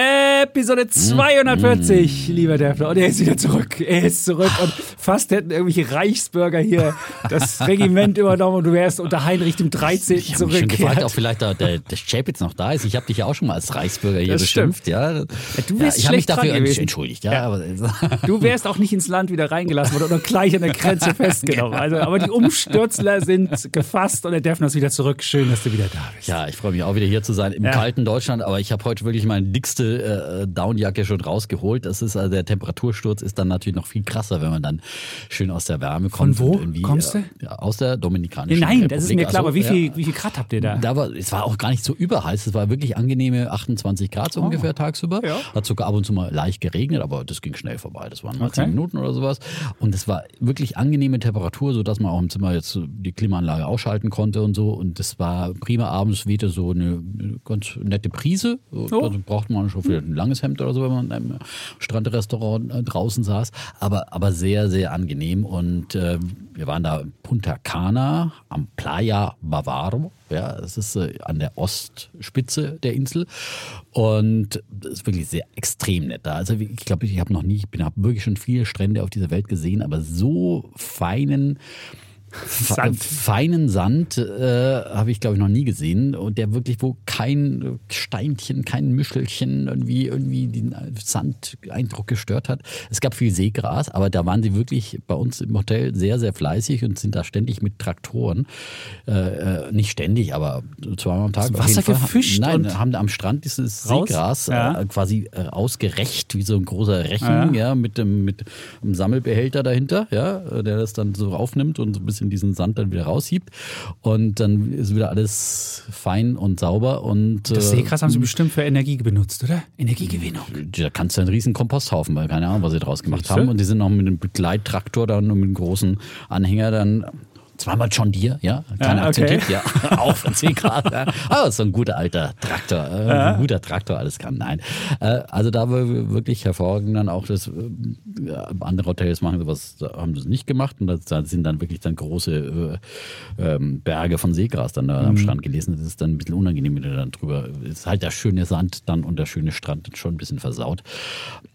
Episode 240, lieber Defner. Und er ist wieder zurück. Er ist zurück. Und fast hätten irgendwelche Reichsbürger hier das Regiment übernommen und du wärst unter Heinrich dem 13. Ich habe mich schon gefragt, ob vielleicht der, der, der Chapitz noch da ist. Ich habe dich ja auch schon mal als Reichsbürger hier Das beschimpft. Ja. du ja, wärst ich habe mich schlecht dran dafür gewesen. entschuldigt. Ja, Ja. Aber, Du wärst auch nicht ins Land wieder reingelassen worden oder gleich an der Grenze festgenommen. Also, aber die Umstürzler sind gefasst und der Defner ist wieder zurück. Schön, dass du wieder da bist. Ja, ich freue mich auch wieder hier zu sein im Ja. kalten Deutschland, aber ich habe heute wirklich meine dickste äh, Downjacke schon rausgeholt. Das ist also der Temperatursturz ist dann natürlich noch viel krasser, wenn man dann schön aus der Wärme kommt. wo und irgendwie, kommst du? Äh, ja, aus der Dominikanischen Nein, Republik. das ist mir klar, Also, aber wie ja, viel, wie viel Grad habt ihr da? Da war, es war auch gar nicht so überheiß. Es war wirklich angenehme 28 Grad so ungefähr tagsüber. Oh. Ja. Hat sogar ab und zu mal leicht geregnet, aber das ging schnell vorbei. Das waren mal Okay. 10 Minuten oder sowas. Und es war wirklich angenehme Temperatur, sodass man auch im Zimmer jetzt die Klimaanlage ausschalten konnte und so. Und das war prima abends wehte so eine ganz nette Prise. Oh. Also braucht man schon vielleicht ein langes Hemd oder so, wenn man in einem Strandrestaurant äh, draußen saß. Aber, aber sehr, sehr angenehm. Und äh, wir waren da in Punta Cana am Playa Bavaro. Ja, es ist äh, an der Ostspitze der Insel und das ist wirklich sehr extrem nett da. Also ich glaube, ich habe noch nie, ich bin habe wirklich schon viele Strände auf dieser Welt gesehen, aber so feinen fe- Sand. feinen Sand äh, habe ich glaube ich noch nie gesehen und der wirklich wo kein Steinchen, kein Mischelchen irgendwie irgendwie den Sandeindruck gestört hat. Es gab viel Seegras, aber da waren sie wirklich bei uns im Hotel sehr sehr fleißig und sind da ständig mit Traktoren äh, äh, nicht ständig, aber zweimal am Tag. Jeden Wasser gefischt Nein, und- haben am Strand dieses? Seegras Ja. äh, quasi äh, ausgerecht, wie so ein großer Rechen, ja, mit dem mit einem Sammelbehälter dahinter, ja, äh, der das dann so aufnimmt und so ein bisschen diesen Sand dann wieder raushiebt. Und dann ist wieder alles fein und sauber und Das äh, Seegras haben sie bestimmt für Energie benutzt, oder? Energiegewinnung. da kannst du einen riesen Komposthaufen, weil keine Ahnung, was sie draus gemacht haben. Und die sind noch mit einem Begleittraktor dann und mit einem großen Anhänger dann zweimal John Deere, ja, kein Ah, okay. Ja, auch von 10 Grad. Ja. Aber so ein guter alter Traktor, äh, ein guter Traktor, alles kann. Nein, äh, also da war wirklich hervorragend dann auch das, äh, ja, andere Hotels machen sowas, haben sie es nicht gemacht und da sind dann wirklich dann große äh, ähm, Berge von Seegras dann da Mhm. am Strand gelesen. Das ist dann ein bisschen unangenehm, wenn du dann drüber, ist halt der schöne Sand dann und der schöne Strand schon ein bisschen versaut.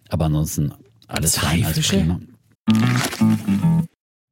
Aber ansonsten alles fein, alles prima.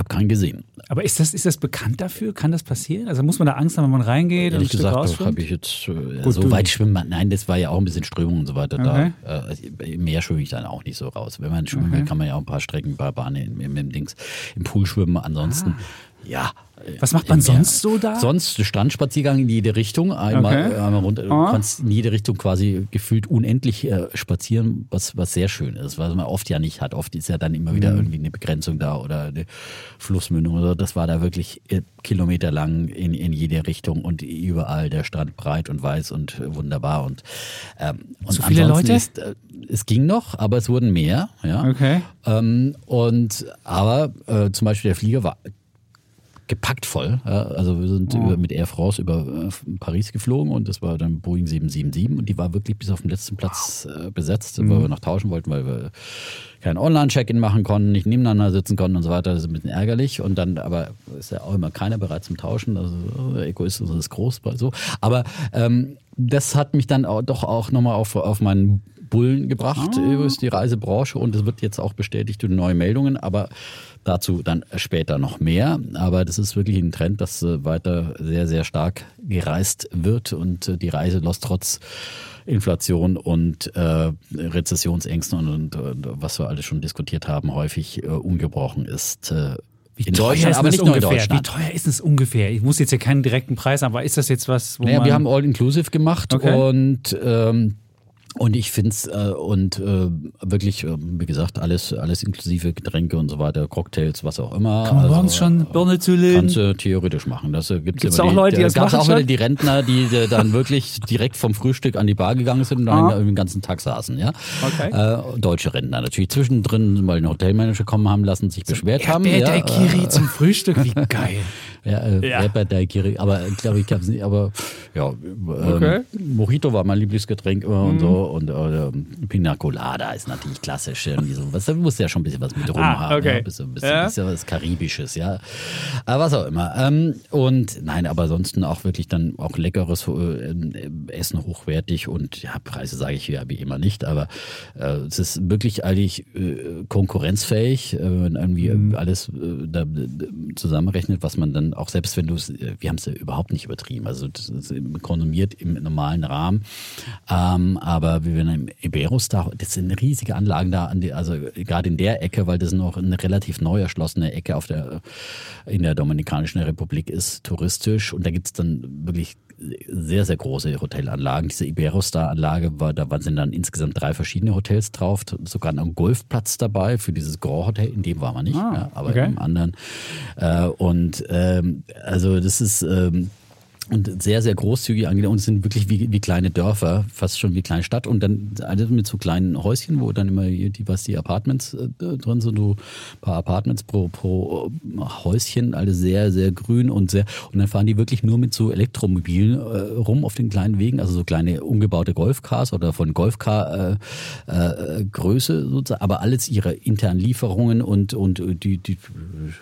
Hab keinen gesehen. Aber ist das, ist das bekannt dafür? Kann das passieren? Also muss man da Angst haben, wenn man reingeht und ein Ehrlich Stück gesagt, habe ich jetzt äh, Gut, so du- weit schwimmen. Nein, das war ja auch ein bisschen Strömung und so weiter. Okay. Da, äh, Im Meer schwimme ich dann auch nicht so raus. Wenn man schwimmen will, kann man ja auch ein paar Strecken, ein paar Bahnen im, im, Dings, im Pool schwimmen. Ansonsten, ja. Was macht man sonst so da? Sonst Strandspaziergang in jede Richtung, einmal, Okay. äh, einmal runter. Du Ah. kannst in jede Richtung quasi gefühlt unendlich äh, spazieren, was, was sehr schön ist, was man oft ja nicht hat. Oft ist ja dann immer Mhm. wieder irgendwie eine Begrenzung da oder eine Flussmündung oder so. Das war da wirklich äh, kilometerlang in, in jede Richtung und überall der Strand breit und weiß und wunderbar. Und, ähm, und So viele Leute? Ist, äh, es ging noch, aber es wurden mehr. Ja. Okay. Ähm, und aber äh, zum Beispiel der Flieger war gepackt voll. Also wir sind über, mit Air France über äh, Paris geflogen und das war dann Boeing 777 und die war wirklich bis auf den letzten Platz äh, besetzt, weil wir noch tauschen wollten, weil wir kein Online-Check-In machen konnten, nicht nebeneinander sitzen konnten und so weiter. Das ist ein bisschen ärgerlich. Und dann, aber ist ja auch immer keiner bereit zum Tauschen. Also äh, Egoismus ist groß bei so. Aber ähm, das hat mich dann auch, doch auch nochmal auf, auf meinen Bullen gebracht, über die Reisebranche und es wird jetzt auch bestätigt durch neue Meldungen, aber dazu dann später noch mehr. Aber das ist wirklich ein Trend, dass äh, weiter sehr, sehr stark gereist wird und äh, die Reiselust trotz Inflation und äh, Rezessionsängsten und, und, und was wir alle schon diskutiert haben, häufig äh, ungebrochen ist. Äh, Wie teuer ist aber nicht nur in ungefähr? Wie teuer ist es ungefähr? Ich muss jetzt ja keinen direkten Preis haben, aber ist das jetzt was, wo Naja, wir haben All-Inclusive gemacht Okay. und ähm, und ich finde es äh, und äh, wirklich, äh, wie gesagt, alles, alles inklusive Getränke und so weiter, Cocktails, was auch immer. Kann man Also, morgens schon Birne zu lehnen? Kannst du theoretisch machen. Das äh, Gibt's immer auch Leute, die das machen auch wieder die Rentner, die äh, dann wirklich direkt vom Frühstück an die Bar gegangen sind und dann Ah. den ganzen Tag saßen. Ja? Okay. Äh, deutsche Rentner natürlich zwischendrin, weil ein Hotelmanager kommen haben lassen, sich beschwert haben. Der ja, Daiquiri zum Frühstück, wie geil. Ja, äh, Ja. Rapper Daiquiri, aber ich glaube, ich glaube nicht, aber ja, ähm, Okay. Mojito war mein Lieblingsgetränk immer und so und äh, Pina Colada ist natürlich klassisch irgendwie so. Was, da muss ja schon ein bisschen was mit rum Ah, haben, okay. ja, ein bisschen, bisschen, Ja. bisschen was Karibisches, ja. Aber was auch immer. Ähm, und nein, aber ansonsten auch wirklich dann auch leckeres äh, Essen hochwertig und ja, Preise sage ich ja wie immer nicht, aber äh, es ist wirklich eigentlich äh, konkurrenzfähig, äh, wenn irgendwie Mhm. alles äh, da, zusammenrechnet, was man dann auch selbst wenn du es, äh, wir haben es ja überhaupt nicht übertrieben, also das ist konsumiert im normalen Rahmen, ähm, aber wie wir im Iberostar, das sind riesige Anlagen da, an die, also gerade in der Ecke, weil das noch eine relativ neu erschlossene Ecke auf der, in der Dominikanischen Republik ist, touristisch. Und da gibt's dann wirklich sehr, sehr große Hotelanlagen. Diese Iberostar-Anlage, war, da waren sind dann insgesamt drei verschiedene Hotels drauf, sogar ein Golfplatz dabei für dieses Grand Hotel, in dem war man nicht, Ah, ja, aber okay. im anderen. Äh, und ähm, also das ist ähm, und sehr, sehr großzügig angelegt und es sind wirklich wie, wie kleine Dörfer, fast schon wie kleine Stadt und dann alles mit so kleinen Häuschen, wo dann immer hier die, was die Apartments äh, drin sind, so ein paar Apartments pro, pro äh, Häuschen, alle sehr, sehr grün und sehr, und dann fahren die wirklich nur mit so Elektromobilen äh, rum auf den kleinen Wegen, also so kleine umgebaute Golfcars oder von Golfcar äh, äh, Größe sozusagen, aber alles ihre internen Lieferungen und, und die, die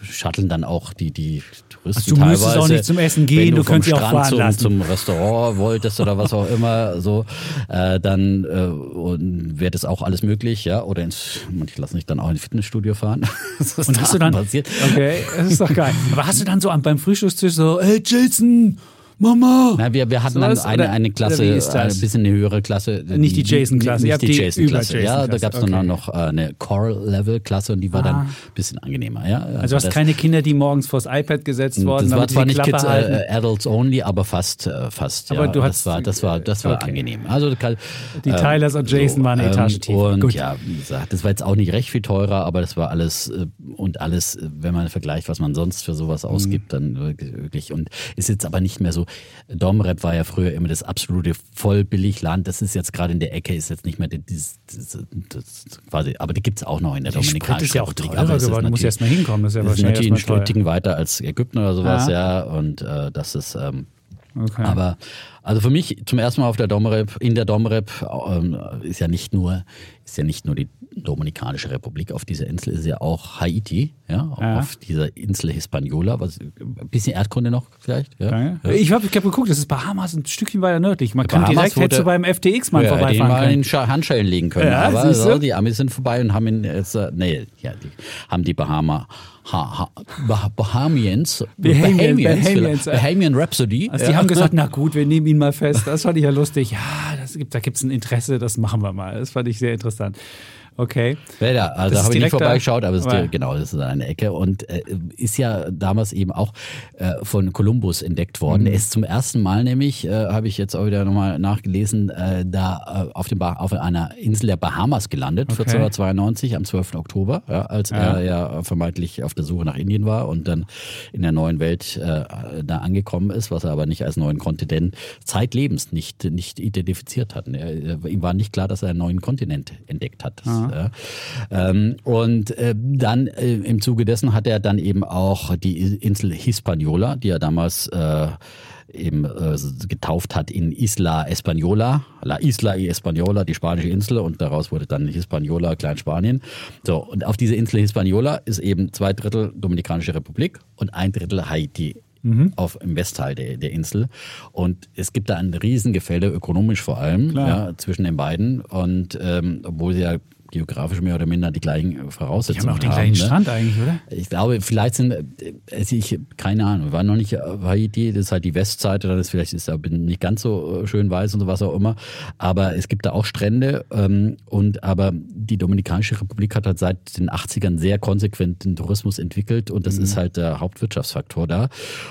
shutteln dann auch die, die Touristen Also du müsstest teilweise. auch nicht zum Essen gehen, du vom könntest sie auch Fahren zum, lassen. zum Restaurant wolltest oder was auch immer, so, äh, dann äh, wäre das auch alles möglich, ja. Oder ins, manche lassen sich dann auch ins Fitnessstudio fahren. Das ist Und da hast du dann, passiert. okay, das ist doch geil. Aber hast du dann so am- beim Frühstückstisch so, hey Jason, Mama. Na, wir, wir hatten dann Sowas? eine, eine Klasse, das? ein bisschen eine höhere Klasse. Nicht die Jason-Klasse, Nicht die die Jason-Klasse. Ja, da gab es dann okay. auch noch äh, eine Core-Level-Klasse und die war dann Ah. ein bisschen angenehmer. Ja? Also du hast das- keine Kinder, die morgens vors iPad gesetzt worden, das war damit zwar nicht Kids, äh, Adults only, aber fast, äh, fast. Aber ja. du das hast- war, das war, das war okay. angenehm. Also kann- Die Tylers und Jason waren eine Etage tiefer. Und Gut. ja, wie gesagt, das war jetzt auch nicht recht viel teurer, aber das war alles äh, und alles, äh, wenn man vergleicht, was man sonst für sowas Mhm. ausgibt, dann wirklich und ist jetzt aber nicht mehr so. Domrep war ja früher immer das absolute Vollbilligland. Das ist jetzt gerade in der Ecke, ist jetzt nicht mehr dieses, dieses, das quasi, aber die gibt's auch noch in der Die Sprit Dominikanischen ist ja auch Republik. teurer aber es ist geworden. Natürlich- erst mal hinkommen. Das ist ja das ist natürlich ein. Stückchen weiter als Ägypten oder sowas, Ah. ja. Und äh, das ist, ähm, Okay. aber also für mich zum ersten Mal auf der Domrep, in der Domrep ähm, ist ja nicht nur, ist ja nicht nur die Dominikanische Republik. Auf dieser Insel ist ja auch Haiti, ja, Ja. auf dieser Insel Hispaniola, was ein bisschen Erdkunde noch vielleicht. Ja. Geil. Ich habe ich hab geguckt, das ist Bahamas ein Stückchen weiter nördlich. Man kann direkt wurde- beim FTX mal Ja, den vorbeifahren mal können. in Scha- Handschellen legen können. Ja, aber so, die Amis sind vorbei und haben ihn jetzt, äh, nee, ja, die haben die Bahama, ha, ha, bah, Bahamians, Bahamian- Bahamians, Bahamians, äh. Bahamian Rhapsody. Also die haben gesagt, na gut, wir nehmen ihn mal fest. Das fand ich ja lustig. Ja, gibt, da gibt es ein Interesse, das machen wir mal. Das fand ich sehr interessant. Okay. Ja, ja, also da habe ich nicht vorbeigeschaut, aber es ist genau, das ist eine Ecke und äh, ist ja damals eben auch äh, von Kolumbus entdeckt worden. Mhm. Er ist zum ersten Mal nämlich, äh, habe ich jetzt auch wieder nochmal nachgelesen, äh, da äh, auf, dem ba auf einer Insel der Bahamas gelandet, Okay. 1492 am 12. Oktober, ja, als er ja vermeintlich auf der Suche nach Indien war und dann in der neuen Welt äh, da angekommen ist, was er aber nicht als neuen Kontinent zeitlebens nicht, nicht identifiziert hat. Er, er, ihm war nicht klar, dass er einen neuen Kontinent entdeckt hat. Das, ja. ähm, und äh, dann äh, im Zuge dessen hat er dann eben auch die Insel Hispaniola, die er damals äh, eben äh, getauft hat in Isla Española, La Isla y Española, die spanische Insel und daraus wurde dann Hispaniola, Kleinspanien. So, und auf diese Insel Hispaniola ist eben zwei Drittel Dominikanische Republik und ein Drittel Haiti. Auf, im Westteil der, der Insel. Und es gibt da ein Riesengefälle, ökonomisch vor allem, ja, zwischen den beiden. Und ähm, obwohl sie ja geografisch mehr oder minder die gleichen äh, Die Voraussetzungen haben auch den haben, gleichen ne? Strand eigentlich, oder? Ich glaube, vielleicht sind, äh, also ich, keine Ahnung, wir waren noch nicht Haiti, das ist halt die Westseite, dann ist vielleicht ist da nicht ganz so äh, schön weiß und so was auch immer. Aber es gibt da auch Strände ähm, und aber die Dominikanische Republik hat halt seit den 80ern sehr konsequent den Tourismus entwickelt und das ist halt der Hauptwirtschaftsfaktor da.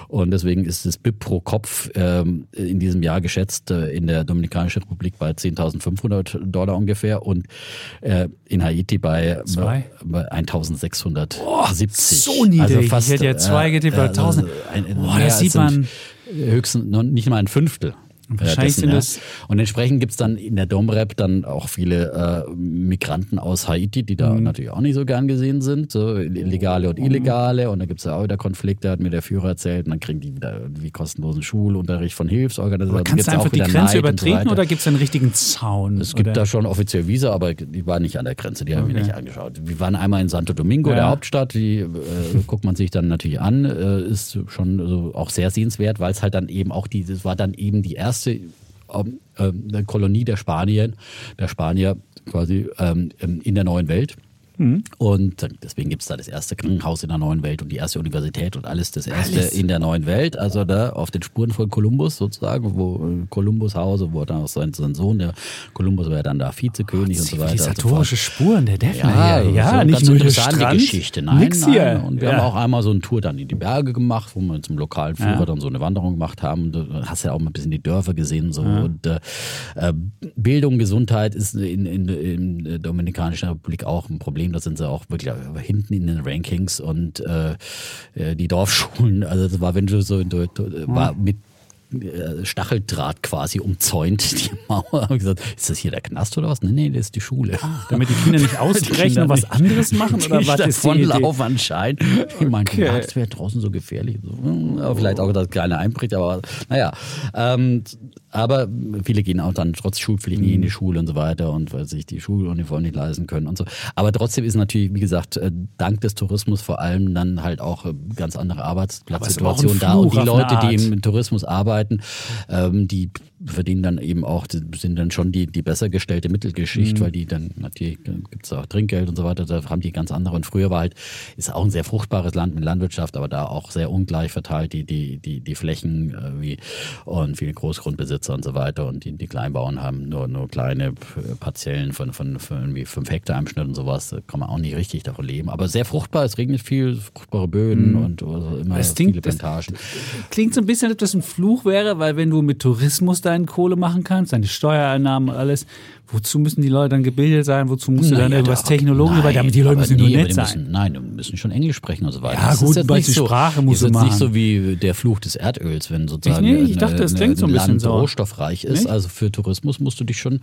Und deswegen ist das BIP pro Kopf ähm, in diesem Jahr geschätzt äh, in der Dominikanischen Republik bei 10.500 Dollar ungefähr und äh, in Haiti bei, bei 1.670. so niedrig. Also Ich fast, hätte ja zwei getippt, bei 1000. Boah, das sieht man- Höchstens nicht mal ein Fünftel. Wahrscheinlich dessen, sind ja. das- Und entsprechend gibt's dann in der Domrep dann auch viele äh, Migranten aus Haiti, die Mhm. da natürlich auch nicht so gern gesehen sind, so Legale und Illegale. Und da gibt's ja auch wieder Konflikte, hat mir der Führer erzählt. Und dann kriegen die wieder irgendwie kostenlosen Schulunterricht von Hilfsorganisationen. Aber kannst du einfach die Grenze Neid so übertreten weiter. oder gibt es einen richtigen Zaun? Es gibt oder? da schon offiziell Visa, aber die waren nicht an der Grenze, die haben wir Okay. nicht angeschaut. Wir waren einmal in Santo Domingo, Ja. der Hauptstadt, die äh, guckt man sich dann natürlich an, äh, ist schon so auch sehr sehenswert, weil es halt dann eben auch die, das war dann eben die erste ähm, ähm, Kolonie der Spanier, der Spanier quasi ähm, in der neuen Welt. Mhm. Und deswegen gibt es da das erste Krankenhaus in der neuen Welt und die erste Universität und alles das erste Alles. in der neuen Welt. Also da auf den Spuren von Kolumbus sozusagen, wo äh, Kolumbus Hause, wo dann auch sein, sein Sohn, der Kolumbus war ja dann da Vizekönig und so weiter. so fort. Zivilisatorische Spuren der Defner Ja, hier. Ja, so nicht nur interessante Strand. Geschichte. Nein, Nix nein. hier. Und wir ja. haben auch einmal so eine Tour dann in die Berge gemacht, wo wir mit dem lokalen Führer Ja. dann so eine Wanderung gemacht haben. Du hast ja auch mal ein bisschen die Dörfer gesehen. So. Und äh, äh, Bildung, Gesundheit ist in, in, in der Dominikanischen Republik auch ein Problem. Da sind sie auch wirklich hinten in den Rankings und äh, äh, die Dorfschulen, also das war, wenn du so du, du, war mit äh, Stacheldraht quasi umzäunt, die Mauer. Ich gesagt, ist das hier der Knast oder was? Nee, nee, das ist die Schule. Damit die Kinder nicht ausbrechen und was anderes machen? Oder was ist die davonlaufen anscheinend. Die meinten, Okay. ja, das wäre draußen so gefährlich. So, hm, vielleicht auch das kleine Einbricht, aber naja. Ähm, aber viele gehen auch dann trotz Schulpflicht nie in Mhm. die Schule und so weiter und weil sich die Schuluniform nicht leisten können und so. Aber trotzdem ist natürlich, wie gesagt, äh, dank des Tourismus vor allem dann halt auch äh, ganz andere Arbeitsplatzsituation Aber da. Und die Leute, die im Tourismus arbeiten, ähm, die verdienen dann eben auch, sind dann schon die, die besser gestellte Mittelschicht, weil die dann, natürlich gibt es auch Trinkgeld und so weiter, da haben die ganz andere. Und früher war halt, ist auch ein sehr fruchtbares Land mit Landwirtschaft, aber da auch sehr ungleich verteilt, die, die, die, die Flächen äh, wie und viele Großgrundbesitzer und so weiter. Und die, die Kleinbauern haben nur, nur kleine äh, Parzellen von, von, von irgendwie fünf Hektar im Schnitt und sowas, da kann man auch nicht richtig davon leben. Aber sehr fruchtbar, es regnet viel, fruchtbare Böden und also immer viele klingt- das- Plantagen. Klingt so ein bisschen, als ob das ein Fluch wäre, weil wenn du mit Tourismus deine Kohle machen kannst, deine Steuereinnahmen und alles, wozu müssen die Leute dann gebildet sein? Wozu musst du dann Naja, irgendwas Technologisches, weil damit die Leute müssen nur nee, aber nett sein. Müssen, nein, die müssen schon Englisch sprechen und so weiter. Ja, Das gut, ist weil die so, Sprache musst ist du jetzt nicht so wie der Fluch des Erdöls, wenn sozusagen Ich- nee, ich ein- dachte, das ein- klingt so ein bisschen Land so. rohstoffreich ist. Nicht? Also für Tourismus musst du dich schon,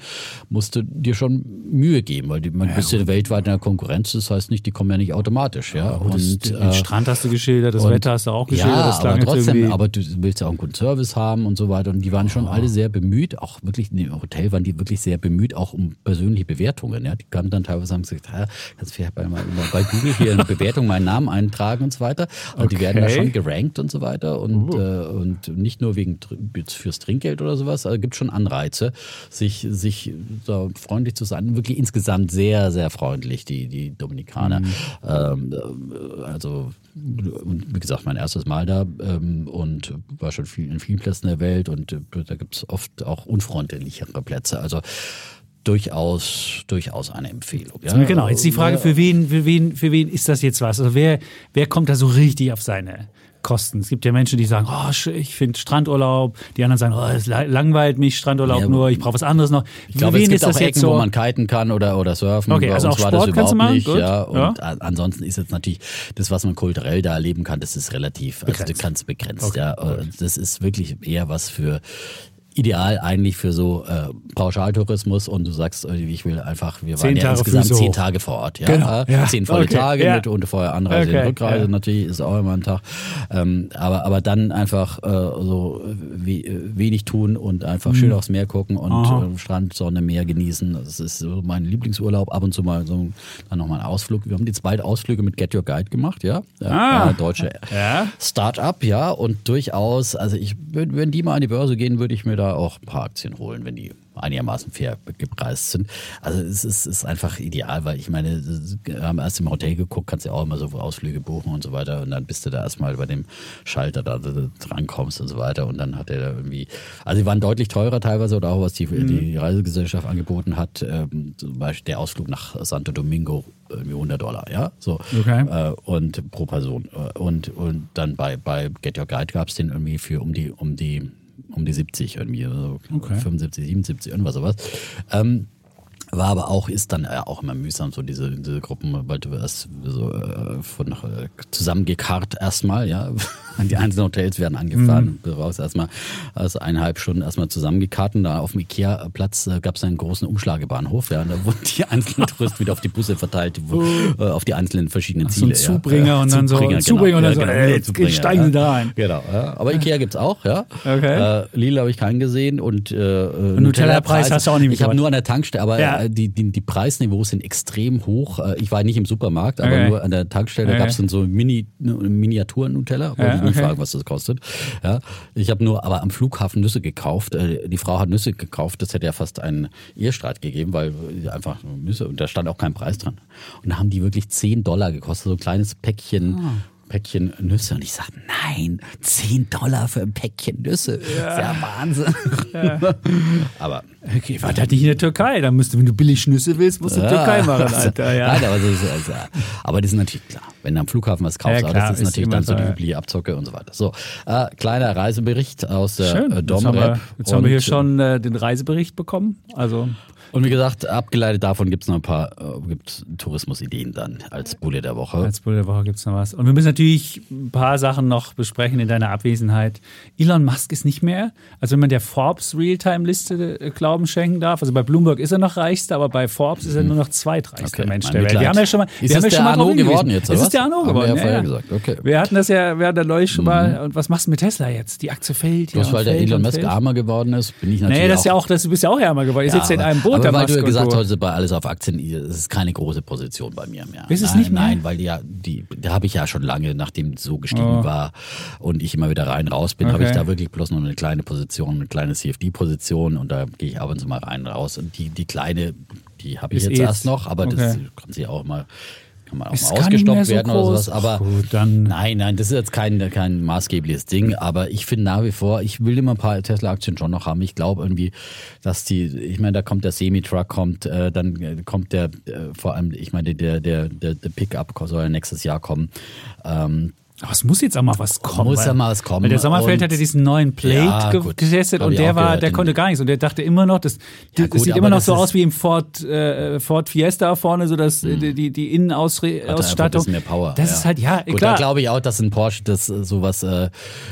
musst du dir schon Mühe geben, weil die, man bist ja weltweit in der Konkurrenz. Das heißt nicht, die kommen ja nicht automatisch. Ja, Und das, und den äh, Strand hast du geschildert, das und- Wetter hast du auch geschildert. Ja, das aber trotzdem, aber du willst ja auch einen guten Service haben und so weiter. Und die waren schon alle sehr bemüht, auch wirklich in dem Hotel waren die wirklich sehr bemüht, auch um persönliche Bewertungen. Ja. Die kamen dann teilweise und haben gesagt, ja, kannst du vielleicht bei, Google hier eine Bewertung meinen Namen eintragen und so weiter. Und die werden da Okay. schon gerankt und so weiter. Und, äh, und nicht nur wegen fürs Trinkgeld oder sowas, also gibt schon Anreize, sich, sich so freundlich zu sein. Wirklich insgesamt sehr, sehr freundlich, die, die Dominikaner. Ähm, äh, also wie gesagt, mein erstes Mal da ähm, und war schon viel, in vielen Plätzen der Welt und äh, da gibt es oft auch unfreundlichere Plätze. Also durchaus, durchaus eine Empfehlung. Ja? Genau, jetzt die Frage, für wen, für wen, für wen ist das jetzt was? Also wer, wer kommt da so richtig auf seine Kosten? Es gibt ja Menschen, die sagen, oh, ich finde Strandurlaub. Die anderen sagen, oh, es la- langweilt mich, Strandurlaub Ja, nur, ich brauche was anderes noch. Ich glaube, für es wen gibt ist das auch jetzt Ecken, so? wo man kiten kann oder, oder surfen. Okay, Bei also auch war das Sport kannst du überhaupt machen? nicht. Gut. Ja, und Ja. ansonsten ist jetzt natürlich das, was man kulturell da erleben kann, das ist relativ, also du Begrenzt. kannst begrenzt. Okay, ja, das ist wirklich eher was für ideal eigentlich für so äh, Pauschaltourismus und du sagst, äh, ich will einfach, wir waren ja insgesamt zehn. Tage vor Ort. Ja? Genau, Äh, ja. Zehn volle Okay, Tage ja. mit und vorher Anreise Okay, und Rückreise ja. natürlich ist auch immer ein Tag. Ähm, aber, aber dann einfach äh, so we wenig tun und einfach schön aufs Meer gucken und Mhm. Aha. äh, Strand, Sonne, Meer genießen. Das ist so mein Lieblingsurlaub. Ab und zu mal so dann nochmal einen Ausflug. Wir haben jetzt beide Ausflüge mit Get Your Guide gemacht, ja. Ah. Äh, deutsche Ja. Start-up, ja. Und durchaus, also ich, wenn, wenn die mal an die Börse gehen, würde ich mir da da auch ein paar Aktien holen, wenn die einigermaßen fair gepreist sind. Also es ist, ist einfach ideal, weil ich meine, wir haben erst im Hotel geguckt, kannst ja auch immer so Ausflüge buchen und so weiter und dann bist du da erstmal bei dem Schalter da, da drankommst und so weiter und dann hat er da irgendwie, also die waren deutlich teurer teilweise oder auch was die, mhm. die Reisegesellschaft angeboten hat, ähm, zum Beispiel der Ausflug nach Santo Domingo irgendwie 100 Dollar, ja, so okay. äh, und pro Person und und dann bei bei Get Your Guide gab es den irgendwie für um die um die um die 70 irgendwie, also okay. 75, 77, irgendwas sowas. Ähm, war aber auch, ist dann äh, auch immer mühsam, so diese, diese Gruppen, weil du wirst so äh, von äh, zusammengekarrt erstmal, ja. Die einzelnen Hotels werden angefahren. Mhm. Brauchst erstmal also eineinhalb Stunden erstmal zusammengekarrt. Und da auf dem Ikea-Platz äh, gab es einen großen Umschlagebahnhof, ja. Und da wurden die einzelnen Touristen wieder auf die Busse verteilt, wo, uh. auf die einzelnen verschiedenen Ach, Ziele. So ein Zubringer ja. und dann so Zubringer, Zubringer genau. und dann so, ja, genau, jetzt steigen sie da ein. Genau, ja. Aber Ikea gibt's auch, ja. Okay. Äh, Lila habe ich keinen gesehen und, äh, Nutella-Preis hast du auch nicht Ich habe nur an der Tankstelle, aber ja die, die, die Preisniveaus sind extrem hoch. Äh, ich war nicht im Supermarkt, aber okay. nur an der Tankstelle okay. gab es dann so Mini, Miniatur-Nutella. Wollte ja, ich nicht okay. fragen, was das kostet. Ja, ich habe nur aber am Flughafen Nüsse gekauft. Äh, die Frau hat Nüsse gekauft. Das hätte ja fast einen Ehestreit gegeben, weil einfach Nüsse und da stand auch kein Preis dran. Und da haben die wirklich 10 Dollar gekostet, so ein kleines Päckchen. Ah. Päckchen Nüsse. Und ich sage, nein, 10 Dollar für ein Päckchen Nüsse. Ja, ja Wahnsinn. Ja. aber. Okay, war das nicht in der Türkei? Da müsste, wenn du billig Nüsse willst, musst du ja, Türkei machen, Alter. Ja. Nein, aber, das ist, also, aber das ist natürlich klar. Wenn du am Flughafen was kaufst, ja, klar, das ist, ist natürlich dann so die übliche Abzocke und so weiter. So, äh, kleiner Reisebericht aus der Schön. Äh, Domrep. Jetzt, haben wir, jetzt haben wir hier schon äh, den Reisebericht bekommen. Also und wie gesagt, abgeleitet davon gibt es noch ein paar äh, Tourismusideen dann als Bulle der Woche. Als Bulle der Woche gibt es noch was. Und wir müssen natürlich ein paar Sachen noch besprechen in deiner Abwesenheit. Elon Musk ist nicht mehr, also wenn man der Forbes Realtime-Liste äh, Glauben schenken darf, also bei Bloomberg ist er noch reichster, aber bei Forbes ist er nur noch zweitreichster okay, Mensch der Welt. Wir haben ja schon mal, ist wir haben ja schon mal Arno geworden jetzt, oder? Es ist der Arno geworden. Wir, ja, ja. gesagt. Okay. wir hatten das ja, wir hatten da neulich schon mal. Mhm. Und was machst du mit Tesla jetzt? Die Aktie fällt. Bloß weil der Elon Musk ärmer geworden ist, bin ich natürlich. Nee, das ist ja auch, das, du bist ja auch ärmer geworden. Ihr ja, sitzt ja in einem Boot aber weil du gesagt hast, bei alles auf Aktien, das ist keine große Position bei mir mehr. Ist es nicht mehr? Nein, weil die, ja, die, da habe ich ja schon lange, nachdem es so gestiegen oh. war und ich immer wieder rein raus bin, okay. habe ich da wirklich bloß noch eine kleine Position, eine kleine CFD-Position und da gehe ich ab und zu mal rein raus. Und die, die kleine, die habe ich jetzt erst noch, aber okay. das kann sich auch mal auch mal ausgestoppt werden so oder sowas. Aber Gut, dann nein, nein, das ist jetzt kein, kein maßgebliches Ding. Aber ich finde nach wie vor, ich will immer ein paar Tesla-Aktien schon noch haben. Ich glaube irgendwie, dass die, ich meine, da kommt der Semi-Truck, kommt, äh, dann kommt der, äh, vor allem, ich meine, der, der, der, der Pickup soll ja nächstes Jahr kommen. Ähm, aber es muss jetzt auch mal was kommen. Muss ja mal was kommen. Weil der Sommerfeld hatte diesen neuen Plate ja, getestet und der war, der konnte gar nichts und der dachte immer noch, das, ja, gut, das sieht immer noch so aus wie im Ford, äh, Ford Fiesta vorne, so dass mhm. die, die Innenausstattung. Das, mehr Power, das ja. ist halt, ja, gut, klar. Da glaube ich auch, dass ein Porsche, das äh, sowas, äh,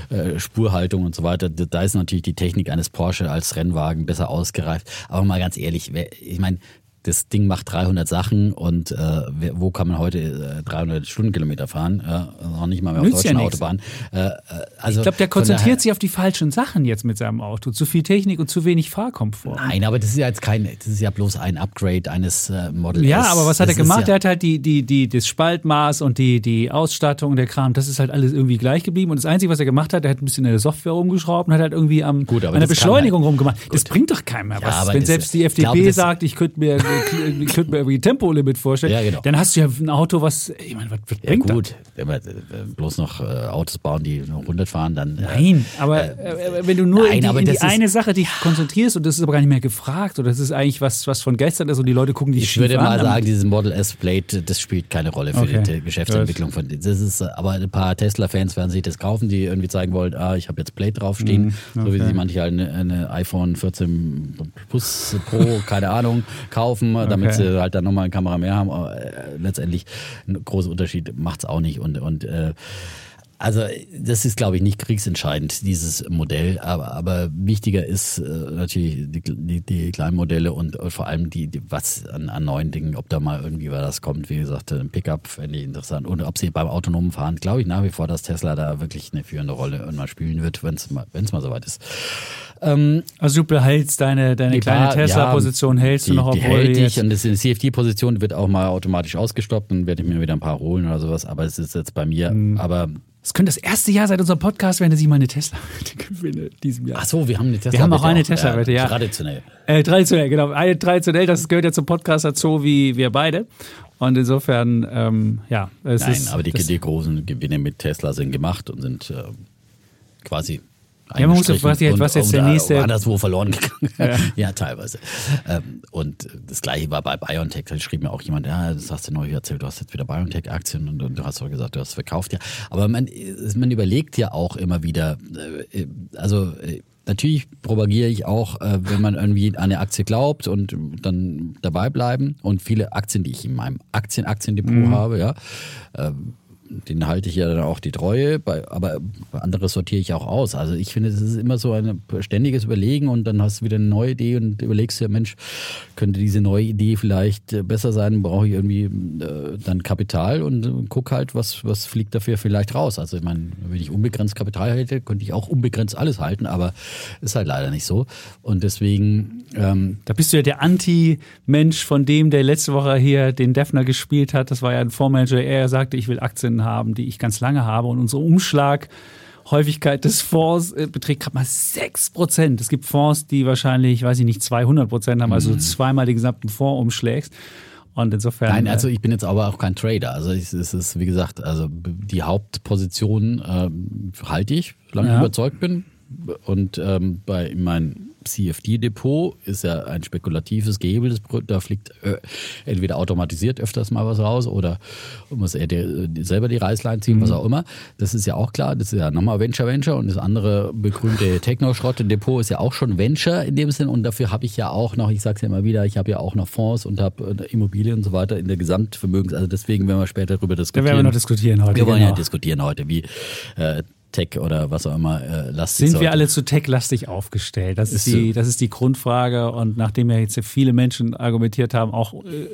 äh, Spurhaltung und so weiter, da ist natürlich die Technik eines Porsche als Rennwagen besser ausgereift. Aber mal ganz ehrlich, ich meine, das Ding macht 300 Sachen und äh, wo kann man heute äh, 300 Stundenkilometer fahren? Äh, noch nicht mal mehr auf Nützt deutschen ja Autobahnen. Äh, äh, also ich glaube, der konzentriert sich auf die falschen Sachen jetzt mit seinem Auto. Zu viel Technik und zu wenig Fahrkomfort. Nein, aber das ist ja jetzt kein, das ist ja bloß ein Upgrade eines äh, Model Ja, S. aber was hat das er gemacht? Ja er hat halt die, die, die, das Spaltmaß und die, die Ausstattung, der Kram, das ist halt alles irgendwie gleich geblieben. Und das Einzige, was er gemacht hat, er hat ein bisschen in der Software rumgeschraubt und hat halt irgendwie am, Gut, an der Beschleunigung halt, rumgemacht. Gut. Das bringt doch keinem mehr was. Ja, wenn selbst die FDP glaube, sagt, ich könnte mir ich könnte mir irgendwie Tempolimit vorstellen, ja, genau. dann hast du ja ein Auto, was, ich meine, was, was ja, bringt gut. das? Wenn wir bloß noch äh, Autos bauen, die nur 100 fahren, dann. Äh, nein, aber äh, äh, wenn du nur nein, in die, in die eine Sache dich konzentrierst und das ist aber gar nicht mehr gefragt oder das ist eigentlich was, was von gestern ist und die Leute gucken die Ich würde mal an, sagen, dieses Model S Plate, das spielt keine Rolle für okay. die Geschäftsentwicklung von. Das ist, aber ein paar Tesla-Fans werden sich das kaufen, die irgendwie zeigen wollen, ah, ich habe jetzt Plate draufstehen, mhm, okay. so wie sie manche halt eine, eine iPhone 14 Plus Pro, keine Ahnung, kaufen, damit okay. sie halt dann nochmal eine Kamera mehr haben. Aber äh, letztendlich ein großer Unterschied macht es auch nicht. Und, und äh, also das ist, glaube ich, nicht kriegsentscheidend, dieses Modell. Aber, aber wichtiger ist äh, natürlich die, die, die kleinen Modelle und vor allem die, die was an, an, neuen Dingen, ob da mal irgendwie was kommt. Wie gesagt, ein Pickup fände ich interessant. Und ob sie beim autonomen Fahren, glaube ich nach wie vor, dass Tesla da wirklich eine führende Rolle irgendwann spielen wird, wenn es mal, wenn's mal soweit ist. Ähm, also du behältst deine, deine kleine Tesla-Position, ja, hältst du noch, obwohl die hält ich und das in CFD-Position wird auch mal automatisch ausgestoppt, dann werde ich mir wieder ein paar holen oder sowas, aber es ist jetzt bei mir, mhm. aber Es könnte das erste Jahr seit unserem Podcast werden, dass ich mal eine Tesla-Wette gewinne diesem Jahr. Ach so, wir haben eine Tesla-Wette. Wir haben auch eine Tesla-Wette, ja. Traditionell. Äh, traditionell, genau. Eine traditionell, das gehört ja zum Podcast dazu, wie wir beide. Und insofern, ähm, ja. Es Nein, ist, aber die, die großen Gewinne mit Tesla sind gemacht und sind äh, quasi ja, man muss ja, was, jetzt, was jetzt der nächste. Anderswo verloren gegangen. Ja, ja teilweise. Ähm, und das gleiche war bei BioNTech. Da schrieb mir auch jemand, ja, das hast du neu erzählt, du hast jetzt wieder BioNTech-Aktien und, und, du hast doch gesagt, du hast verkauft. Ja. Aber man, man überlegt ja auch immer wieder, äh, also äh, Natürlich propagiere ich auch, äh, wenn man irgendwie an eine Aktie glaubt und dann dabei bleiben. Und viele Aktien, die ich in meinem Aktien-Aktiendepot mhm. habe, ja, den halte ich ja dann auch die Treue, bei, aber andere sortiere ich auch aus. Also ich finde, es ist immer so ein ständiges Überlegen und dann hast du wieder eine neue Idee und überlegst dir, Mensch, könnte diese neue Idee vielleicht äh, besser sein, brauche ich irgendwie äh, dann Kapital und guck halt, was, was fliegt dafür vielleicht raus. Also ich meine, wenn ich unbegrenzt Kapital hätte, könnte ich auch unbegrenzt alles halten, aber ist halt leider nicht so. Und deswegen... Ähm, da bist du ja der Anti-Mensch von dem, der letzte Woche hier den Defner gespielt hat. Das war ja ein Fondsmanager. Er sagte, ich will Aktien haben, die ich ganz lange habe. Und unsere Umschlaghäufigkeit des Fonds äh, beträgt gerade mal 6%. Es gibt Fonds, die wahrscheinlich, weiß ich nicht, 200 Prozent haben, also mhm. zweimal den gesamten Fonds umschlägst. Und insofern. Nein, also äh, ich bin jetzt aber auch kein Trader. Also es ist, wie gesagt, also die Hauptposition äh, halte ich, solange ja. ich überzeugt bin. Und ähm, bei meinen CFD-Depot ist ja ein spekulatives Gehebel. Da fliegt äh, entweder automatisiert öfters mal was raus oder muss er die, selber die Reißlein ziehen, mhm. was auch immer. Das ist ja auch klar. Das ist ja nochmal Venture Venture und das andere begrünte Techno-Schrott-Depot ist ja auch schon Venture in dem Sinn. Und dafür habe ich ja auch noch, ich sage es ja immer wieder, ich habe ja auch noch Fonds und habe äh, Immobilien und so weiter in der Gesamtvermögens. Also deswegen werden wir später darüber diskutieren. Da werden wir noch diskutieren heute. Wir wollen genau. ja diskutieren heute, wie äh, Tech oder was auch immer äh, lastig Sind wir alle zu tech-lastig aufgestellt? Das ist, ist die, das ist die Grundfrage. Und nachdem ja jetzt viele Menschen argumentiert haben, auch äh,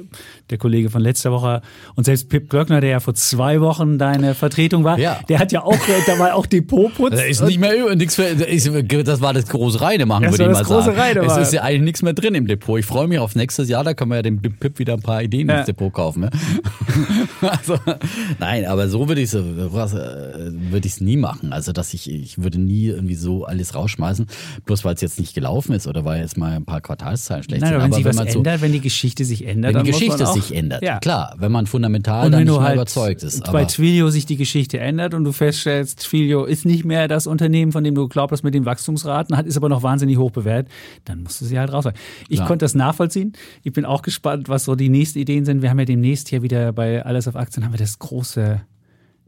der Kollege von letzter Woche und selbst Pip Glöckner, der ja vor zwei Wochen deine Vertretung war, ja. der hat ja auch äh, dabei auch Depotputz. Da ist nicht mehr nichts für, das war das große Reine machen, würde ich mal sagen. Reine es ist ja eigentlich nichts mehr drin im Depot. Ich freue mich auf nächstes Jahr, da können wir ja dem Pip wieder ein paar Ideen ja. ins Depot kaufen. Ne? also, nein, aber so würde ich es äh, würde ich es nie machen machen. Also, dass ich, ich würde nie irgendwie so alles rausschmeißen, bloß weil es jetzt nicht gelaufen ist oder weil jetzt mal ein paar Quartalszahlen schlecht Nein, sind. Aber wenn sich was ändert, so, wenn die Geschichte sich ändert, wenn die Geschichte sich ändert, ja. klar, wenn man fundamental und dann nicht halt überzeugt ist. Bei Twilio sich die Geschichte ändert und du feststellst, Twilio ist nicht mehr das Unternehmen, von dem du glaubst, mit den Wachstumsraten hat, ist aber noch wahnsinnig hoch bewertet, dann musst du sie halt raus. Ich ja. konnte das nachvollziehen. Ich bin auch gespannt, was so die nächsten Ideen sind. Wir haben ja demnächst hier wieder bei Alles auf Aktien haben wir das große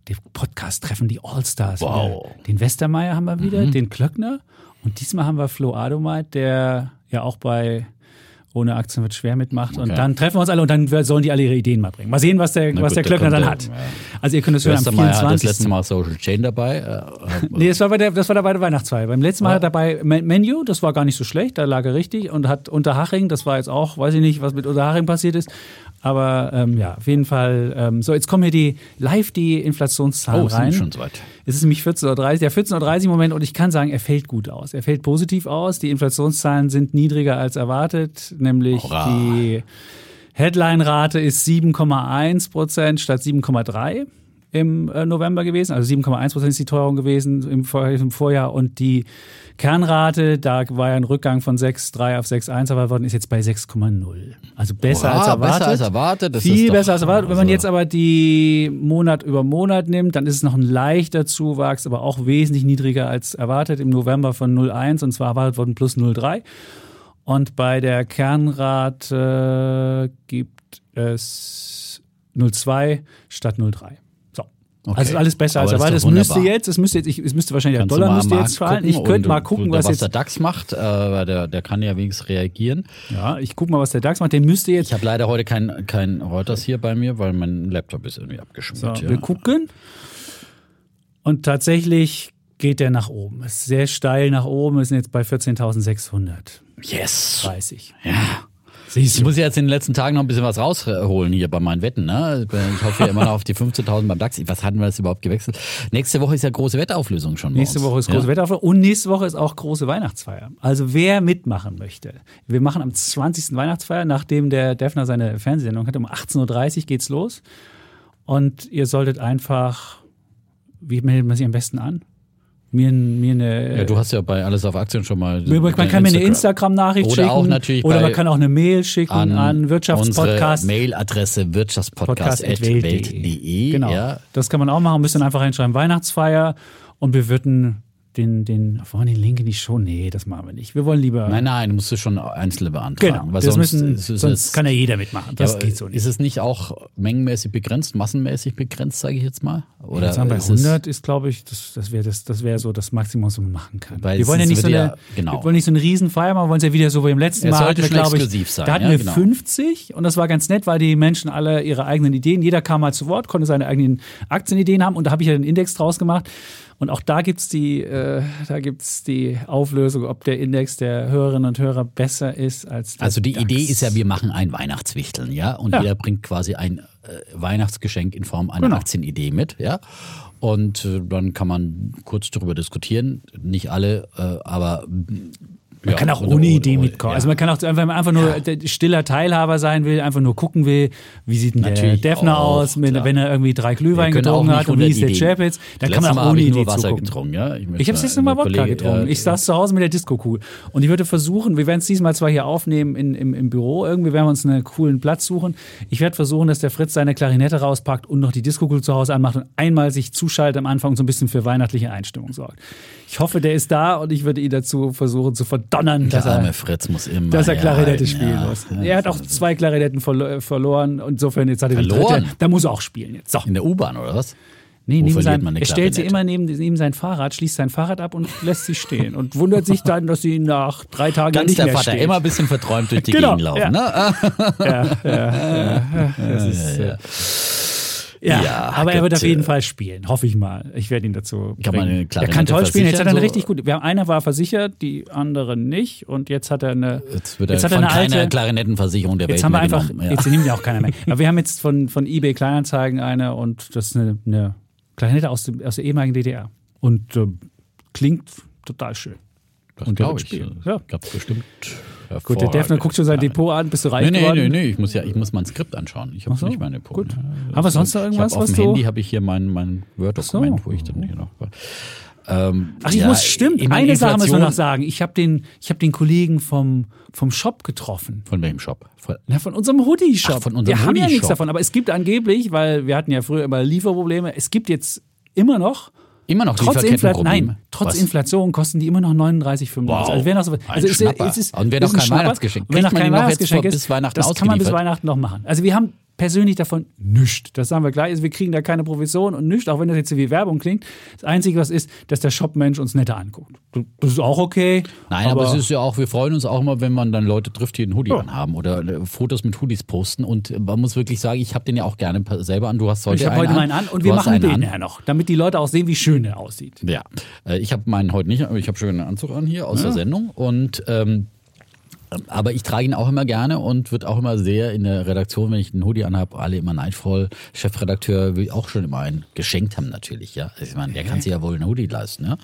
die Podcast-Treffen, die Allstars. Wow. Den Westermeier haben wir wieder, mhm. den Klöckner. Und diesmal haben wir Flo Adomeit, der ja auch bei ohne Aktien wird schwer mitmacht. Okay. Und dann treffen wir uns alle und dann sollen die alle ihre Ideen mal bringen. Mal sehen, was der, was der Klöckner dann der, hat. Ja. Also ihr könnt es hören am 24. Mal das letzte Mal Social Chain dabei. Äh, nee, das war bei der, das war dabei der Weihnachtsfeier. Beim letzten Mal ja. dabei Menu, das war gar nicht so schlecht, da lag er richtig und hat Unterhaching, das war jetzt auch, weiß ich nicht, was mit Unterhaching passiert ist, aber ähm, ja, auf jeden Fall. Ähm, so, jetzt kommen hier die live die Inflationszahlen oh, rein. Sind schon so weit. Es ist nämlich 14.30 Uhr. Der 14.30 Uhr Moment und ich kann sagen, er fällt gut aus. Er fällt positiv aus. Die Inflationszahlen sind niedriger als erwartet, nämlich Hurra. die Headline-Rate ist 7,1 Prozent statt 7,3 im äh, November gewesen. Also 7,1 Prozent ist die Teuerung gewesen im, Vorjahr und die Kernrate, da war ja ein Rückgang von 6,3 auf 6,1 erwartet worden, ist jetzt bei 6,0. Also besser, als erwartet. besser als erwartet. Das Viel besser als erwartet. Wenn man also jetzt aber die Monat über Monat nimmt, dann ist es noch ein leichter Zuwachs, aber auch wesentlich niedriger als erwartet. Im November von 0,1 und zwar erwartet worden plus 0,3. Und bei der Kernrate gibt es 0,2 statt 0,3. Okay. Also alles besser als erwartet. Es müsste jetzt, es müsste jetzt, ich, es müsste wahrscheinlich Kannst der Dollar müsste jetzt fallen. Ich könnte mal gucken, was, was jetzt der DAX macht, äh, weil der, der kann ja wenigstens reagieren. Ja, ich gucke mal, was der DAX macht. Der müsste jetzt. Ich habe leider heute kein, kein Reuters hier bei mir, weil mein Laptop ist irgendwie abgeschmiert. So, ja. Wir gucken. Und tatsächlich geht der nach oben. Ist sehr steil nach oben. Wir sind jetzt bei 14.600. Yes. 30. Ja. Siehst ich muss jetzt in den letzten Tagen noch ein bisschen was rausholen hier bei meinen Wetten. Ne? Ich hoffe ja immer noch auf die 15.000 beim DAX. Was hatten wir das überhaupt gewechselt? Nächste Woche ist ja große Wettauflösung schon. Nächste Woche ist große ja. Wettauflösung und nächste Woche ist auch große Weihnachtsfeier. Also wer mitmachen möchte. Wir machen am 20. Weihnachtsfeier, nachdem der Defner seine Fernsehsendung hat. Um 18.30 Uhr geht's los. Und ihr solltet einfach wie meldet man sich am besten an? Mir, mir eine. Ja, du hast ja bei Alles auf Aktien schon mal. Man kann mir eine Instagram-Nachricht schicken. Auch natürlich oder man kann auch eine Mail schicken an, an Wirtschaftspodcast. Mailadresse wirtschaftspodcast.welt.de. Genau. Ja. Das kann man auch machen. Müssen einfach reinschreiben Weihnachtsfeier und wir würden den, den, wollen den Link in die Show? Nee, das machen wir nicht. Wir wollen lieber. Nein, nein, musst du schon einzelne beantragen. Genau, weil das sonst, müssen, sonst es, kann ja jeder mitmachen. Das ja, geht so nicht. Ist es nicht auch mengenmäßig begrenzt, massenmäßig begrenzt, sage ich jetzt mal? Oder jetzt haben wir 100 ist, glaube ich, das, das wäre das, das wär so das Maximum, was man machen kann. Weil wir wollen ja nicht so eine, ja, genau. wir wollen nicht so eine Riesenfeier machen, wir wollen es ja wieder so wie im letzten es Mal. Sollte hatten wir, glaube ich, sein, da hatten ja, wir genau. 50 und das war ganz nett, weil die Menschen alle ihre eigenen Ideen, jeder kam mal zu Wort, konnte seine eigenen Aktienideen haben und da habe ich ja den Index draus gemacht. Und auch da gibt es die, äh, die Auflösung, ob der Index der Hörerinnen und Hörer besser ist als der Also die DAX. Idee ist ja, wir machen ein Weihnachtswichteln, ja, und ja. jeder bringt quasi ein äh, Weihnachtsgeschenk in Form einer Genau. Aktienidee mit, ja. Und äh, dann kann man kurz darüber diskutieren. Nicht alle, äh, aber Man kann auch ohne Idee mitkommen. Also man kann auch, man einfach nur stiller Teilhaber sein will, einfach nur gucken will, wie sieht denn der Natürlich Defner auch, aus, wenn, klar. wenn er irgendwie drei Glühwein getrunken hat und wie 100 ist der. Chapitz, dann kann Letztes man auch ohne ich Idee Wasser zugucken. getrunken, ja. Ich, Ich habe jetzt Mal Wodka getrunken. Ich saß zu Hause mit der Disco-Kugel. Und ich würde versuchen, wir werden es diesmal zwar hier aufnehmen in, im, im Büro, irgendwie werden wir uns einen coolen Platz suchen. Ich werde versuchen, dass der Fritz seine Klarinette rauspackt und noch die Disco-Kugel zu Hause anmacht und einmal sich zuschaltet am Anfang und so ein bisschen für weihnachtliche Einstimmung sorgt. Ich hoffe, der ist da und ich würde ihn dazu versuchen zu verdonnern, dass der arme er, Fritz muss immer. dass er Klarinette ja, spielen ja. muss. Er hat auch zwei Klarinetten verlo verloren. Insofern, jetzt hat er die Verloren? dritte. Da muss er auch spielen jetzt. So. In der U-Bahn oder was? Nee, neben sein, er stellt sie immer neben, neben sein Fahrrad, schließt sein Fahrrad ab und lässt sie stehen und wundert sich dann, dass sie nach drei Tagen Ganz nicht der mehr Vater, steht. immer ein bisschen verträumt durch die Genau, Gegend laufen. ja. Ne? Ja, ja, ja. Das ist, ja. Ja, Ja, aber er wird auf jeden äh, Fall spielen, hoffe ich mal. Ich werde ihn dazu Kann man bringen. eine Er Klarinette kann toll spielen. Jetzt hat er eine richtig gute. Wir haben, einer war versichert, die andere nicht. Und jetzt hat er eine. Jetzt wird er Jetzt hat er eine alte- Klarinettenversicherung der Jetzt Welt haben wir einfach. Ja. jetzt nehmen wir auch keiner mehr. Aber wir haben jetzt von, von eBay Kleinanzeigen eine und das ist eine, eine Klarinette aus, dem, aus der ehemaligen DDR. Und äh, klingt total schön. Das Und der glaube ich. spielen. Ja. Gab's bestimmt. Gut, der Defner guckt schon sein. Depot an, bist du reich Nee, nee, geworden? nee, nee, ich muss ja, ich muss mein Skript anschauen. Ich habe so, nicht meine Depot. gut. Haben wir sonst noch irgendwas, Auf dem du- Handy habe ich hier mein, mein Word-Dokument, so. wo ich dann hier noch. Ähm, Ach, ich ja, muss, stimmt. Eine Sache müssen wir Inflation- noch sagen. Ich habe den, ich hab den Kollegen vom, vom Shop getroffen. Von welchem Shop? Von, Na, von unserem Hoodie-Shop. Ach, von unserem wir haben ja nichts davon, aber es gibt angeblich, weil wir hatten ja früher immer Lieferprobleme, es gibt jetzt immer noch immer noch Trotz, Infla Lieferkettenprobleme? nein, trotz Was? Inflation kosten die immer noch 39,95. Wow. Also, wäre noch so, also Schnapper. es ist, Und ist noch ein kein. Weihnachtsgeschenk. Wenn noch kein Weihnachtsgeschenk ist, bis Weihnachten das kann man bis? Weihnachten noch machen. Also wir haben persönlich davon nichts. Das sagen wir gleich. Also wir kriegen da keine Provision und nichts, auch wenn das jetzt wie Werbung klingt. Das Einzige, was ist, dass der Shopmensch uns netter anguckt. Das ist auch okay. Nein, aber, es ist ja auch, wir freuen uns auch immer, wenn man dann Leute trifft, die einen Hoodie Ja. anhaben oder äh, Fotos mit Hoodies posten. Und man muss wirklich sagen, ich habe den ja auch gerne selber an. Du hast heute ich habe heute meinen an und Du wir machen den an. ja noch, damit die Leute auch sehen, wie schön er aussieht. Ja, äh, ich habe meinen heute nicht, aber ich habe schon einen Anzug an hier aus der Sendung und ähm, aber ich trage ihn auch immer gerne und wird auch immer sehr in der Redaktion, wenn ich einen Hoodie anhabe, alle immer neidvoll. Chefredakteur will auch schon immer einen geschenkt haben natürlich, ja. Also ich meine, der kann sich ja wohl einen Hoodie leisten, ja.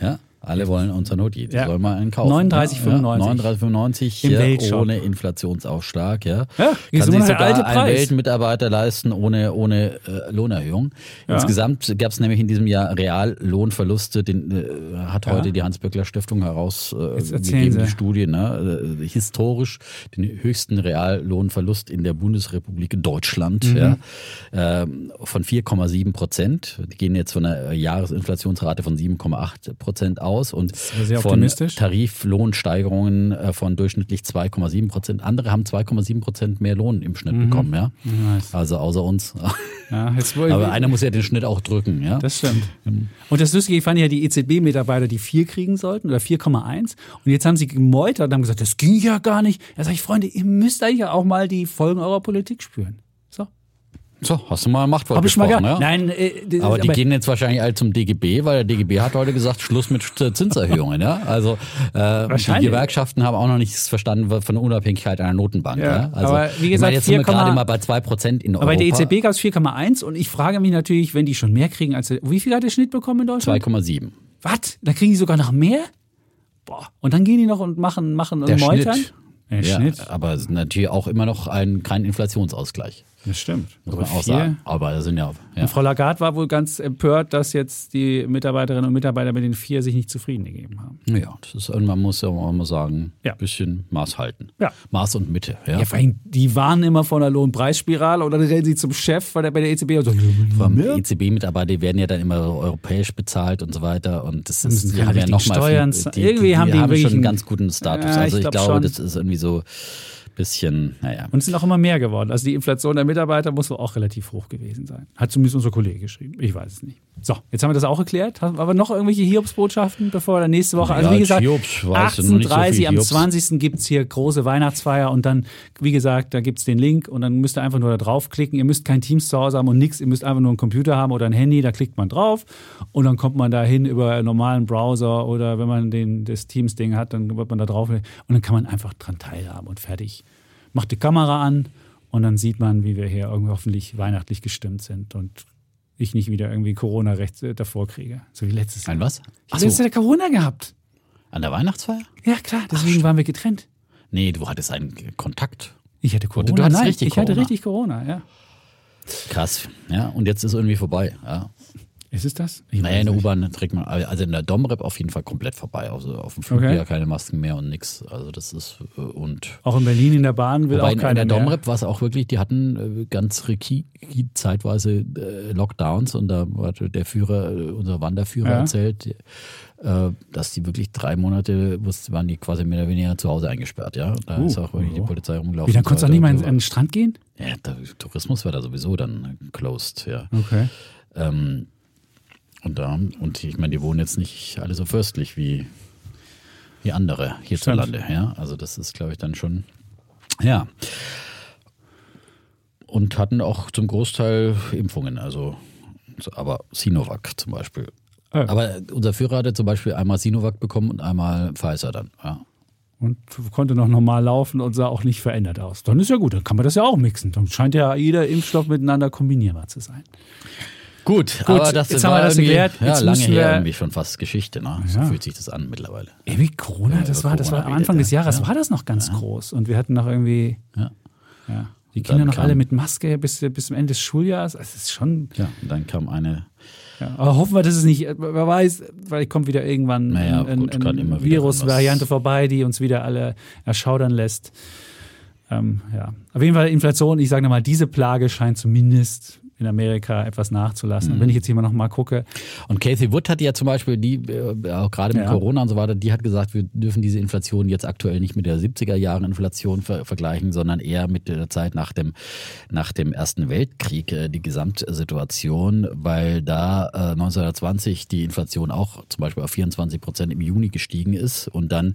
Ja, alle wollen unseren Hoodie. Die Ja. sollen mal einen kaufen. 39,95. 39,95 Im ja, Weltshop. ohne Inflationsaufschlag, ja. Ja, kann sich sogar alte ein Preis. Weltmitarbeiter leisten ohne, ohne äh, Lohnerhöhung. Ja. Insgesamt gab es nämlich in diesem Jahr Reallohnverluste, den äh, hat heute die Hans-Böckler Stiftung Jetzt erzählen herausgegeben, Sie. die Studie, ne? äh, historisch den höchsten Reallohnverlust in der Bundesrepublik Deutschland, Mhm. ja, ähm, von 4,7 Prozent. Die gehen jetzt von einer Jahresinflationsrate von 7,8 Prozent aus und aber sehr von. Tariflohnsteigerungen äh, von durchschnittlich 2,7 Prozent. Andere haben 2,7 Prozent mehr Lohn im Schnitt bekommen, ja. Nice. Also außer uns. Ja, Aber einer muss ja den Schnitt auch drücken, ja. Das stimmt. Und das Lustige, ich fand ja die EZB-Mitarbeiter, die 4 kriegen sollten oder 4,1. Und jetzt haben sie gemeutert und haben gesagt, das ging ja gar nicht. Da sage ich, Freunde, ihr müsst eigentlich auch mal die Folgen eurer Politik spüren. So. Hast du mal Machtwort Hab ich mal ja? Nein, äh, Aber die gehen jetzt wahrscheinlich alle zum DGB, weil der DGB hat heute gesagt, Schluss mit Zinserhöhungen. Ja? Also äh, die. Gewerkschaften haben auch noch nichts verstanden von der Unabhängigkeit einer Notenbank. Ja, Ja, Also, aber wie ich gesagt, meine, jetzt sind wir 4, gerade mal bei 2% in Aber bei Europa. der EZB gab es 4,1 und ich frage mich natürlich, wenn die schon mehr kriegen als. Wie viel hat der Schnitt bekommen in Deutschland? 2,7. Was? Da kriegen die sogar noch mehr? Boah. Und dann gehen die noch und machen, machen und Der meutern? Schnitt. Der Ja, Schnitt. aber es ist natürlich auch immer noch ein, kein Inflationsausgleich. Das stimmt. Muss man auch sagen. Aber das sind ja, ja. Und Frau Lagarde war wohl ganz empört, dass jetzt die Mitarbeiterinnen und Mitarbeiter mit den vier sich nicht zufrieden gegeben haben. Ja, das ist, man muss ja auch mal sagen, ein ja. bisschen Maß halten. Ja. Maß und Mitte. Ja. ja, vor allem, die waren immer von der Lohnpreisspirale und dann rennen sie zum Chef weil der bei der EZB und so. Vom EZB-Mitarbeiter werden ja dann immer europäisch bezahlt und so weiter. Und das ist, die haben ja nochmal. Steuern. Viel, die, irgendwie die, haben die, haben schon einen ganz guten Status. also ich, ich glaube, schon. das ist irgendwie so bisschen, naja. Und es sind auch immer mehr geworden. Also die Inflation der Mitarbeiter muss wohl auch relativ hoch gewesen sein. Hat zumindest unser Kollege geschrieben. Ich weiß es nicht. So, jetzt haben wir das auch erklärt. Haben wir noch irgendwelche Hiobsbotschaften, bevor wir nächste Woche. Also wie gesagt, Hiobs, 18.30 so am 20. gibt es hier große Weihnachtsfeier und dann, wie gesagt, da gibt es den Link und dann müsst ihr einfach nur da draufklicken. Ihr müsst kein Teams zu Hause haben und nichts. Ihr müsst einfach nur einen Computer haben oder ein Handy, da klickt man drauf und dann kommt man da hin über einen normalen Browser oder wenn man den, das Teams-Ding hat, dann wird man da drauf und dann kann man einfach dran teilhaben und fertig macht die Kamera an und dann sieht man, wie wir hier irgendwie hoffentlich weihnachtlich gestimmt sind und ich nicht wieder irgendwie Corona-Recht äh, davor kriege. So wie letztes Jahr. Ein was? Ich habe letztes Jahr Corona gehabt. An der Weihnachtsfeier? Ja, klar, deswegen Ach, waren wir getrennt. Nee, du hattest einen Kontakt. Ich hatte Corona. Du hattest Nein, richtig ich Corona. hatte richtig Corona, ja. Krass, ja. Und jetzt ist irgendwie vorbei, ja. Ist es das? Ich naja, in der U-Bahn trägt man, also in der Domrep auf jeden Fall komplett vorbei. Also auf dem Flug okay. ja keine Masken mehr und nix. Also das ist äh, und. Auch in Berlin in der Bahn will auch keiner In der Domrep war es auch wirklich, die hatten äh, ganz zeitweise äh, Lockdowns und da hat der Führer, unser Wanderführer ja. erzählt, dass die wirklich drei Monate, waren die quasi mehr oder weniger zu Hause eingesperrt, ja. Da uh, ist auch wirklich oh. die Polizei rumgelaufen. Wie, dann konntest du auch nicht mal an den Strand gehen? Ja, der Tourismus war da sowieso dann closed, ja. Okay. Ähm, und, da, und ich meine, die wohnen jetzt nicht alle so fürstlich wie, wie andere hierzulande. Ja? Also das ist, glaube ich, dann schon, ja. Und hatten auch zum Großteil Impfungen, also aber Sinovac zum Beispiel. Ja. Aber unser Führer hatte zum Beispiel einmal Sinovac bekommen und einmal Pfizer dann, ja. Und konnte noch normal laufen und sah auch nicht verändert aus. Dann ist ja gut, dann kann man das ja auch mixen. Dann scheint ja jeder Impfstoff miteinander kombinierbar zu sein. Gut, Gut aber das jetzt haben wir das erklärt. Ja, jetzt lange her irgendwie schon fast Geschichte. Ne? So ja. fühlt sich das an mittlerweile. Irgendwie Corona, das ja, war, das war am Anfang des Jahres, war das noch ganz groß. Und wir hatten noch irgendwie die Kinder noch alle mit Maske bis, bis zum Ende des Schuljahres. Es ist schon. Ja, und dann kam eine aber hoffen wir, dass es nicht, wer weiß, vielleicht kommt wieder irgendwann naja, eine ein Virusvariante vorbei, die uns wieder alle erschaudern lässt. Ähm, ja. Auf jeden Fall Inflation, ich sage nochmal, diese Plage scheint zumindest in Amerika etwas nachzulassen. Mhm. Und wenn ich jetzt hier mal noch mal gucke. Und Casey Wood hat ja zum Beispiel, die, äh, auch gerade mit ja. Corona und so weiter, die hat gesagt, wir dürfen diese Inflation jetzt aktuell nicht mit der 70er Jahre Inflation ver vergleichen, sondern eher mit der Zeit nach dem, nach dem Ersten Weltkrieg, äh, die Gesamtsituation, weil da äh, 1920 die Inflation auch zum Beispiel auf 24 Prozent im Juni gestiegen ist und dann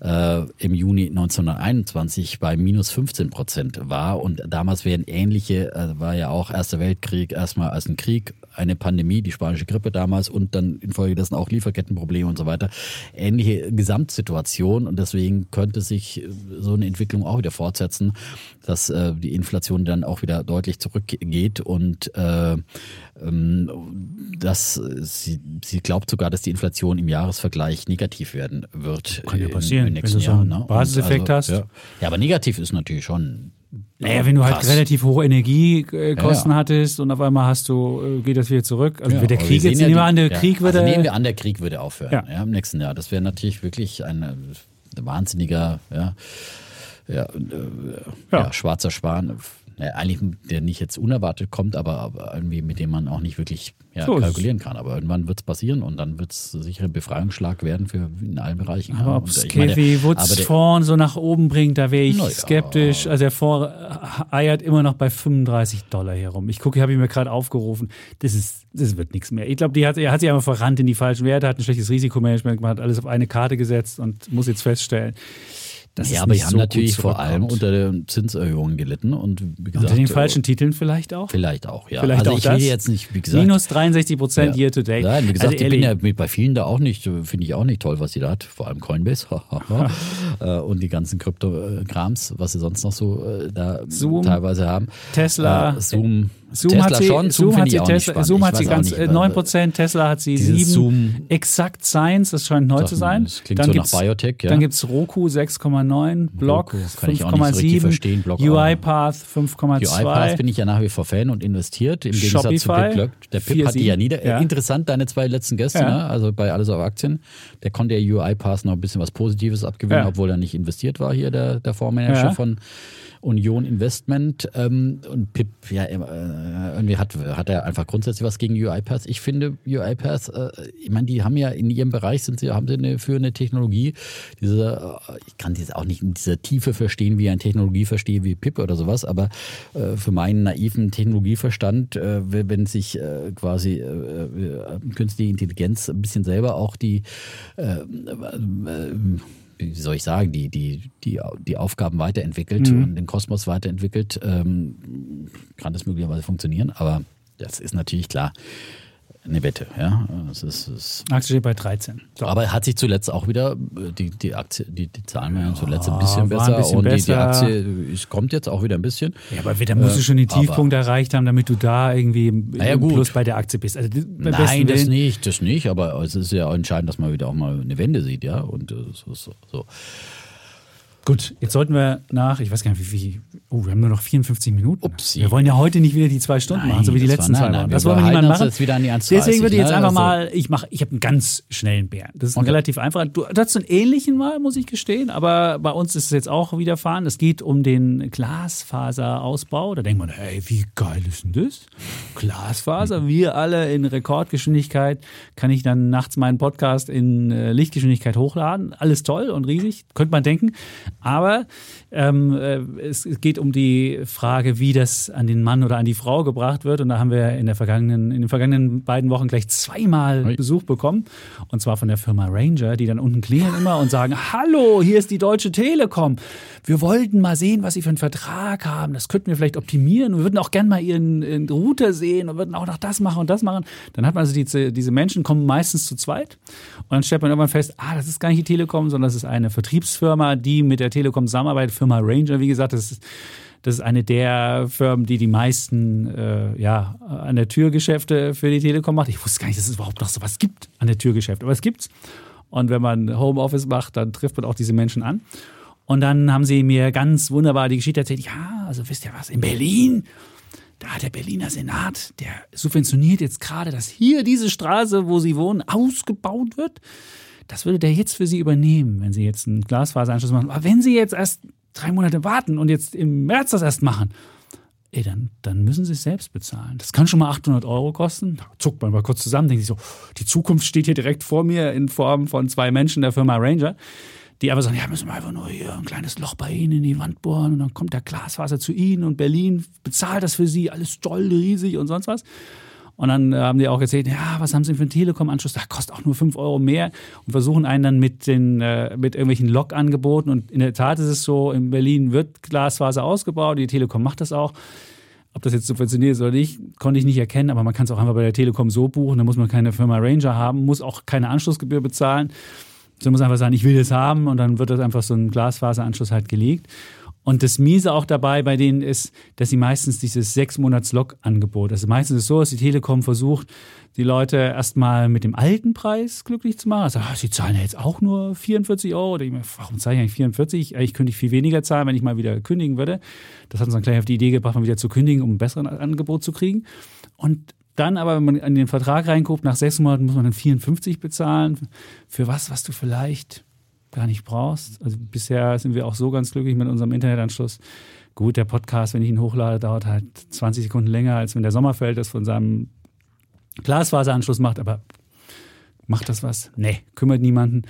äh, im Juni 1921 bei minus 15 Prozent war. Und damals wären ähnliche, äh, war ja auch Erster Weltkrieg, Weltkrieg erstmal als ein Krieg, eine Pandemie, die spanische Grippe damals und dann infolgedessen auch Lieferkettenprobleme und so weiter. Ähnliche Gesamtsituation und deswegen könnte sich so eine Entwicklung auch wieder fortsetzen, dass äh, die Inflation dann auch wieder deutlich zurückgeht und äh, ähm, dass sie, sie glaubt sogar, dass die Inflation im Jahresvergleich negativ werden wird. Kann ja passieren, im nächsten wenn du so einen Jahr, ne? Basiseffekt also, hast. Ja. ja, aber negativ ist natürlich schon naja, wenn du halt relativ hohe Energiekosten ja, ja. hattest und auf einmal hast du, äh, geht das wieder zurück. Also ja, der Krieg jetzt, nehmen wir an, der Krieg würde. Also nehmen wir an, der Krieg würde aufhören ja. im nächsten Jahr. Das wäre natürlich wirklich ein, ein wahnsinniger, ja, ja, äh, ja. schwarzer Schwan naja, eigentlich der nicht jetzt unerwartet kommt, aber, aber irgendwie mit dem man auch nicht wirklich ja, so kalkulieren kann. Aber irgendwann wird es passieren und dann wird es sicher ein Befreiungsschlag werden für in allen Bereichen. Aber ob es Kathy Woods Fonds so nach oben bringt, da wäre ich ja. skeptisch. Also der Fonds eiert immer noch bei 35 Dollar herum. Ich gucke, habe ich mir gerade aufgerufen. Das ist, das wird nichts mehr. Ich glaube, er hat sich einfach verrannt in die falschen Werte, hat ein schlechtes Risikomanagement gemacht, hat alles auf eine Karte gesetzt und muss jetzt feststellen, das ja, aber die haben so natürlich vor allem unter den Zinserhöhungen gelitten und wie gesagt. Unter den falschen Titeln vielleicht auch? Vielleicht auch, ja. Vielleicht also auch ich das? will jetzt nicht, wie gesagt. Minus 63 Prozent ja. year to date. Nein, wie gesagt, also ich bin ja mit bei vielen da auch nicht, finde ich auch nicht toll, was sie da hat. Vor allem Coinbase. äh, und die ganzen Krypto-Krams, was sie sonst noch so äh, da Zoom, teilweise haben. Tesla, äh, Zoom. Zoom Tesla hat sie, schon, Zoom, Zoom hat sie, Tesla, Zoom hat sie ganz nicht, äh, weil- 9%, Tesla hat sie Dieses 7. Zoom- Exakt Science, das scheint neu Doch, zu sein. das klingt dann so gibt's, nach Biotech, ja. Dann gibt es Roku 6,9, Block Roku, das kann ich auch nicht so richtig verstehen, 5,7, Block UiPath UiPath 5,2. bin ich ja nach wie vor Fan und investiert, im Gegensatz zu Shopify, Pip Glöck. Der Pip hat die 4,7, ja nieder. ja. Interessant, deine zwei letzten Gäste, Ja. ne? also bei Alles auf Aktien. Der konnte ja UiPath noch ein bisschen was Positives abgewinnen, obwohl er nicht investiert war hier, der, der Fondsmanager von Union Investment. Ähm, und Pip, ja, äh, irgendwie hat, hat er einfach grundsätzlich was gegen UiPath. Ich finde UiPath, äh, ich meine, die haben ja in ihrem Bereich, sind sie, haben sie eine führende Technologie. Diese, äh, ich kann diese auch nicht in dieser Tiefe verstehen, wie ein Technologie verstehe, wie Pip oder sowas, aber äh, für meinen naiven Technologieverstand, äh, wenn sich äh, quasi künstliche Intelligenz ein bisschen selber auch die wie soll ich sagen, die, die, die, die Aufgaben weiterentwickelt und den Kosmos weiterentwickelt, ähm, kann das möglicherweise funktionieren. Aber das ist natürlich klar eine Wette. Ja? Das ist, das Aktie steht bei 13. So. aber hat sich zuletzt auch wieder, äh, die, die Aktie, die, die Zahlen waren ja zuletzt ein bisschen ein besser bisschen und die, die besser. Aktie es kommt jetzt auch wieder ein bisschen. Ja, aber da musst du schon den aber- Tiefpunkt erreicht haben, damit du da irgendwie im ja, im gut. Plus bei der Aktie bist. Also, Nein, das Willen- nicht, das nicht, aber es ist ja auch entscheidend, dass man wieder auch mal eine Wende sieht, ja. Und äh, so, so. Gut, jetzt sollten wir nach, ich weiß gar nicht, wie viel. Oh, wir haben nur noch 54 Minuten. Upsi. Wir wollen ja heute nicht wieder die zwei Stunden Nein, machen, so wie die letzten war- zwei nein, Wochen. nein, Das wollen wir niemand machen. jetzt wieder an die 1,30, Deswegen würde ich jetzt ne? einfach Also- mal, ich mache, ich habe einen ganz schnellen Bären. Das ist ein relativ einfacher. Du du hast einen ähnlichen mal, muss ich gestehen, aber bei uns ist es jetzt auch widerfahren. Es geht um den Glasfaserausbau. Da denkt man, hey, wie geil ist denn das? Glasfaser, wir alle in Rekordgeschwindigkeit. Kann ich dann nachts meinen Podcast in äh, Lichtgeschwindigkeit hochladen? Alles toll und riesig, könnte man denken. Aber ähm, äh, es es geht um die Frage, wie das an den Mann oder an die Frau gebracht wird. Und da haben wir in, der vergangenen, in den vergangenen beiden Wochen gleich zweimal Ui. Besuch bekommen. Und zwar von der Firma Ranger, die dann unten klingeln immer und sagen, hallo, hier ist die Deutsche Telekom. Wir wollten mal sehen, was Sie für einen Vertrag haben. Das könnten wir vielleicht optimieren. Wir würden auch gerne mal Ihren, Ihren Router sehen und würden auch noch das machen und das machen. Dann hat man also diese, diese Menschen kommen meistens zu zweit. Und dann stellt man irgendwann fest, ah, das ist gar nicht die Telekom, sondern das ist eine Vertriebsfirma, die mit der Telekom zusammenarbeitet. Firma Ranger, wie gesagt, das ist das ist eine der Firmen, die die meisten äh, ja, an der Türgeschäfte für die Telekom macht. Ich wusste gar nicht, dass es überhaupt noch so was gibt an der Türgeschäft. Aber es gibt's. Und wenn man Homeoffice macht, dann trifft man auch diese Menschen an. Und dann haben sie mir ganz wunderbar die Geschichte erzählt. Ja, also wisst ihr was, in Berlin, da hat der Berliner Senat, der subventioniert jetzt gerade, dass hier diese Straße, wo sie wohnen, ausgebaut wird. Das würde der jetzt für sie übernehmen, wenn sie jetzt einen Glasfaseranschluss machen. Aber wenn sie jetzt erst drei Monate warten und jetzt im März das erst machen, ey, dann, dann müssen sie es selbst bezahlen. Das kann schon mal 800 Euro kosten. Da zuckt man mal kurz zusammen, denkt sich so, die Zukunft steht hier direkt vor mir in Form von zwei Menschen der Firma Ranger, die aber sagen, ja, müssen wir einfach nur hier ein kleines Loch bei Ihnen in die Wand bohren und dann kommt der Glasfaser zu Ihnen und Berlin bezahlt das für Sie, alles toll, riesig und sonst was. Und dann äh, haben die auch erzählt, ja, was haben sie für einen Telekom-Anschluss? Da kostet auch nur 5 Euro mehr und versuchen einen dann mit den äh, mit irgendwelchen Log-Angeboten. Und in der Tat ist es so, in Berlin wird Glasfaser ausgebaut, die Telekom macht das auch. Ob das jetzt subventioniert ist oder nicht, konnte ich nicht erkennen, aber man kann es auch einfach bei der Telekom so buchen. Da muss man keine Firma Ranger haben, muss auch keine Anschlussgebühr bezahlen. So muss einfach sagen, ich will das haben und dann wird das einfach so ein Glasfaseranschluss halt gelegt. Und das Miese auch dabei bei denen ist, dass sie meistens dieses sechs Monats log angebot also meistens ist es so, dass die Telekom versucht, die Leute erstmal mit dem alten Preis glücklich zu machen. Also, ah, sie zahlen ja jetzt auch nur 44 Euro. Oder ich mir, warum zahle ich eigentlich 44? Eigentlich könnte ich viel weniger zahlen, wenn ich mal wieder kündigen würde. Das hat uns dann gleich auf die Idee gebracht, mal wieder zu kündigen, um ein besseres Angebot zu kriegen. Und dann aber, wenn man in den Vertrag reinguckt, nach sechs Monaten muss man dann 54 bezahlen. Für was, was du vielleicht gar nicht brauchst. Also bisher sind wir auch so ganz glücklich mit unserem Internetanschluss. Gut, der Podcast, wenn ich ihn hochlade, dauert halt 20 Sekunden länger, als wenn der Sommerfeld das von seinem Glasfaseranschluss macht, aber macht das was? Nee, kümmert niemanden.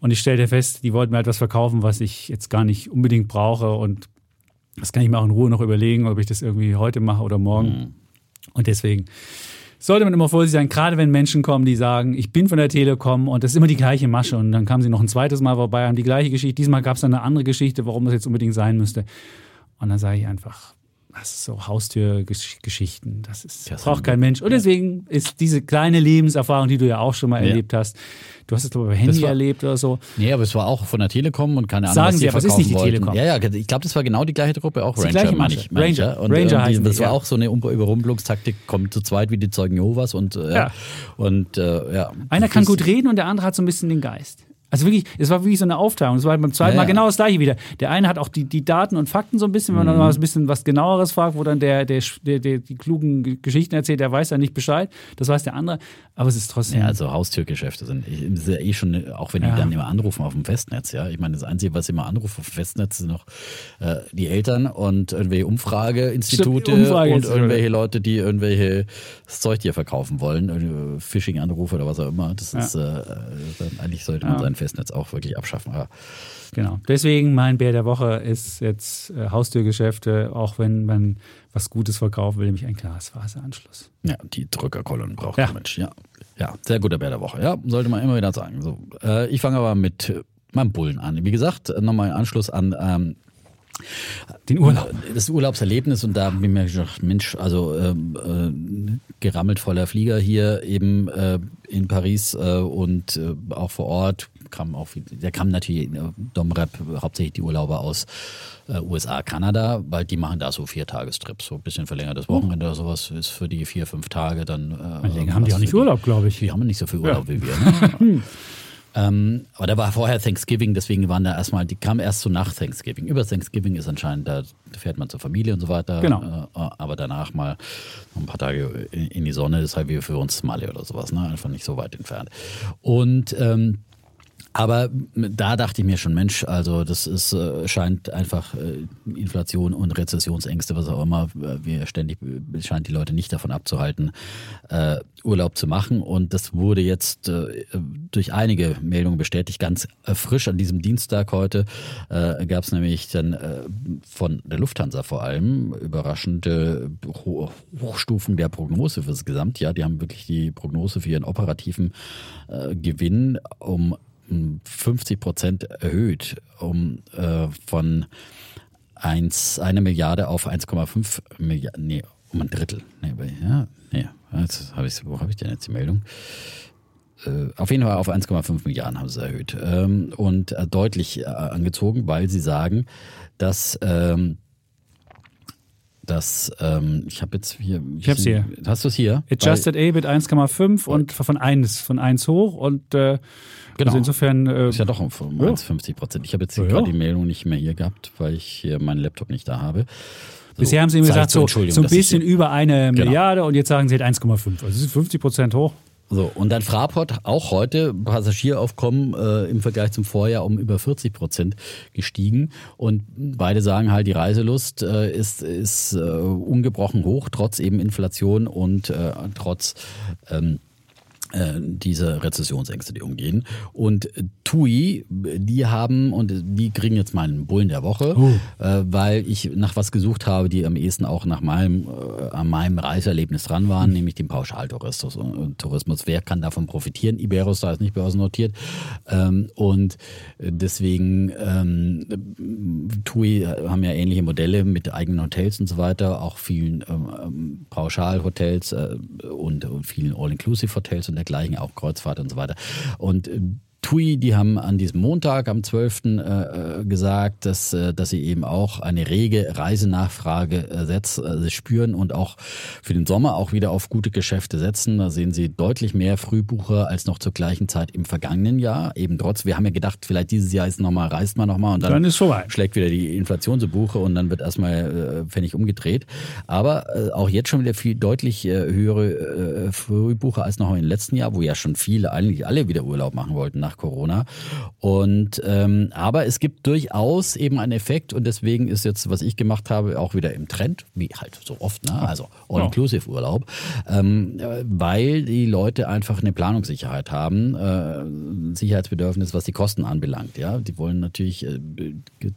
Und ich stellte fest, die wollten mir etwas verkaufen, was ich jetzt gar nicht unbedingt brauche. Und das kann ich mir auch in Ruhe noch überlegen, ob ich das irgendwie heute mache oder morgen. Mhm. Und deswegen sollte man immer vorsichtig sein, gerade wenn Menschen kommen, die sagen, ich bin von der Telekom und das ist immer die gleiche Masche. Und dann kamen sie noch ein zweites Mal vorbei, haben die gleiche Geschichte. Diesmal gab es eine andere Geschichte, warum das jetzt unbedingt sein müsste. Und dann sage ich einfach, das ist so Haustürgeschichten. Das ist das braucht kein Mensch. Und deswegen ist diese kleine Lebenserfahrung, die du ja auch schon mal ja. erlebt hast, Du hast es, glaube ich, bei Handy war, erlebt oder so. Nee, aber es war auch von der Telekom und keine Ahnung, Sagen was sie, aber es ist nicht die wollten. Telekom. Ja, ja, ich glaube, das war genau die gleiche Truppe, auch Ranger, gleiche meine ich. Ranger. Und Ranger heißen Das war ja. auch so eine Überrumpelungstaktik, kommt zu zweit wie die Zeugen Jehovas und, äh, ja. und äh, ja. Einer kann gut reden und der andere hat so ein bisschen den Geist. Also wirklich, es war wirklich so eine Aufteilung. Es war beim zweiten ja, Mal genau das gleiche wieder. Der eine hat auch die, die Daten und Fakten so ein bisschen, wenn man mhm. dann mal ein bisschen was genaueres fragt, wo dann der, der, der, der die klugen Geschichten erzählt, der weiß ja nicht Bescheid. Das weiß der andere. Aber es ist trotzdem. Ja, also Haustürgeschäfte sind ja eh schon, auch wenn die dann immer anrufen auf dem Festnetz, ja. Ich meine, das Einzige, was immer anrufen auf dem Festnetz, sind noch äh, die Eltern und irgendwelche Umfrageinstitute Umfrage und irgendwelche Leute, die irgendwelche Zeug hier verkaufen wollen, Phishing-Anrufe oder was auch immer. Das ist äh, eigentlich sollte man sein Festnetz auch wirklich abschaffen. Ja. Genau. Deswegen mein Bär der Woche ist jetzt äh, Haustürgeschäfte, auch wenn man was Gutes verkaufen will, nämlich ein Glasfaseranschluss. Ja, die Drückerkolonnen braucht ja. der Mensch. Ja. ja, sehr guter Bär der Woche. Ja, sollte man immer wieder sagen. So, äh, ich fange aber mit meinem Bullen an. Wie gesagt, nochmal ein Anschluss an ähm, den Urlaub. Das Urlaubserlebnis und da bin ich mir gedacht, Mensch, also ähm, äh, gerammelt voller Flieger hier eben äh, in Paris äh, und äh, auch vor Ort kam auch, der kam natürlich äh, Domrep hauptsächlich die Urlauber aus äh, USA, Kanada, weil die machen da so vier Tagestrips, so ein bisschen verlängertes Wochenende oder sowas ist für die vier, fünf Tage dann. Äh, länger haben die auch nicht Urlaub, glaube ich. Die haben nicht so viel Urlaub ja. wie wir. Ne? Ähm, aber da war vorher Thanksgiving, deswegen waren da erstmal, die kamen erst so nach Thanksgiving. Über Thanksgiving ist anscheinend, da fährt man zur Familie und so weiter. Genau. Äh, aber danach mal ein paar Tage in, in die Sonne, das ist halt wie für uns Mali oder sowas, ne? Einfach nicht so weit entfernt. Und ähm, aber da dachte ich mir schon, Mensch, also das ist äh, scheint einfach äh, Inflation und Rezessionsängste, was auch immer, äh, wir ständig scheint die Leute nicht davon abzuhalten, äh, Urlaub zu machen. Und das wurde jetzt äh, durch einige Meldungen bestätigt, ganz äh, frisch an diesem Dienstag heute äh, gab es nämlich dann äh, von der Lufthansa vor allem überraschende Ho Hochstufen der Prognose fürs Gesamtjahr. Die haben wirklich die Prognose für ihren operativen äh, Gewinn um 50 Prozent erhöht, um äh, von 1, eine Milliarde auf 1,5 Milliarden, nee, um ein Drittel. Nee, ja, nee, jetzt hab ich, wo habe ich denn jetzt die Meldung? Äh, auf jeden Fall auf 1,5 Milliarden haben sie erhöht ähm, und äh, deutlich äh, angezogen, weil sie sagen, dass ähm, dass ähm, ich habe jetzt hier. Ich habe es hier. Hast du es hier? Adjusted EBIT 1,5 und von 1 von 1 hoch und äh, Genau. Also insofern. Äh, ist ja doch um 1,50 Prozent. Ich habe jetzt ja, gerade die Meldung nicht mehr hier gehabt, weil ich hier meinen Laptop nicht da habe. So, Bisher haben sie ihm gesagt, so, so ein bisschen über eine genau. Milliarde und jetzt sagen sie halt 1,5. Also es ist 50 Prozent hoch. So, und dann Fraport auch heute Passagieraufkommen äh, im Vergleich zum Vorjahr um über 40 Prozent gestiegen. Und beide sagen halt, die Reiselust äh, ist, ist äh, ungebrochen hoch, trotz eben Inflation und äh, trotz ähm, äh, diese Rezessionsängste, die umgehen. Und TUI, die haben, und die kriegen jetzt meinen Bullen der Woche, uh. äh, weil ich nach was gesucht habe, die am ehesten auch nach meinem, äh, an meinem Reiseerlebnis dran waren, mhm. nämlich dem Pauschaltourismus. Und Tourismus, wer kann davon profitieren? Iberostar ist nicht börsennotiert. Ähm, und deswegen, ähm, TUI haben ja ähnliche Modelle mit eigenen Hotels und so weiter, auch vielen ähm, Pauschalhotels äh, und, und vielen All-Inclusive-Hotels und dergleichen, auch Kreuzfahrt und so weiter. Und äh, TUI, die haben an diesem Montag, am 12. Äh, äh, gesagt, dass, äh, dass sie eben auch eine rege Reisenachfrage setz, äh, spüren und auch für den Sommer auch wieder auf gute Geschäfte setzen. Da sehen sie deutlich mehr Frühbucher als noch zur gleichen Zeit im vergangenen Jahr. Eben trotz, wir haben ja gedacht, vielleicht dieses Jahr ist nochmal, reist man nochmal und dann, dann schlägt wieder die Inflation zu Buche und dann wird erstmal Pfennig umgedreht. Aber auch jetzt schon wieder viel deutlich höhere Frühbucher als noch im letzten Jahr, wo ja schon viele, eigentlich alle wieder Urlaub machen wollten nach Corona. Und ähm, aber es gibt durchaus eben einen Effekt und deswegen ist jetzt, was ich gemacht habe, auch wieder im Trend, wie halt so oft, ne? also All-Inclusive-Urlaub, ähm, weil die Leute einfach eine Planungssicherheit haben, äh, Sicherheitsbedürfnis, was die Kosten anbelangt. Ja, die wollen natürlich äh,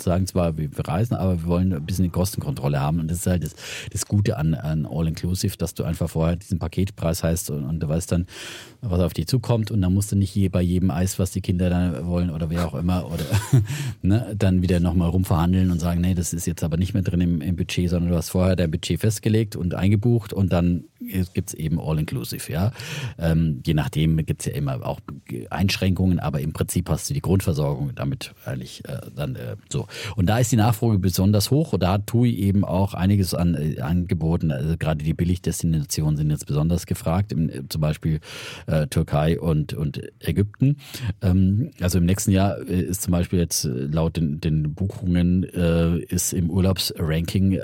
sagen zwar, wir reisen, aber wir wollen ein bisschen die Kostenkontrolle haben und das ist halt das, das Gute an, an All-Inclusive, dass du einfach vorher diesen Paketpreis heißt und, und du weißt dann, was auf dich zukommt und dann musst du nicht je, bei jedem Eis was die Kinder dann wollen oder wer auch immer, oder ne, dann wieder nochmal rumverhandeln und sagen, nee, das ist jetzt aber nicht mehr drin im, im Budget, sondern du hast vorher dein Budget festgelegt und eingebucht und dann gibt es eben All-Inclusive, ja. Ähm, je nachdem gibt es ja immer auch Einschränkungen, aber im Prinzip hast du die Grundversorgung damit eigentlich äh, dann äh, so. Und da ist die Nachfrage besonders hoch und da hat TUI eben auch einiges an äh, angeboten. Also gerade die Billigdestinationen sind jetzt besonders gefragt, im, äh, zum Beispiel äh, Türkei und, und Ägypten. Ähm, also im nächsten Jahr äh, ist zum Beispiel jetzt laut den, den Buchungen ist im Urlaubsranking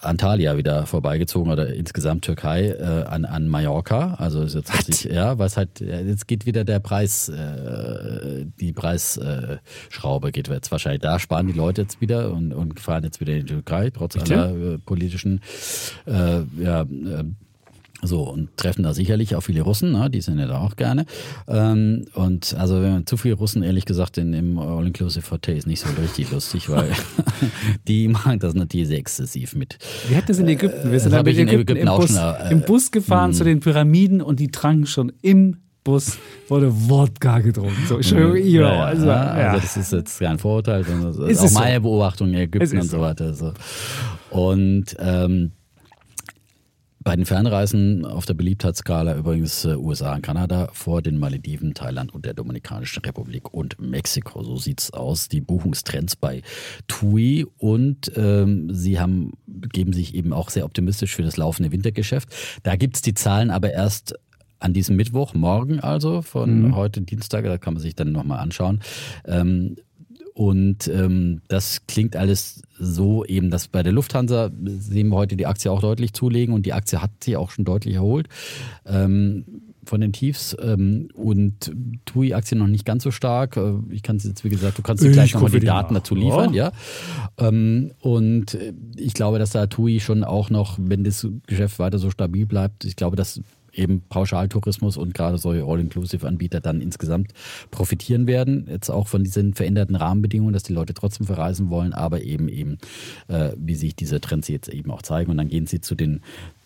Antalya wieder vorbeigezogen oder insgesamt Türkei äh, an, an Mallorca. Also jetzt ich, ja, was halt, jetzt geht wieder der Preis, äh, die Preisschraube geht jetzt wahrscheinlich. Da sparen die Leute jetzt wieder und, und fahren jetzt wieder in die Türkei, trotz Bitte? aller äh, politischen äh, ja, äh, so, und treffen da sicherlich auch viele Russen, ne? die sind ja da auch gerne. Ähm, und also wenn man zu viele Russen, ehrlich gesagt, in, im All-Inclusive Hotel ist nicht so richtig lustig, weil die machen das natürlich sehr exzessiv mit. Wir hatten das in Ägypten. Wir sind äh, in Ägypten, Ägypten im, Bus, schon, äh, im Bus gefahren mh. zu den Pyramiden und die tranken schon im Bus wurde Wodka getrunken. So, schön, ja, also, ja. also das ist jetzt kein Vorurteil, sondern das ist, ist auch meine so. Beobachtung in Ägypten und so weiter. So. Und ähm, bei den Fernreisen auf der Beliebtheitsskala übrigens äh, USA und Kanada vor den Malediven, Thailand und der Dominikanischen Republik und Mexiko. So sieht's aus. Die Buchungstrends bei TUI und ähm, sie haben geben sich eben auch sehr optimistisch für das laufende Wintergeschäft. Da gibt's die Zahlen aber erst an diesem Mittwoch, morgen also, von mhm. heute Dienstag, da kann man sich dann nochmal anschauen. Ähm, und ähm, das klingt alles so eben, dass bei der Lufthansa sehen wir heute die Aktie auch deutlich zulegen und die Aktie hat sich auch schon deutlich erholt. Ähm, von den Tiefs ähm, und TUI-Aktien noch nicht ganz so stark. Äh, ich kann es jetzt, wie gesagt, du kannst dir gleich nochmal die Daten nach. dazu liefern, oh. ja. Ähm, und ich glaube, dass da TUI schon auch noch, wenn das Geschäft weiter so stabil bleibt, ich glaube, dass eben Pauschaltourismus und gerade solche All-Inclusive-Anbieter dann insgesamt profitieren werden. Jetzt auch von diesen veränderten Rahmenbedingungen, dass die Leute trotzdem verreisen wollen, aber eben eben, äh, wie sich diese Trends jetzt eben auch zeigen. Und dann gehen sie zu den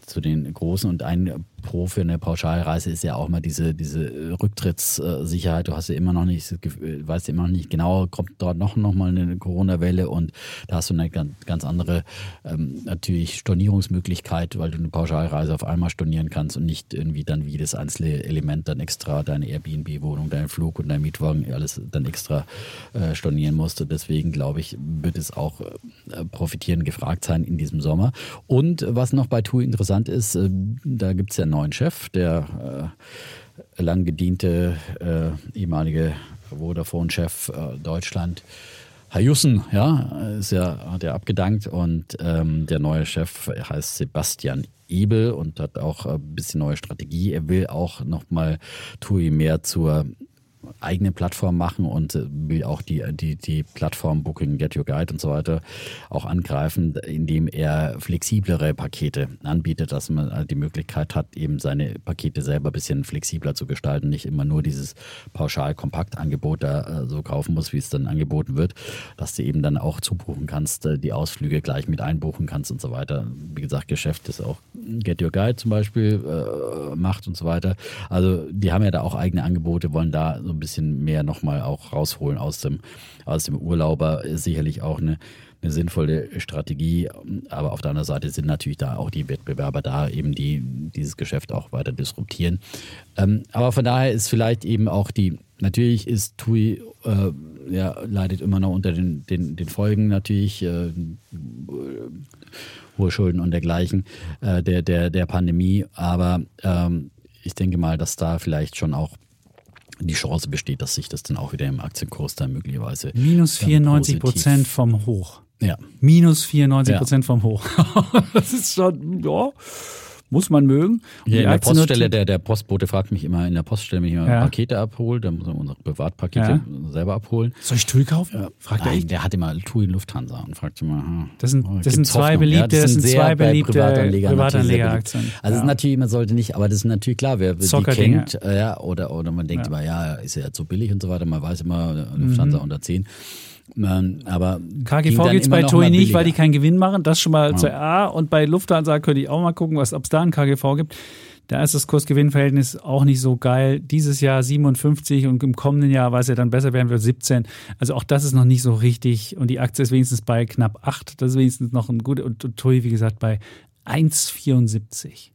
zu den Großen und ein Pro für eine Pauschalreise ist ja auch mal diese, diese Rücktrittssicherheit. Du hast ja immer noch nicht, weißt ja immer noch nicht genau, kommt dort noch, noch mal eine Corona-Welle und da hast du eine ganz, andere ähm, natürlich Stornierungsmöglichkeit, weil du eine Pauschalreise auf einmal stornieren kannst und nicht irgendwie dann wie das einzelne Element dann extra deine Airbnb-Wohnung, deinen Flug und dein Mietwagen alles dann extra äh, stornieren musst. Und deswegen glaube ich, wird es auch äh, profitieren gefragt sein in diesem Sommer. Und was noch bei TUI interessant ist, äh, da gibt es ja neuen Chef, der äh, lang gediente äh, ehemalige Vodafone-Chef äh, Deutschland. Herr Jussen, ja, ist ja, hat er abgedankt und ähm, der neue Chef heißt Sebastian Ebel und hat auch ein bisschen neue Strategie. Er will auch nochmal TUI mehr zur eigene Plattform machen und äh, will auch die, die, die Plattform Booking, Get Your Guide und so weiter auch angreifen, indem er flexiblere Pakete anbietet, dass man die Möglichkeit hat, eben seine Pakete selber ein bisschen flexibler zu gestalten, nicht immer nur dieses Pauschal-Kompakt-Angebot da äh, so kaufen muss, wie es dann angeboten wird, dass du eben dann auch zubuchen kannst, äh, die Ausflüge gleich mit einbuchen kannst und so weiter. Wie gesagt, Geschäft ist auch Get Your Guide zum Beispiel äh, macht und so weiter. Also die haben ja da auch eigene Angebote, wollen da so ein bisschen mehr nochmal auch rausholen aus dem, aus dem Urlauber. Ist sicherlich auch eine, eine sinnvolle Strategie. Aber auf der anderen Seite sind natürlich da auch die Wettbewerber da, eben die dieses Geschäft auch weiter disruptieren. Ähm, aber von daher ist vielleicht eben auch die, natürlich ist TUI, äh, ja, leidet immer noch unter den, den, den Folgen natürlich. Äh, hohe Schulden und dergleichen äh, der, der, der Pandemie. Aber ähm, ich denke mal, dass da vielleicht schon auch die Chance besteht, dass sich das dann auch wieder im Aktienkurs dann möglicherweise. Minus 94 Prozent vom Hoch. Ja. Minus 94 Prozent ja. vom Hoch. das ist schon, ja. Muss man mögen. Ja, in der Poststelle, der, der Postbote fragt mich immer in der Poststelle, wenn ich immer ja. Pakete abhole, dann muss man unsere Privatpakete ja. selber abholen. Soll ich TUI kaufen? Ja. Fragt Nein, der hat immer TUI Lufthansa und fragt immer, hm, das sind, oh, das sind zwei Hoffnung? beliebte, das, das sind zwei beliebte Privatanleger. Privatanlegeraktien. Also es ist natürlich, man sollte nicht, aber das ist natürlich klar, wer die kennt, äh, ja, oder, oder man denkt immer, ja, ist ja zu billig und so weiter, man weiß immer, Lufthansa mhm. unter 10. Ähm, aber KGV gibt es bei TUI nicht, weil die keinen Gewinn machen. Das schon mal ja. zur A. Und bei Lufthansa könnte ich auch mal gucken, ob es da einen KGV gibt. Da ist das Kursgewinnverhältnis auch nicht so geil. Dieses Jahr 57 und im kommenden Jahr, weil es ja dann besser werden wird, 17. Also auch das ist noch nicht so richtig. Und die Aktie ist wenigstens bei knapp 8. Das ist wenigstens noch ein gut. Und TUI, wie gesagt, bei 1,74.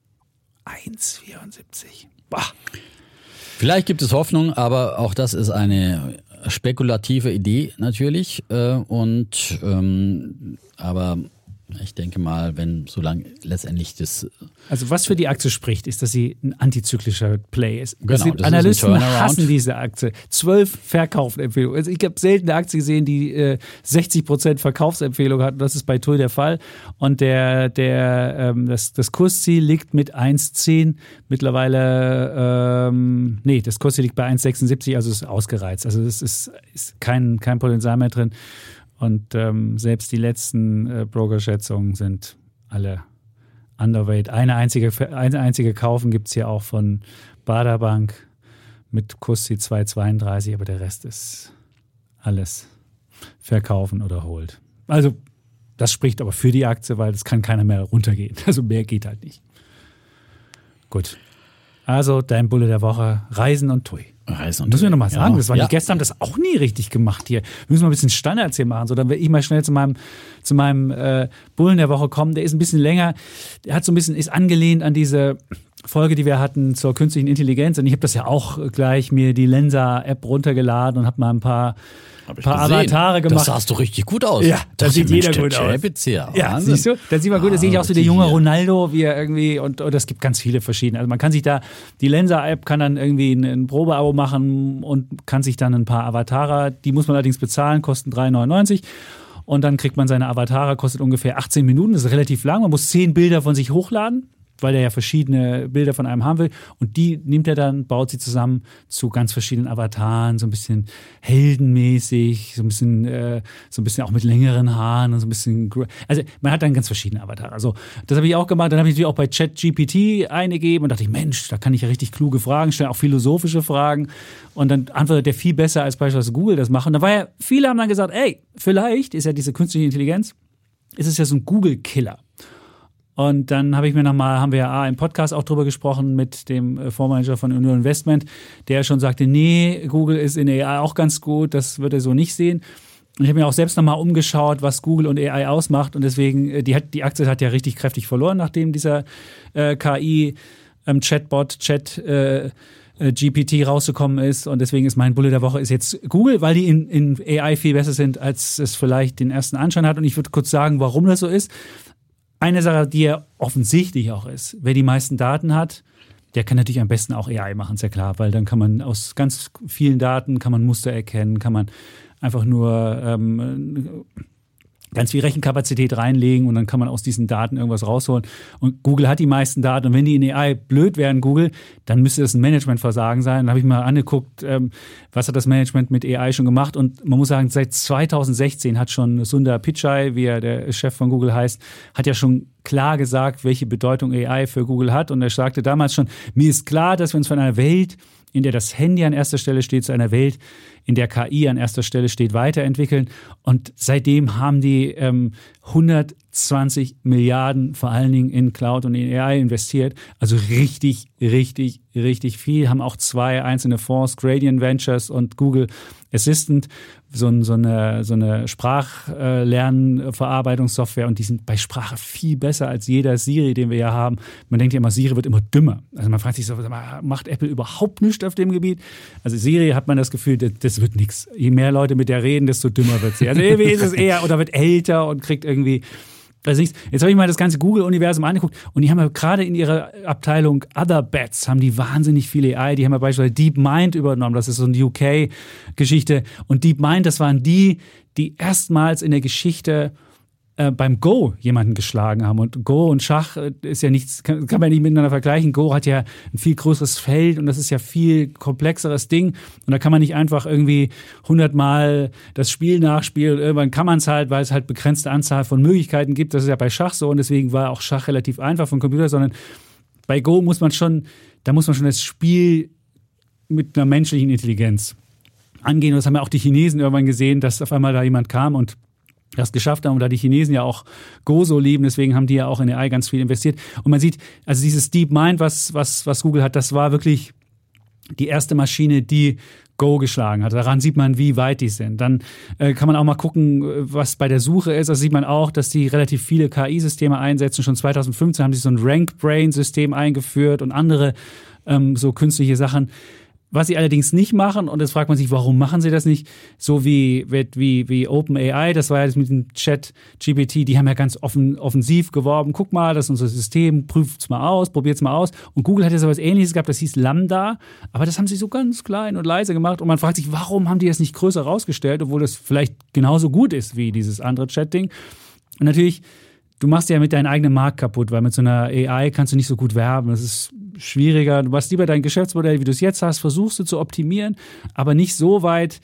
1,74. Vielleicht gibt es Hoffnung, aber auch das ist eine spekulative Idee natürlich. Äh, und ähm, aber ich denke mal, wenn solange letztendlich das. Also was für die Aktie spricht, ist, dass sie ein antizyklischer Play ist. Genau, das Analysten ist hassen diese Aktie. Zwölf Verkaufsempfehlungen. Also ich habe selten eine Aktie gesehen, die äh, 60 Prozent Verkaufsempfehlung hat. Das ist bei TUI der Fall. Und der, der, ähm, das, das Kursziel liegt mit 1,10 mittlerweile. Ähm, nee, das Kursziel liegt bei 1,76, also ist ausgereizt. Also es ist, ist kein, kein Potenzial mehr drin. Und ähm, selbst die letzten äh, Broker-Schätzungen sind alle underweight. Eine einzige, eine einzige kaufen gibt es hier auch von Baderbank mit Kussi 2,32, aber der Rest ist alles verkaufen oder holt. Also das spricht aber für die Aktie, weil es kann keiner mehr runtergehen. Also mehr geht halt nicht. Gut. Also dein Bulle der Woche, Reisen und Tui. Reisen Müssen wir nochmal sagen, ja. das war ja. die gestern haben das auch nie richtig gemacht hier. Wir müssen mal ein bisschen Standards hier machen, so dann will ich mal schnell zu meinem, zu meinem äh, Bullen der Woche kommen. Der ist ein bisschen länger, der hat so ein bisschen, ist angelehnt an diese Folge, die wir hatten zur künstlichen Intelligenz. Und ich habe das ja auch gleich mir die Lensa-App runtergeladen und habe mal ein paar ein paar Avatare gemacht. Das sahst du richtig gut aus. Ja, da sieht jeder gut aus. Ja, ja siehst du? Da sieht man gut, da sehe ich auch so der junge Ronaldo, wie er irgendwie, und, und es gibt ganz viele verschiedene. Also man kann sich da, die Lenser-App kann dann irgendwie ein, ein Probeabo machen und kann sich dann ein paar Avatare, die muss man allerdings bezahlen, kosten 3,99 und dann kriegt man seine Avatare, kostet ungefähr 18 Minuten, das ist relativ lang, man muss 10 Bilder von sich hochladen weil er ja verschiedene Bilder von einem haben will. Und die nimmt er dann, baut sie zusammen zu ganz verschiedenen Avataren, so ein bisschen heldenmäßig, so ein bisschen, äh, so ein bisschen auch mit längeren Haaren und so ein bisschen. Also man hat dann ganz verschiedene Avatare. Also das habe ich auch gemacht. Dann habe ich natürlich auch bei ChatGPT eingegeben und dachte ich, Mensch, da kann ich ja richtig kluge Fragen stellen, auch philosophische Fragen. Und dann antwortet der viel besser als beispielsweise Google das macht. Und da war ja, viele haben dann gesagt, ey, vielleicht ist ja diese künstliche Intelligenz, ist es ja so ein Google-Killer. Und dann habe ich mir nochmal, haben wir ja im Podcast auch drüber gesprochen mit dem äh, Fondsmanager von Union Investment, der schon sagte, nee, Google ist in AI auch ganz gut, das würde er so nicht sehen. Ich habe mir auch selbst nochmal umgeschaut, was Google und AI ausmacht. Und deswegen, äh, die, hat, die Aktie hat ja richtig kräftig verloren, nachdem dieser äh, KI-Chatbot, ähm, Chat, äh, äh GPT rausgekommen ist. Und deswegen ist mein Bulle der Woche ist jetzt Google, weil die in, in AI viel besser sind, als es vielleicht den ersten Anschein hat. Und ich würde kurz sagen, warum das so ist. Eine Sache, die ja offensichtlich auch ist, wer die meisten Daten hat, der kann natürlich am besten auch AI machen, ist ja klar, weil dann kann man aus ganz vielen Daten kann man Muster erkennen, kann man einfach nur ähm, ganz viel Rechenkapazität reinlegen und dann kann man aus diesen Daten irgendwas rausholen. Und Google hat die meisten Daten und wenn die in AI blöd wären, Google, dann müsste das ein Managementversagen sein. Dann habe ich mal angeguckt, ähm, was hat das Management mit AI schon gemacht und man muss sagen, seit 2016 hat schon Sundar Pichai, wie er der Chef von Google heißt, hat ja schon klar gesagt, welche Bedeutung AI für Google hat und er sagte damals schon, mir ist klar, dass wir uns von einer Welt in der das Handy an erster Stelle steht, zu einer Welt, in der KI an erster Stelle steht, weiterentwickeln. Und seitdem haben die ähm, 120 Milliarden vor allen Dingen in Cloud und in AI investiert. Also richtig, richtig, richtig viel. Haben auch zwei einzelne Fonds, Gradient Ventures und Google Assistant, so, so eine, so eine Sprachlernverarbeitungssoftware und die sind bei Sprache viel besser als jeder Siri, den wir ja haben. Man denkt ja immer, Siri wird immer dümmer. Also man fragt sich so, macht Apple überhaupt nichts auf dem Gebiet? Also Siri hat man das Gefühl, das, das wird nichts. Je mehr Leute mit der reden, desto dümmer wird sie. Also irgendwie ist es eher oder wird älter und kriegt irgendwie also jetzt habe ich mal das ganze Google-Universum angeguckt und die haben ja gerade in ihrer Abteilung Other Bets haben die wahnsinnig viele AI. Die haben ja beispielsweise DeepMind übernommen. Das ist so eine UK-Geschichte. Und DeepMind, das waren die, die erstmals in der Geschichte äh, beim Go jemanden geschlagen haben. Und Go und Schach äh, ist ja nichts, kann, kann man nicht miteinander vergleichen. Go hat ja ein viel größeres Feld und das ist ja viel komplexeres Ding. Und da kann man nicht einfach irgendwie hundertmal das Spiel nachspielen. Irgendwann kann man es halt, weil es halt begrenzte Anzahl von Möglichkeiten gibt. Das ist ja bei Schach so und deswegen war auch Schach relativ einfach vom Computer, sondern bei Go muss man schon, da muss man schon das Spiel mit einer menschlichen Intelligenz angehen. Und das haben ja auch die Chinesen irgendwann gesehen, dass auf einmal da jemand kam und das geschafft haben, und da die Chinesen ja auch Go so lieben, deswegen haben die ja auch in AI ganz viel investiert. Und man sieht, also dieses Deep Mind, was, was, was Google hat, das war wirklich die erste Maschine, die Go geschlagen hat. Daran sieht man, wie weit die sind. Dann äh, kann man auch mal gucken, was bei der Suche ist. Da sieht man auch, dass die relativ viele KI-Systeme einsetzen. Schon 2015 haben sie so ein Rank-Brain-System eingeführt und andere ähm, so künstliche Sachen. Was sie allerdings nicht machen, und jetzt fragt man sich, warum machen sie das nicht, so wie, wie, wie OpenAI, das war ja das mit dem Chat GPT, die haben ja ganz offen, offensiv geworben, guck mal, das ist unser System, prüft's mal aus, probiert's mal aus. Und Google hat ja sowas ähnliches gehabt, das hieß Lambda, aber das haben sie so ganz klein und leise gemacht und man fragt sich, warum haben die das nicht größer rausgestellt, obwohl das vielleicht genauso gut ist wie dieses andere Chat-Ding. Und natürlich, du machst ja mit deinem eigenen Markt kaputt, weil mit so einer AI kannst du nicht so gut werben. Das ist schwieriger. Du machst lieber dein Geschäftsmodell, wie du es jetzt hast, versuchst du zu optimieren, aber nicht so weit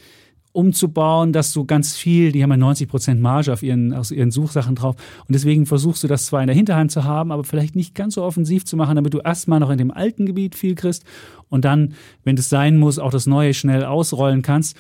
umzubauen, dass du ganz viel, die haben ja 90 Prozent Marge auf ihren, aus ihren Suchsachen drauf. Und deswegen versuchst du das zwar in der Hinterhand zu haben, aber vielleicht nicht ganz so offensiv zu machen, damit du erstmal noch in dem alten Gebiet viel kriegst und dann, wenn es sein muss, auch das Neue schnell ausrollen kannst.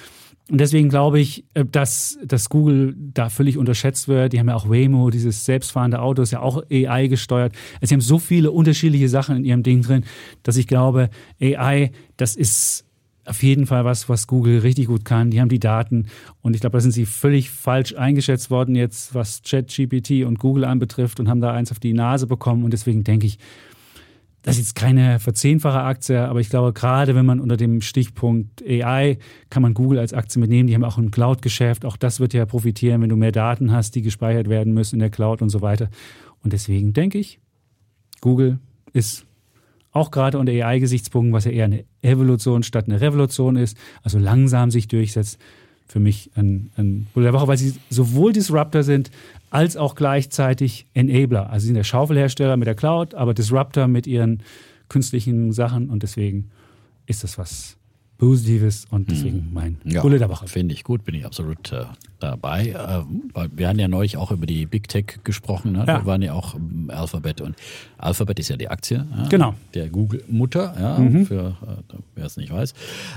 Und deswegen glaube ich, äh, dass, dass Google da völlig unterschätzt wird. Die haben ja auch Waymo, dieses selbstfahrende Auto, ist ja auch AI gesteuert. Also sie haben so viele unterschiedliche Sachen in ihrem Ding drin, dass ich glaube, AI, das ist auf jeden Fall was, was Google richtig gut kann. Die haben die Daten und ich glaube, da sind sie völlig falsch eingeschätzt worden jetzt, was ChatGPT und Google anbetrifft und haben da eins auf die Nase bekommen. Und deswegen denke ich, das ist jetzt keine verzehnfache Aktie, aber ich glaube, gerade wenn man unter dem Stichpunkt AI kann man Google als Aktie mitnehmen. Die haben auch ein Cloud-Geschäft. Auch das wird ja profitieren, wenn du mehr Daten hast, die gespeichert werden müssen in der Cloud und so weiter. Und deswegen denke ich, Google ist auch gerade unter AI-Gesichtspunkten, was ja eher eine Evolution statt eine Revolution ist, also langsam sich durchsetzt, für mich ein, ein Bull der Woche, weil sie sowohl Disruptor sind, als auch gleichzeitig Enabler. Also sie sind der Schaufelhersteller mit der Cloud, aber Disruptor mit ihren künstlichen Sachen und deswegen ist das was Positives und deswegen hm. mein ja, Bulle der Woche. Finde ich gut, bin ich absolut äh, dabei. Äh, wir haben ja neulich auch über die Big Tech gesprochen. Ne? Ja. Wir waren ja auch im Alphabet und Alphabet ist ja die Aktie ja? genau. der Google-Mutter, ja, mhm. für äh, wer es nicht weiß.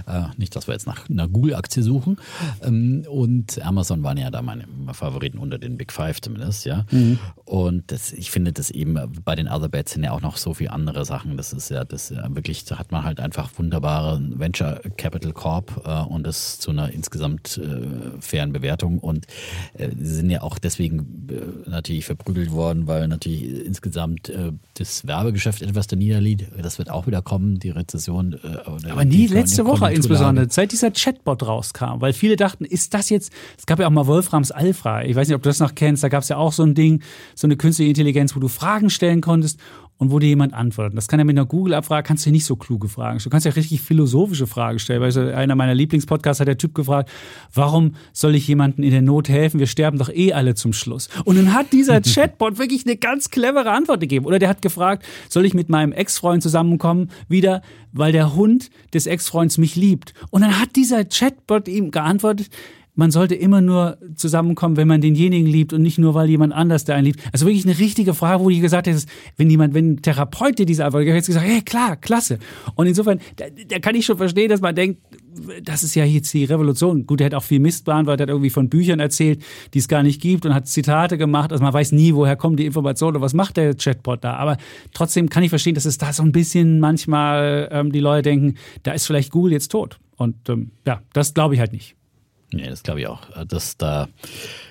Äh, nicht, dass wir jetzt nach einer Google-Aktie suchen. Ähm, und Amazon waren ja da meine Favoriten unter den Big Five zumindest, ja. Mhm. Und das, ich finde das eben bei den Other Bets sind ja auch noch so viele andere Sachen. Das ist ja, das wirklich, da hat man halt einfach wunderbare Venture Capital Corp äh, und das zu einer insgesamt äh, fairen Bewertung. Und äh, sie sind ja auch deswegen natürlich verprügelt worden, weil natürlich insgesamt das Werbegeschäft etwas da niederliegt. Das wird auch wieder kommen, die Rezession. Aber nie letzte Woche insbesondere, seit dieser Chatbot rauskam, weil viele dachten, ist das jetzt, es gab ja auch mal Wolframs Alpha, ich weiß nicht, ob du das noch kennst, da gab es ja auch so ein Ding, so eine künstliche Intelligenz, wo du Fragen stellen konntest und wo dir jemand antwortet. Das kann ja mit einer Google-Abfrage, kannst du nicht so kluge Fragen stellen. Du kannst ja richtig philosophische Fragen stellen. Weil einer meiner Lieblingspodcasts hat der Typ gefragt, warum soll ich jemandem in der Not helfen? Wir sterben doch eh alle zum Schluss. Und dann hat dieser Chatbot wirklich eine ganz clevere Antwort gegeben. Oder der hat gefragt, soll ich mit meinem Ex-Freund zusammenkommen? Wieder, weil der Hund des Ex-Freunds mich liebt. Und dann hat dieser Chatbot ihm geantwortet, man sollte immer nur zusammenkommen, wenn man denjenigen liebt und nicht nur, weil jemand anders der einen liebt. Also wirklich eine richtige Frage, wo ich gesagt hätte, wenn jemand, wenn ein Therapeut dir diese Antwort hätte gesagt, hey, klar, klasse. Und insofern, da, da, kann ich schon verstehen, dass man denkt, das ist ja jetzt die Revolution. Gut, er hat auch viel Mist beantwortet, hat irgendwie von Büchern erzählt, die es gar nicht gibt und hat Zitate gemacht. Also man weiß nie, woher kommen die Informationen oder was macht der Chatbot da. Aber trotzdem kann ich verstehen, dass es da so ein bisschen manchmal ähm, die Leute denken, da ist vielleicht Google jetzt tot. Und ähm, ja, das glaube ich halt nicht. Nee, das glaube ich auch, dass da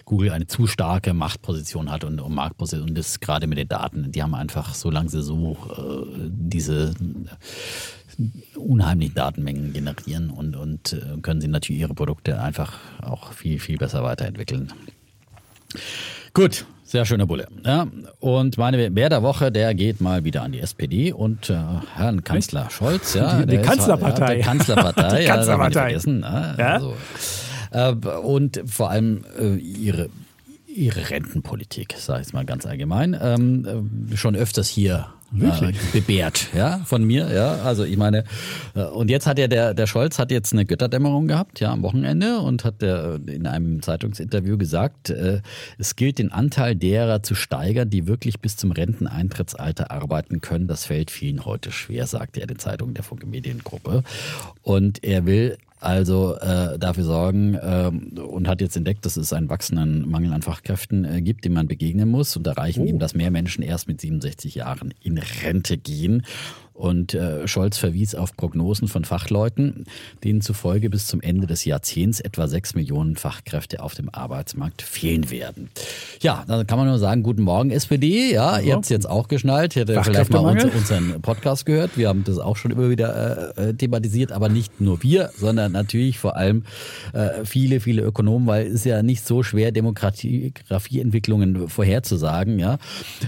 Google eine zu starke Machtposition hat und, und Marktposition und das gerade mit den Daten, die haben einfach, solange sie so äh, diese unheimlichen Datenmengen generieren und, und äh, können sie natürlich ihre Produkte einfach auch viel, viel besser weiterentwickeln. Gut, sehr schöner Bulle. Ja, und meine Wer der Woche, der geht mal wieder an die SPD und äh, Herrn Kanzler Scholz. Ja, die, die Kanzlerpartei. Ist, ja, die Kanzlerpartei. die Kanzlerpartei. Ja, ne? ja. Also, äh, und vor allem äh, ihre ihre Rentenpolitik, sage ich es mal ganz allgemein, ähm, äh, schon öfters hier äh, bebehrt, ja, von mir, ja. Also ich meine, äh, und jetzt hat ja der, der Scholz hat jetzt eine Götterdämmerung gehabt, ja, am Wochenende und hat der in einem Zeitungsinterview gesagt, äh, es gilt den Anteil derer zu steigern, die wirklich bis zum Renteneintrittsalter arbeiten können. Das fällt vielen heute schwer, sagte er den Zeitungen der Funke Mediengruppe. Und er will also äh, dafür sorgen äh, und hat jetzt entdeckt, dass es einen wachsenden Mangel an Fachkräften äh, gibt, dem man begegnen muss und erreichen oh. ihm, dass mehr Menschen erst mit 67 Jahren in Rente gehen. Und äh, Scholz verwies auf Prognosen von Fachleuten, denen zufolge bis zum Ende des Jahrzehnts etwa sechs Millionen Fachkräfte auf dem Arbeitsmarkt fehlen werden. Ja, dann kann man nur sagen, guten Morgen SPD. Ja, ja. ihr habt es jetzt auch geschnallt. Ihr hättet vielleicht mal uns, unseren Podcast gehört. Wir haben das auch schon immer wieder äh, äh, thematisiert, aber nicht nur wir, sondern natürlich vor allem äh, viele, viele Ökonomen, weil es ist ja nicht so schwer, Demografieentwicklungen vorherzusagen. Ja,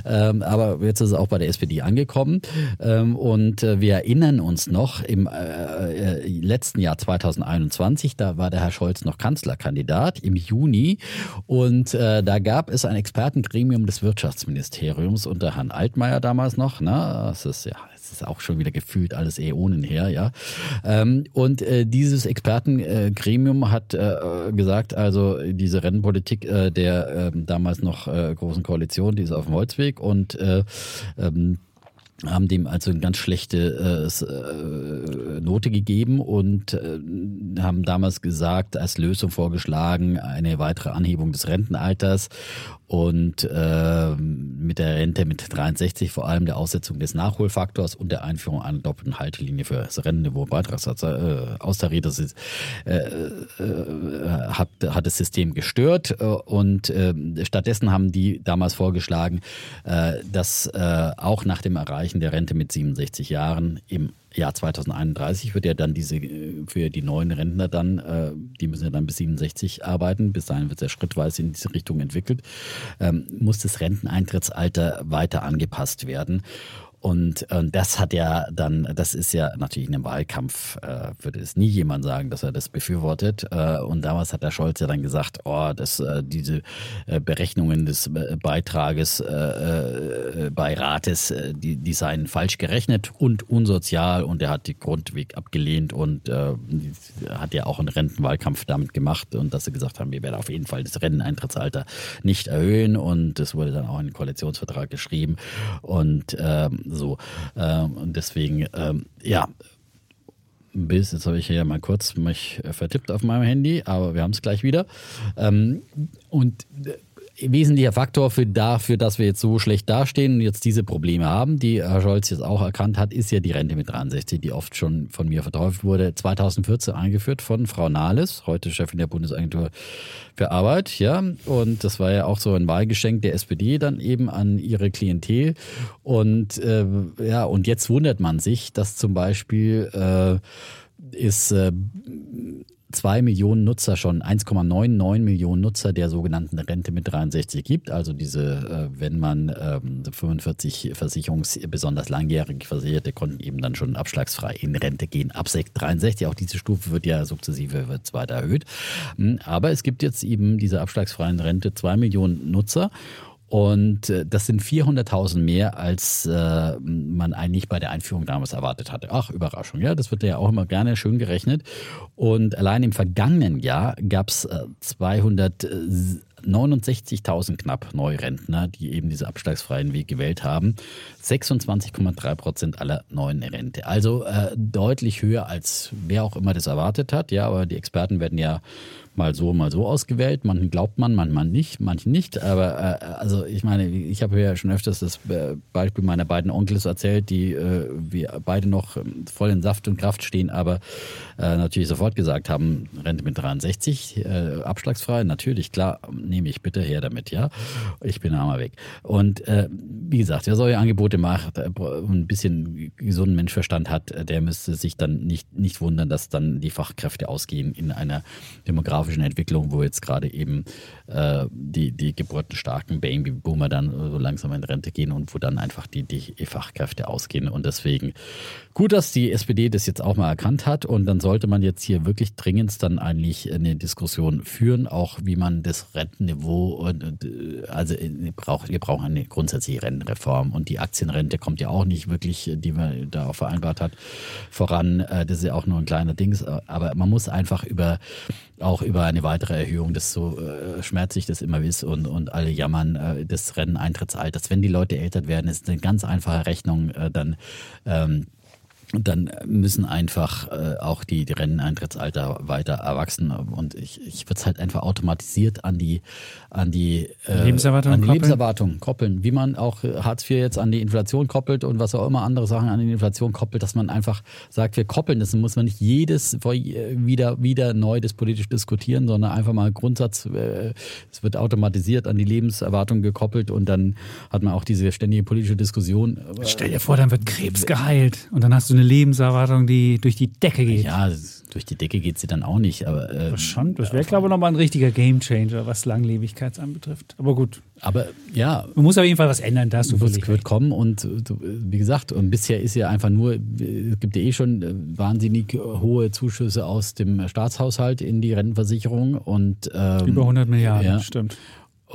ähm, aber jetzt ist es auch bei der SPD angekommen. Ähm, und und äh, wir erinnern uns noch, im äh, äh letzten Jahr 2021, da war der Herr Scholz noch Kanzlerkandidat im Juni. Und äh, da gab es ein Expertengremium des Wirtschaftsministeriums unter Herrn Altmaier damals noch. Ne? Das ist ja das ist auch schon wieder gefühlt alles Äonen her, ja. Ähm, und äh, dieses Expertengremium hat äh, gesagt, also diese Rennpolitik der äh, damals noch großen Koalition, die ist auf dem Holzweg und äh, ähm, haben dem also eine ganz schlechte äh, äh, Note gegeben und äh, haben damals gesagt, als Lösung vorgeschlagen, eine weitere Anhebung des Rentenalters und äh, mit der Rente mit 63 vor allem der Aussetzung des Nachholfaktors und der Einführung einer doppelten Haltelinie für das Rennenniveau Beitragssatz äh, austariert. Das ist, äh, äh, hat, hat das System gestört und äh, stattdessen haben die damals vorgeschlagen, dass auch nach dem Erreichen der Rente mit 67 Jahren. Im Jahr 2031 wird ja dann diese für die neuen Rentner dann, äh, die müssen ja dann bis 67 arbeiten, bis dahin wird es ja schrittweise in diese Richtung entwickelt, ähm, muss das Renteneintrittsalter weiter angepasst werden. Und, und das hat ja dann, das ist ja natürlich in einem Wahlkampf, äh, würde es nie jemand sagen, dass er das befürwortet. Äh, und damals hat der Scholz ja dann gesagt, oh, dass äh, diese äh, Berechnungen des äh, Beitrages äh, bei Rates, die, die seien falsch gerechnet und unsozial. Und er hat die Grundweg abgelehnt und hat ja auch einen Rentenwahlkampf damit gemacht. Und dass sie gesagt haben, wir werden auf jeden Fall das Renteneintrittsalter nicht erhöhen. Und das wurde dann auch in den Koalitionsvertrag geschrieben. Und ähm, so. Ähm, und deswegen, ähm, ja, bis, jetzt habe ich hier mal kurz mich vertippt auf meinem Handy, aber wir haben es gleich wieder. Ähm, und äh, wesentlicher Faktor für dafür, dass wir jetzt so schlecht dastehen und jetzt diese Probleme haben, die Herr Scholz jetzt auch erkannt hat, ist ja die Rente mit 63, die oft schon von mir verteufelt wurde. 2014 eingeführt von Frau Nahles, heute Chefin der Bundesagentur für Arbeit, ja. Und das war ja auch so ein Wahlgeschenk der SPD dann eben an ihre Klientel. Und äh, ja, und jetzt wundert man sich, dass zum Beispiel äh, ist äh, zwei Millionen Nutzer schon, 1,99 Millionen Nutzer der sogenannten Rente mit 63 gibt. Also diese, äh, wenn man 45 ähm, Versicherungs, besonders langjährig Versicherte konnten eben dann schon abschlagsfrei in Rente gehen ab 63. Auch diese Stufe wird ja sukzessive wird weiter erhöht. Hm, aber es gibt jetzt eben diese abschlagsfreien Rente zwei Millionen Nutzer. Und äh, das sind 400.000 mehr, als äh, man eigentlich bei der Einführung damals erwartet hatte. Ach, Überraschung, ja, das wird ja auch immer gerne schön gerechnet. Und allein im vergangenen Jahr gab es äh, 269.000 knapp Neurentner, die eben diese abschlagsfreien Weg gewählt haben. 26,3 Prozent aller neuen Rente. Also äh, deutlich höher, als wer auch immer das erwartet hat. Ja, aber die Experten werden ja mal so, mal so ausgewählt. Manchen glaubt man, manchmal nicht, manchen nicht. Aber äh, also ich meine, ich habe ja schon öfters das äh, Beispiel meiner beiden Onkels erzählt, die äh, wir beide noch ähm, voll in Saft und Kraft stehen, aber äh, natürlich sofort gesagt haben, Rente mit 63, äh, abschlagsfrei, natürlich, klar, nehme ich bitte her damit, ja. Ich bin einmal weg. Und äh, wie gesagt, wer solche Angebote macht, äh, ein bisschen gesunden Menschverstand hat, äh, der müsste sich dann nicht, nicht wundern, dass dann die Fachkräfte ausgehen in einer demografischen demografischen Entwicklung, wo jetzt gerade eben äh, die, die geburtenstarken Babyboomer dann so langsam in Rente gehen und wo dann einfach die, die Fachkräfte ausgehen. Und deswegen gut, dass die SPD das jetzt auch mal erkannt hat. Und dann sollte man jetzt hier wirklich dringend dann eigentlich eine Diskussion führen, auch wie man das Rentenniveau, also braucht, wir brauchen eine grundsätzliche Rentenreform. Und die Aktienrente kommt ja auch nicht wirklich, die man da auch vereinbart hat, voran. Äh, das ist ja auch nur ein kleiner Dings. Aber man muss einfach über auch über eine weitere Erhöhung, das so äh, schmerzlich das immer ist und, und alle jammern äh, des Renneneintrittsalters. Wenn die Leute älter werden, ist eine ganz einfache Rechnung, äh, dann ähm, dann müssen einfach äh, auch die, die Renteneintrittsalter weiter erwachsen. Und ich, ich würde es halt einfach automatisiert an die an die, äh, Lebenserwartung, an die Lebenserwartung koppeln, wie man auch Hartz IV jetzt an die Inflation koppelt und was auch immer andere Sachen an die Inflation koppelt, dass man einfach sagt, wir koppeln das, dann muss man nicht jedes wieder wieder neu das politisch diskutieren, sondern einfach mal Grundsatz, äh, es wird automatisiert an die Lebenserwartung gekoppelt. Und dann hat man auch diese ständige politische Diskussion. Stell dir vor, dann wird Krebs geheilt. Und dann hast du eine Lebenserwartung, die durch die Decke geht. Ja, durch die Decke geht sie dann auch nicht. Aber, äh, das schon, das wäre, glaube ich, nochmal ein richtiger Gamechanger, was Langlebigkeit anbetrifft. Aber gut. Aber ja. Man muss auf jeden Fall was ändern, da hast du Es wird kommen und wie gesagt, und bisher ist ja einfach nur, es gibt ja eh schon äh, wahnsinnig hohe Zuschüsse aus dem Staatshaushalt in die Rentenversicherung und ähm, über 100 Milliarden, ja. stimmt.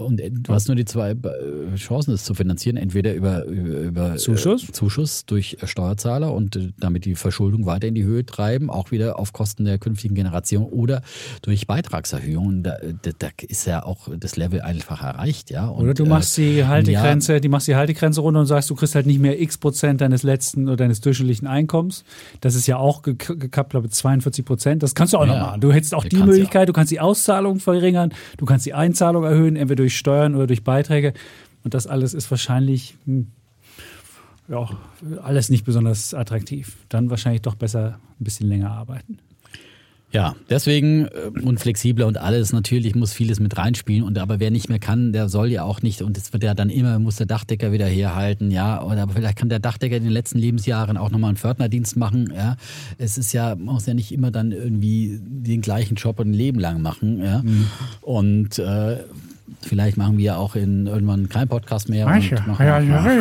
Und du hast nur die zwei äh, Chancen, es zu finanzieren. Entweder über, über Zuschuss? Äh, Zuschuss durch Steuerzahler und äh, damit die Verschuldung weiter in die Höhe treiben, auch wieder auf Kosten der künftigen Generation oder durch Beitragserhöhungen. Da, da, da ist ja auch das Level einfach erreicht. Ja? Und, oder du machst die Haltegrenze, ja, die machst die Haltegrenze runter und sagst, du kriegst halt nicht mehr x Prozent deines letzten oder deines durchschnittlichen Einkommens. Das ist ja auch gekappt, glaube ich, 42 Prozent. Das kannst du auch ja, noch machen. Du hättest auch die Möglichkeit, auch. du kannst die Auszahlung verringern, du kannst die Einzahlung erhöhen, entweder durch durch Steuern oder durch Beiträge. Und das alles ist wahrscheinlich hm, ja, alles nicht besonders attraktiv. Dann wahrscheinlich doch besser ein bisschen länger arbeiten. Ja, deswegen äh, unflexibler und alles natürlich muss vieles mit reinspielen und aber wer nicht mehr kann, der soll ja auch nicht und es wird ja dann immer muss der Dachdecker wieder herhalten, ja, oder aber vielleicht kann der Dachdecker in den letzten Lebensjahren auch nochmal einen Pförtnerdienst machen, ja. Es ist ja muss ja nicht immer dann irgendwie den gleichen Job ein Leben lang machen, ja. Mhm. Und äh, Vielleicht machen wir auch in irgendwann keinen Podcast mehr. Und ja, ja, ja,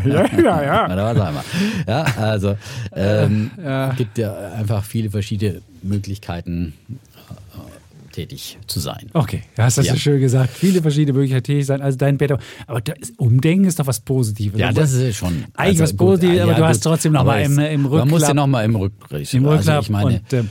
ja, ja, einmal. Ja, also ähm, ja. gibt ja einfach viele verschiedene Möglichkeiten äh, tätig zu sein. Okay, hast das ja. so schön gesagt. Viele verschiedene Möglichkeiten tätig sein. Also dein Bett. Aber das Umdenken ist doch was Positives. Ja, das ist schon. Eigentlich also was Positives, aber ja, du hast trotzdem noch mal im, im Rückklapp. Man muss ja noch mal im Rückblick. Im Rückklapp. Also ich meine, und, ähm,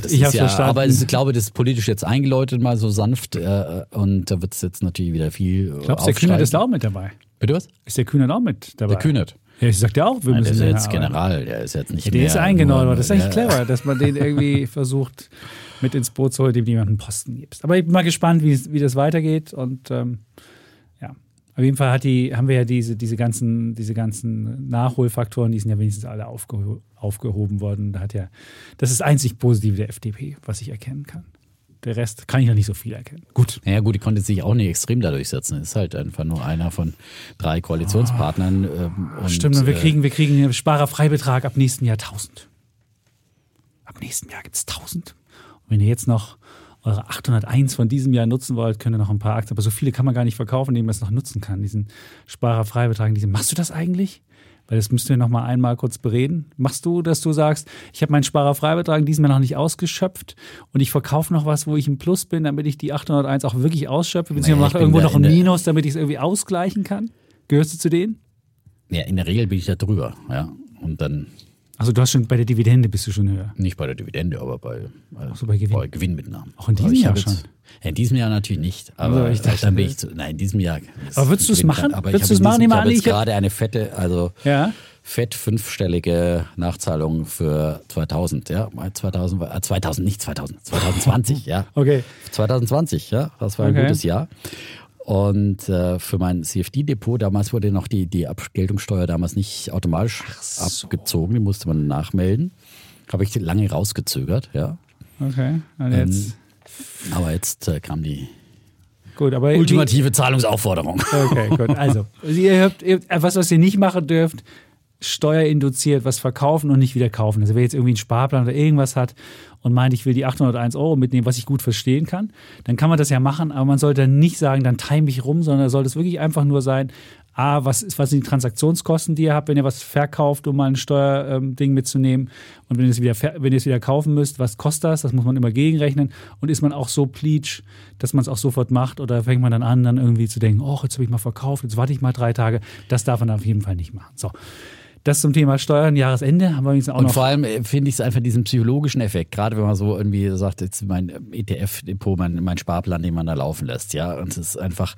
Das ich habe ja, verstanden. Aber ich glaube, das ist politisch jetzt eingeläutet, mal so sanft. Äh, und da wird es jetzt natürlich wieder viel. Glaubst du, der Kühnert ist auch mit dabei? Bitte was? Ist der Kühnert auch mit dabei? Der Kühnert. Ja, ich sagte ja auch, wir Nein, müssen. Der ist jetzt General, der ist jetzt nicht ja, der mehr. Ist eingenordet. Das ist ja. clever, dass man den irgendwie versucht, mit ins Boot zu holen, dem jemand einen Posten gibt. Aber ich bin mal gespannt, wie, wie das weitergeht. Und ähm, ja, auf jeden Fall die, haben wir ja diese, diese, ganzen, diese ganzen Nachholfaktoren, die sind ja wenigstens alle aufgehoben aufgehoben worden. Da hat ja, das ist einzig Positive der FDP, was ich erkennen kann. Der Rest kann ich noch nicht so viel erkennen. Gut. Ja, gut, die konnte sich auch nicht extrem dadurch setzen. Ist halt einfach nur einer von drei Koalitionspartnern. Oh, und, stimmt, und wir äh, kriegen, wir kriegen einen Sparerfreibetrag ab nächsten Jahr 1000. Ab nächsten Jahr gibt es 1000. Und wenn ihr jetzt noch eure 801 von diesem Jahr nutzen wollt, könnt ihr noch ein paar Aktien. Aber so viele kann man gar nicht verkaufen, indem man es noch nutzen kann, diesen Sparerfreibetrag. Diesen, machst du das eigentlich? Weil das müssten wir noch mal einmal kurz bereden. Machst du, dass du sagst, ich habe meinen Sparerfreibetrag diesmal noch nicht ausgeschöpft und ich verkaufe noch was, wo ich im Plus bin, damit ich die 801 auch wirklich ausschöpfe, beziehungsweise mache irgendwo noch ein Minus, damit ich es irgendwie ausgleichen kann? Gehörst du zu denen? Ja, in der Regel bin ich da drüber, ja. Und dann also du hast schon bei der Dividende bist du schon höher. Nicht bei der Dividende, aber bei, Ach so, bei, Gewinn. bei Gewinnmitnahmen. Auch in diesem Jahr schon. In diesem Jahr natürlich nicht. Aber also ich dachte, dann bin ich zu, nein, in diesem Jahr. Aber würdest du es machen? Aber würdest du es machen? Ich habe jetzt gerade eine fette, also ja? fett fünfstellige Nachzahlung für 2000, ja, 2000, äh, 2000 nicht 2000, 2020, ja. Okay. 2020, ja, das war ein okay. gutes Jahr. Und äh, für mein CFD-Depot, damals wurde noch die, die Abgeltungssteuer damals nicht automatisch so. abgezogen, die musste man nachmelden. Habe ich lange rausgezögert, ja. Okay, jetzt. Ähm, aber jetzt äh, kam die gut, aber ultimative die, Zahlungsaufforderung. Okay, gut. Also, ihr habt, ihr, was, was ihr nicht machen dürft, steuerinduziert was verkaufen und nicht wieder kaufen. Also wer jetzt irgendwie einen Sparplan oder irgendwas hat und meint, ich will die 801 Euro mitnehmen, was ich gut verstehen kann, dann kann man das ja machen, aber man sollte nicht sagen, dann time ich rum, sondern sollte es wirklich einfach nur sein, A, was, ist, was sind die Transaktionskosten, die ihr habt, wenn ihr was verkauft, um mal ein Steuerding ähm, mitzunehmen? Und wenn ihr, es wieder, wenn ihr es wieder kaufen müsst, was kostet das? Das muss man immer gegenrechnen. Und ist man auch so pleatsch, dass man es auch sofort macht? Oder fängt man dann an, dann irgendwie zu denken, oh, jetzt habe ich mal verkauft, jetzt warte ich mal drei Tage. Das darf man auf jeden Fall nicht machen. So. Das zum Thema Steuern, Jahresende haben wir auch Und noch. vor allem äh, finde ich es einfach diesen psychologischen Effekt, gerade wenn man so irgendwie sagt, jetzt mein ETF-Depot, mein, mein Sparplan, den man da laufen lässt, ja. Und es ist einfach,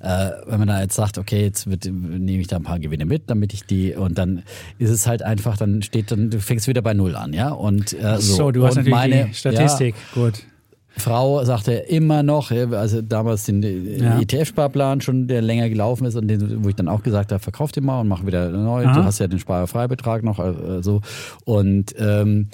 äh, wenn man da jetzt sagt, okay, jetzt nehme ich da ein paar Gewinne mit, damit ich die, und dann ist es halt einfach, dann steht dann, du fängst wieder bei Null an, ja. Und äh, so. so, du hast und natürlich meine, die Statistik, ja, gut. Frau sagte immer noch, also damals den ja. ETF-Sparplan schon, der länger gelaufen ist und den, wo ich dann auch gesagt habe, verkauf den mal und mach wieder neu. Aha. Du hast ja den Sparfreibetrag noch, also und ähm,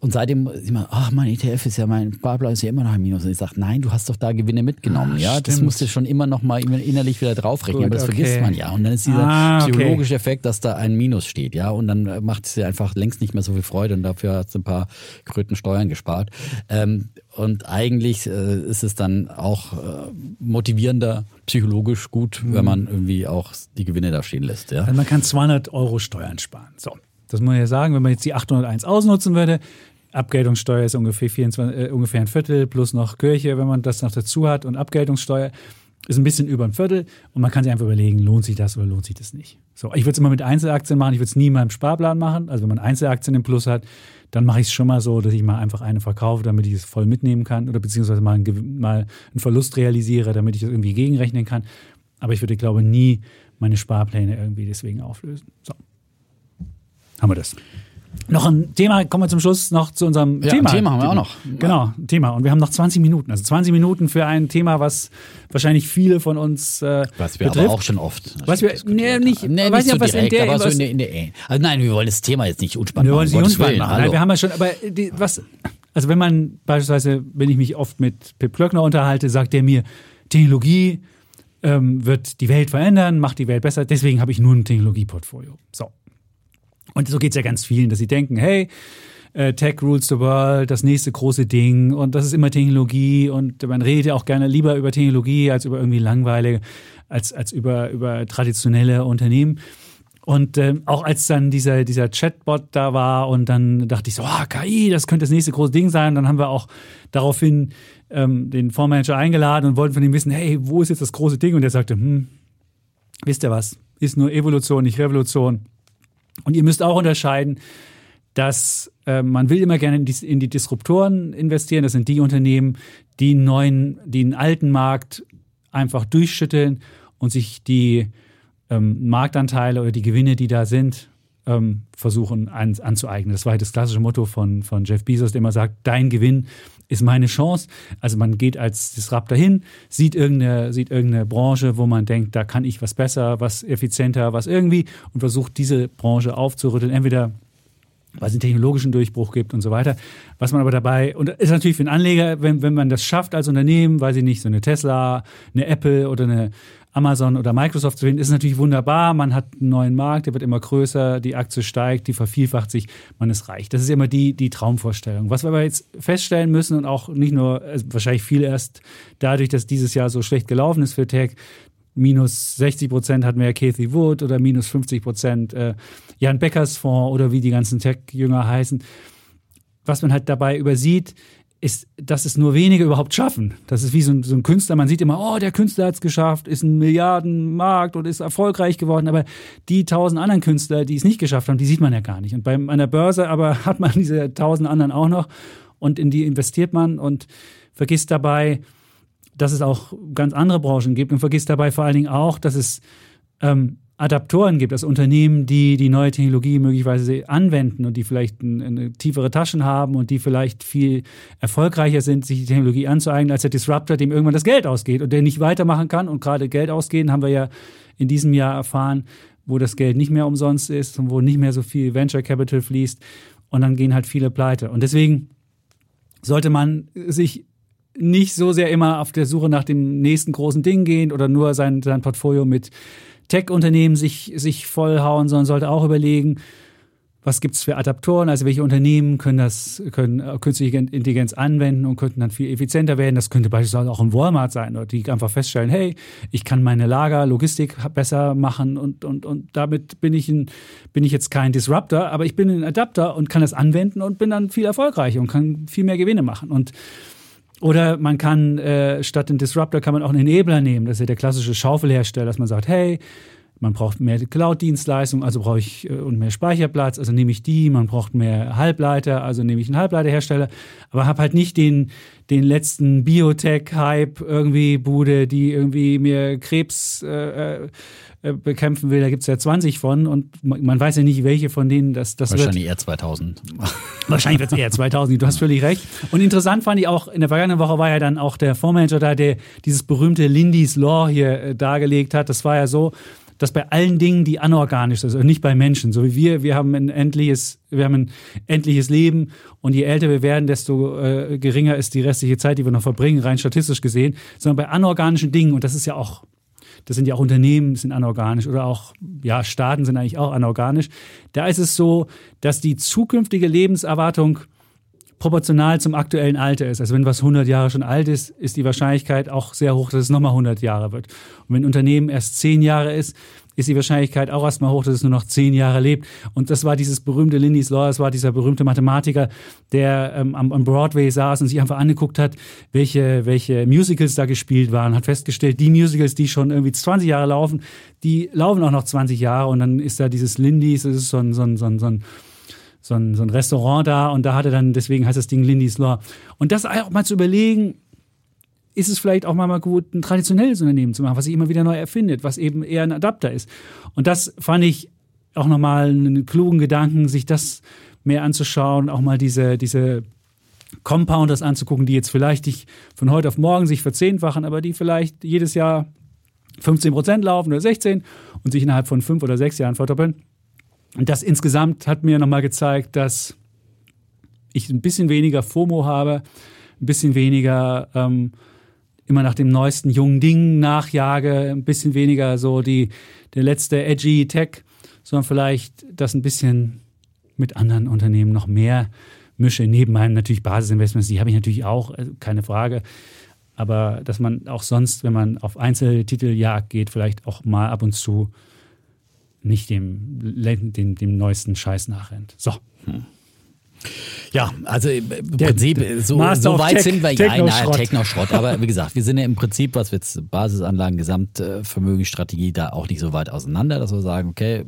und seitdem man, ach, mein ETF ist ja, mein Sparplan ist ja immer noch ein Minus. Und ich sage, nein, du hast doch da Gewinne mitgenommen. Ah, ja, stimmt. das musst du schon immer noch mal innerlich wieder draufrechnen. Gut, aber das okay. vergisst man ja. Und dann ist dieser ah, okay. psychologische Effekt, dass da ein Minus steht. Ja, und dann macht es dir einfach längst nicht mehr so viel Freude und dafür hast du ein paar Kröten Steuern gespart. Ähm, und eigentlich äh, ist es dann auch äh, motivierender, psychologisch gut, mhm. wenn man irgendwie auch die Gewinne da stehen lässt. Ja? Also man kann 200 Euro Steuern sparen. So. Das muss man ja sagen, wenn man jetzt die 801 ausnutzen würde, Abgeltungssteuer ist ungefähr, 24, äh, ungefähr ein Viertel plus noch Kirche, wenn man das noch dazu hat und Abgeltungssteuer ist ein bisschen über ein Viertel und man kann sich einfach überlegen, lohnt sich das oder lohnt sich das nicht. So, ich würde es immer mit Einzelaktien machen, ich würde es nie in meinem Sparplan machen. Also wenn man Einzelaktien im Plus hat, dann mache ich es schon mal so, dass ich mal einfach eine verkaufe, damit ich es voll mitnehmen kann oder beziehungsweise mal einen, mal einen Verlust realisiere, damit ich das irgendwie gegenrechnen kann. Aber ich würde, glaube nie meine Sparpläne irgendwie deswegen auflösen. So. Haben wir das. Noch ein Thema, kommen wir zum Schluss noch zu unserem ja, Thema. Thema haben wir auch noch. Genau, ein Thema. Und wir haben noch 20 Minuten. Also 20 Minuten für ein Thema, was wahrscheinlich viele von uns äh, Was wir betrifft. aber auch schon oft. Was wir, nee, nicht, nee, weiß nicht, so was direkt, in der, aber so in der, der, also nein, wir wollen das Thema jetzt nicht unspannend wir machen. Wir wollen es nicht unspannend machen. Nein, wir haben ja schon, aber die, was, also wenn man beispielsweise, wenn ich mich oft mit Pip Klöckner unterhalte, sagt er mir, Technologie ähm, wird die Welt verändern, macht die Welt besser, deswegen habe ich nur ein Technologieportfolio. So. Und so geht es ja ganz vielen, dass sie denken, hey, äh, Tech rules the world, das nächste große Ding und das ist immer Technologie und man redet ja auch gerne lieber über Technologie als über irgendwie langweilige, als, als über, über traditionelle Unternehmen. Und ähm, auch als dann dieser, dieser Chatbot da war und dann dachte ich so, oh, KI, das könnte das nächste große Ding sein. Dann haben wir auch daraufhin ähm, den Fondsmanager eingeladen und wollten von ihm wissen, hey, wo ist jetzt das große Ding? Und er sagte, hm, wisst ihr was, ist nur Evolution, nicht Revolution. Und ihr müsst auch unterscheiden, dass äh, man will immer gerne in die, in die, Disruptoren investieren. Das sind die Unternehmen, die einen neuen, die einen alten Markt einfach durchschütteln und sich die ähm, Marktanteile oder die Gewinne, die da sind, ähm, versuchen an, anzueignen. Das war halt das klassische Motto von, von Jeff Bezos, der immer sagt, dein Gewinn ist meine Chance. Also man geht als Disruptor hin, sieht irgendeine, sieht irgendeine Branche, wo man denkt, da kann ich was besser, was effizienter, was irgendwie und versucht diese Branche aufzurütteln. Entweder weil es einen technologischen Durchbruch gibt und so weiter. Was man aber dabei, und ist natürlich für einen Anleger, wenn, wenn man das schafft als Unternehmen, weiß ich nicht, so eine Tesla, eine Apple oder eine Amazon oder Microsoft zu finden, ist natürlich wunderbar. Man hat einen neuen Markt, der wird immer größer, die Aktie steigt, die vervielfacht sich, man ist reich. Das ist immer die, die Traumvorstellung. Was wir aber jetzt feststellen müssen und auch nicht nur, also wahrscheinlich viel erst dadurch, dass dieses Jahr so schlecht gelaufen ist für Tech, minus 60 Prozent hatten wir ja Kathy Wood oder minus 50 Prozent äh, Jan Beckers Fonds oder wie die ganzen Tech-Jünger heißen. Was man halt dabei übersieht, ist, dass es nur wenige überhaupt schaffen. Das ist wie so ein, so ein Künstler. Man sieht immer, oh, der Künstler hat es geschafft, ist ein Milliardenmarkt und ist erfolgreich geworden. Aber die tausend anderen Künstler, die es nicht geschafft haben, die sieht man ja gar nicht. Und bei einer Börse aber hat man diese tausend anderen auch noch und in die investiert man und vergisst dabei, dass es auch ganz andere Branchen gibt und vergisst dabei vor allen Dingen auch, dass es ähm, Adaptoren gibt, also Unternehmen, die die neue Technologie möglicherweise anwenden und die vielleicht eine, eine tiefere Taschen haben und die vielleicht viel erfolgreicher sind, sich die Technologie anzueignen, als der Disruptor, dem irgendwann das Geld ausgeht und der nicht weitermachen kann. Und gerade Geld ausgehen haben wir ja in diesem Jahr erfahren, wo das Geld nicht mehr umsonst ist und wo nicht mehr so viel Venture Capital fließt. Und dann gehen halt viele pleite. Und deswegen sollte man sich nicht so sehr immer auf der Suche nach dem nächsten großen Ding gehen oder nur sein, sein Portfolio mit Tech-Unternehmen sich, sich vollhauen, sondern sollte auch überlegen, was gibt es für Adaptoren, also welche Unternehmen können das, können äh, künstliche Intelligenz anwenden und könnten dann viel effizienter werden. Das könnte beispielsweise auch ein Walmart sein, die einfach feststellen, hey, ich kann meine Lager, Logistik besser machen und, und, und damit bin ich, ein, bin ich jetzt kein Disruptor, aber ich bin ein Adapter und kann das anwenden und bin dann viel erfolgreicher und kann viel mehr Gewinne machen. Und oder man kann äh, statt den Disruptor kann man auch einen Enabler nehmen. Das ist ja der klassische Schaufelhersteller, dass man sagt, hey, man braucht mehr Cloud-Dienstleistungen, also brauche ich äh, und mehr Speicherplatz, also nehme ich die, man braucht mehr Halbleiter, also nehme ich einen Halbleiterhersteller, aber habe halt nicht den, den letzten Biotech-Hype irgendwie Bude, die irgendwie mir Krebs äh, äh, bekämpfen will. Da gibt es ja 20 von und man weiß ja nicht, welche von denen das, das Wahrscheinlich wird. eher 2000. Wahrscheinlich wird es eher 2000. Du hast völlig recht. Und interessant fand ich auch, in der vergangenen Woche war ja dann auch der Fondsmanager da, der dieses berühmte Lindy's Law hier äh, dargelegt hat. Das war ja so, dass bei allen Dingen, die anorganisch sind, also nicht bei Menschen, so wie wir, wir haben ein endliches, wir haben ein endliches Leben und je älter wir werden, desto äh, geringer ist die restliche Zeit, die wir noch verbringen, rein statistisch gesehen, sondern bei anorganischen Dingen, und das ist ja auch das sind ja auch Unternehmen, sind anorganisch oder auch ja, Staaten sind eigentlich auch anorganisch. Da ist es so, dass die zukünftige Lebenserwartung proportional zum aktuellen Alter ist. Also wenn was 100 Jahre schon alt ist, ist die Wahrscheinlichkeit auch sehr hoch, dass es nochmal 100 Jahre wird. Und wenn ein Unternehmen erst 10 Jahre ist, ist die Wahrscheinlichkeit auch erstmal hoch, dass es nur noch 10 Jahre lebt. Und das war dieses berühmte Lindy's Law, das war dieser berühmte Mathematiker, der ähm, am, am, Broadway saß und sich einfach angeguckt hat, welche, welche Musicals da gespielt waren, hat festgestellt, die Musicals, die schon irgendwie 20 Jahre laufen, die laufen auch noch 20 Jahre und dann ist da dieses Lindy's, das ist so ein, so ein, so ein, so ein so ein, so ein Restaurant da und da hat er dann, deswegen heißt das Ding Lindy's Law. Und das auch mal zu überlegen, ist es vielleicht auch mal gut, ein traditionelles Unternehmen zu machen, was sich immer wieder neu erfindet, was eben eher ein Adapter ist. Und das fand ich auch nochmal einen klugen Gedanken, sich das mehr anzuschauen, auch mal diese, diese Compounders anzugucken, die jetzt vielleicht nicht von heute auf morgen sich verzehnfachen, aber die vielleicht jedes Jahr 15 Prozent laufen oder 16 und sich innerhalb von fünf oder sechs Jahren verdoppeln. Und das insgesamt hat mir nochmal gezeigt, dass ich ein bisschen weniger FOMO habe, ein bisschen weniger ähm, immer nach dem neuesten jungen Ding nachjage, ein bisschen weniger so die, der letzte edgy Tech, sondern vielleicht das ein bisschen mit anderen Unternehmen noch mehr mische, neben meinen natürlich Basisinvestments, die habe ich natürlich auch, also keine Frage. Aber dass man auch sonst, wenn man auf Einzeltiteljagd geht, vielleicht auch mal ab und zu nicht dem, dem, dem neuesten Scheiß nachrennt. So. Hm. Ja, also im Prinzip, so, so weit Tech, sind wir ja, nein, Techno-Schrott. Aber wie gesagt, wir sind ja im Prinzip, was wir jetzt Basisanlagen, Gesamtvermögensstrategie, da auch nicht so weit auseinander, dass wir sagen, okay, äh,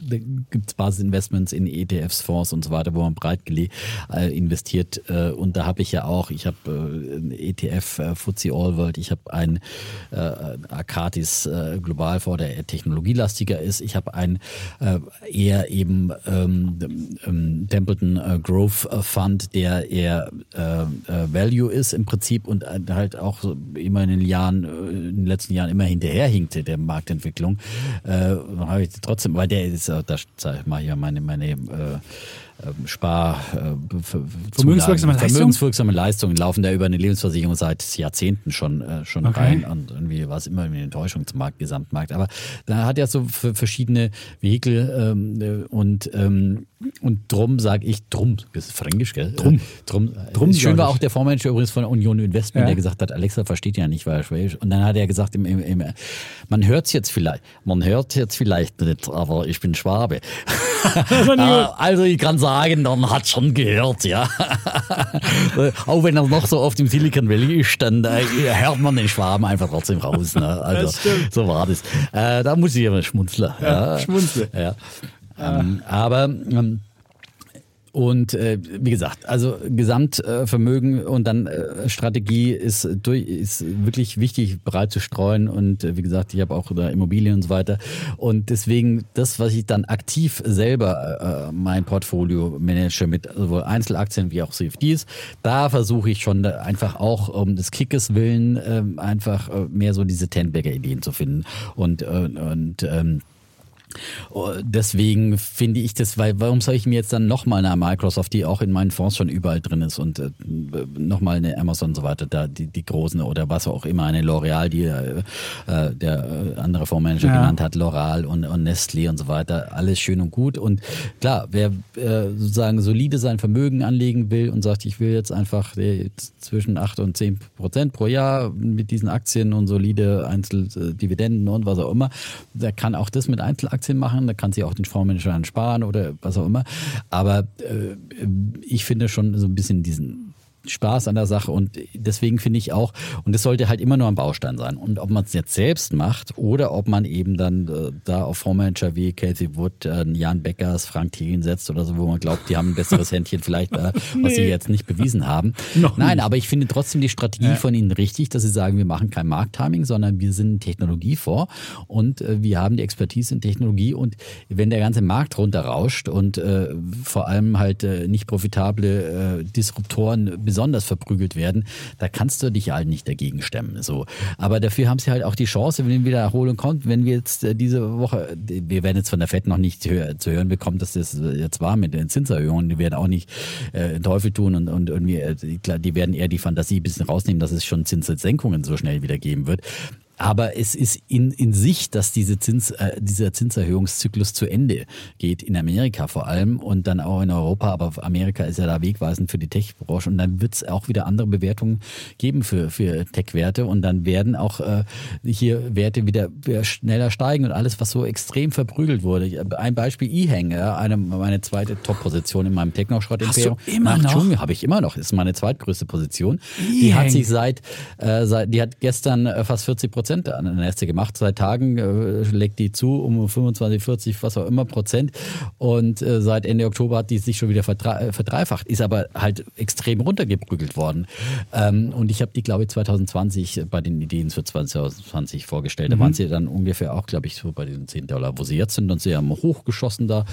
da gibt es Basisinvestments in ETFs, Fonds und so weiter, wo man breit äh, investiert. Äh, und da habe ich ja auch, ich habe äh, ein ETF äh, FTSE All World, ich habe ein äh, Akatis äh, Globalfonds, der eher technologielastiger ist. Ich habe ein äh, eher eben ähm, ähm, Templeton äh, Growth Fund, der eher äh, äh, Value ist im Prinzip und halt auch immer in den Jahren, äh, in den letzten Jahren immer hinterherhinkte der Marktentwicklung, habe ich trotzdem, weil der ist, da sage ich mal hier meine, meine äh, ähm, Spar, vermögenswirksame, vermögenswirksame Leistungen laufen da über eine Lebensversicherung seit Jahrzehnten schon, äh, schon okay. rein und irgendwie war es immer eine Enttäuschung zum Markt, Gesamtmarkt. Aber da hat ja so verschiedene Vehikel ähm, äh, und ähm, und drum sage ich, drum, das ist fränkisch, gell? Drum. Drum. drum Schön war auch der Vormanager übrigens von Union Investment, ja. der gesagt hat, Alexa versteht ja nicht, weil er schwäbisch. Und dann hat er gesagt, im, im, im, man hört es jetzt vielleicht, man hört jetzt vielleicht nicht, aber ich bin Schwabe. also ich kann sagen, dann hat schon gehört, ja. auch wenn er noch so oft im Silicon Valley ist, dann äh, hört man den Schwaben einfach trotzdem raus. Ne? Also so war das. Äh, da muss ich aber schmunzeln. Ja, ja. Schmunzeln. Ja. Ähm, aber ähm, und äh, wie gesagt, also Gesamtvermögen äh, und dann äh, Strategie ist, durch, ist wirklich wichtig, breit zu streuen. Und äh, wie gesagt, ich habe auch da Immobilien und so weiter. Und deswegen das, was ich dann aktiv selber äh, mein Portfolio manage mit sowohl Einzelaktien wie auch CFDs, da versuche ich schon einfach auch um des Kickes willen äh, einfach äh, mehr so diese Tenberger Ideen zu finden. Und, äh, und ähm, deswegen finde ich das, weil warum soll ich mir jetzt dann nochmal eine Microsoft, die auch in meinen Fonds schon überall drin ist und äh, nochmal eine Amazon und so weiter, da die, die großen oder was auch immer, eine L'Oreal, die äh, äh der äh, andere Fondsmanager ja. genannt hat, L'Oreal und, und Nestlé und so weiter, alles schön und gut. Und klar, wer äh, sozusagen solide sein Vermögen anlegen will und sagt, ich will jetzt einfach zwischen 8 und 10 Prozent pro Jahr mit diesen Aktien und solide Einzeldividenden und was auch immer, der kann auch das mit Einzelaktien Aktien machen, da kann sie auch den Fondsmanager sparen oder was auch immer. Aber äh, ich finde schon so ein bisschen diesen Spaß an der Sache und deswegen finde ich auch, und das sollte halt immer nur ein Baustein sein. Und ob man es jetzt selbst macht oder ob man eben dann äh, da auf Fondsmanager wie Casey Wood, äh, Jan Beckers, Frank Thielen setzt oder so, wo man glaubt, die haben ein besseres Händchen vielleicht, äh, nee. was sie jetzt nicht bewiesen haben. Noch Nein, nicht. aber ich finde trotzdem die Strategie von ihnen richtig, dass sie sagen, wir machen kein Markttiming, sondern wir sind Technologie vor und äh, wir haben die Expertise in Technologie und wenn der ganze Markt runterrauscht und äh, vor allem halt äh, nicht profitable Disruptoren besonders verprügelt werden, da kannst du dich halt nicht dagegen stemmen. So. Aber dafür haben sie halt auch die Chance, wenn wieder Erholung kommt, wenn wir jetzt äh, diese Woche, wir werden jetzt von der FED noch nicht zu hören bekommen, dass das jetzt war mit den Zinserhöhungen, die werden auch nicht äh, Teufel tun und, und irgendwie, äh, die werden eher die Fantasie ein bisschen rausnehmen, dass es schon Zinssenkungen so schnell wieder geben wird. Aber es ist in, in sich, dass diese Zins, äh, dieser Zinserhöhungszyklus zu Ende geht, in Amerika vor allem und dann auch in Europa. Aber Amerika ist ja da wegweisend für die Tech-Branche. Und dann wird es auch wieder andere Bewertungen geben für, für Tech-Werte. Und dann werden auch äh, hier Werte wieder, wieder schneller steigen und alles, was so extrem verprügelt wurde. Ein Beispiel E-Hang, ja, eine, meine zweite Top-Position in meinem Techno-Schrott-Imperium. Immer Nach noch? habe ich immer noch. Ist meine zweitgrößte Position. Die hat sich seit, äh, seit, die hat gestern äh, fast 40 Prozent Prozent an der Neste gemacht. Seit Tagen äh, legt die zu um 25, 40, was auch immer Prozent. Und äh, seit Ende Oktober hat die sich schon wieder verdre verdreifacht, ist aber halt extrem runtergeprügelt worden. Ähm, und ich habe die, glaube ich, 2020 bei den Ideen für 2020 vorgestellt. Da mhm. waren sie dann ungefähr auch, glaube ich, so bei den 10 Dollar, wo sie jetzt sind. Und sie haben hochgeschossen da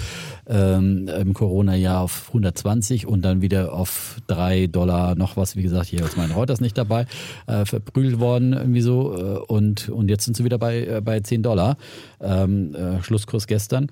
ähm, im Corona-Jahr auf 120 und dann wieder auf 3 Dollar noch was. Wie gesagt, hier ist mein Reuters nicht dabei, äh, verprügelt worden irgendwie so. Äh, und und, und jetzt sind sie wieder bei, äh, bei 10 Dollar. Ähm, äh, Schlusskurs gestern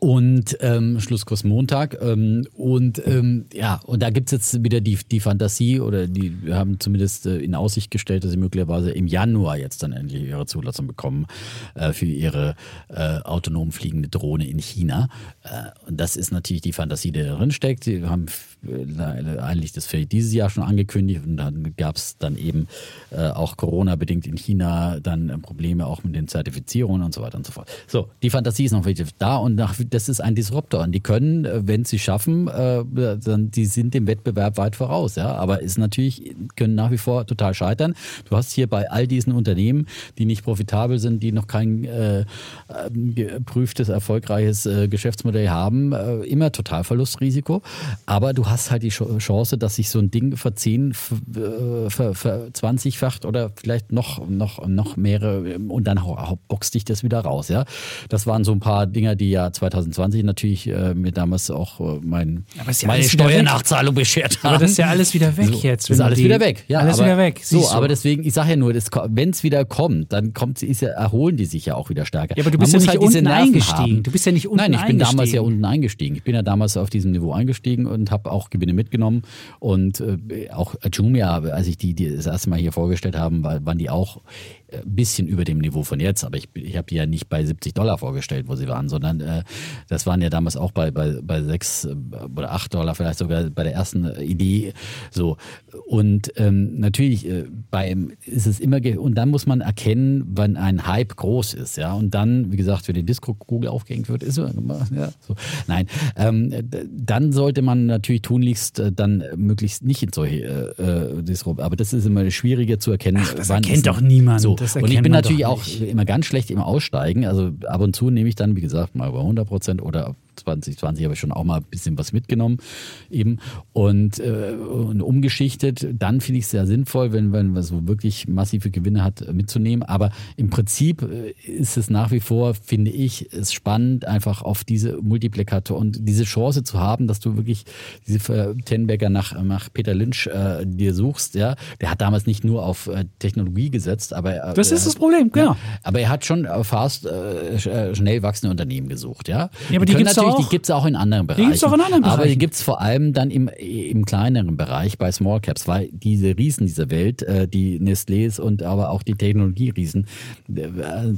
und ähm, Schlusskurs Montag. Ähm, und ähm, ja, und da gibt's jetzt wieder die, die Fantasie oder die haben zumindest äh, in Aussicht gestellt, dass sie möglicherweise im Januar jetzt dann endlich ihre Zulassung bekommen äh, für ihre äh, autonom fliegende Drohne in China. Äh, und das ist natürlich die Fantasie, die darin steckt. Sie haben eigentlich das für dieses Jahr schon angekündigt und dann gab's dann eben äh, auch Corona-bedingt in China dann Probleme auch mit den Zertifizierungen und so weiter und so fort. So, die Fantasie ist noch wirklich da und das ist ein Disruptor und die können, äh, wenn sie schaffen, äh, dann die sind dem Wettbewerb weit voraus, ja. Aber ist natürlich können nach wie vor total scheitern. Du hast hier bei all diesen Unternehmen, die nicht profitabel sind, die noch kein äh, geprüftes erfolgreiches äh, Geschäftsmodell haben, äh, immer Totalverlustrisiko. Aber du hast halt die Chance, dass sich so ein Ding verzehn, ver, ver 20-facht oder vielleicht noch noch noch mehrere und dann boxt dich das wieder raus, ja. Das waren so ein paar Dinger, die ja 2000 2020 natürlich äh, mir damals auch äh, mein, ja meine Steuernachzahlung beschert haben. Aber das ist ja alles wieder weg so, jetzt. Ist alles wieder weg. Ja, alles aber, wieder weg. So, aber deswegen, ich sage ja nur, wenn es wieder kommt, dann kommt, ist ja, erholen die sich ja auch wieder stärker. Ja, aber du bist Man ja nicht halt unten eingestiegen. Haben. Du bist ja nicht unten Nein, ich bin damals ja unten eingestiegen. Ich bin ja damals auf diesem Niveau eingestiegen und habe auch Gewinne mitgenommen. Und äh, auch Jumia, als ich die, die das erste Mal hier vorgestellt haben, waren die auch ein bisschen über dem Niveau von jetzt, aber ich, ich habe die ja nicht bei 70 Dollar vorgestellt, wo sie waren, sondern äh, das waren ja damals auch bei, bei, bei 6 äh, oder 8 Dollar, vielleicht sogar bei der ersten Idee so. Und ähm, natürlich äh, beim ist es immer, und dann muss man erkennen, wann ein Hype groß ist, ja. Und dann, wie gesagt, wenn die Disco-Kugel aufgehängt wird, ist ja, so. Nein, ähm, dann sollte man natürlich tunlichst äh, dann möglichst nicht in solche äh, äh Disrupt, aber das ist immer schwieriger zu erkennen. Ach, das erkennt doch niemand. So, und ich bin natürlich auch immer ganz schlecht im Aussteigen. Also ab und zu nehme ich dann, wie gesagt, mal über 100 Prozent oder 2020 habe ich schon auch mal ein bisschen was mitgenommen eben und, äh, und umgeschichtet. Dann finde ich es sehr sinnvoll, wenn, wenn man so wirklich massive Gewinne hat, mitzunehmen. Aber im Prinzip äh, ist es nach wie vor, finde ich, es spannend, einfach auf diese Multiplikator und diese Chance zu haben, dass du wirklich diese Tenberger nach, nach Peter Lynch äh, dir suchst. Ja, der hat damals nicht nur auf äh, Technologie gesetzt, aber äh, das ist das Problem, genau. Ja, aber er hat schon fast äh, schnell wachsende Unternehmen gesucht. Ja, ja aber die gibt es natürlich, die gibt es auch in anderen Bereichen. Die gibt es auch in anderen Bereichen. Aber die gibt es vor allem dann im, im kleineren Bereich bei Small Caps, weil diese Riesen dieser Welt, äh, die Nestlés und aber auch die Technologieriesen, äh,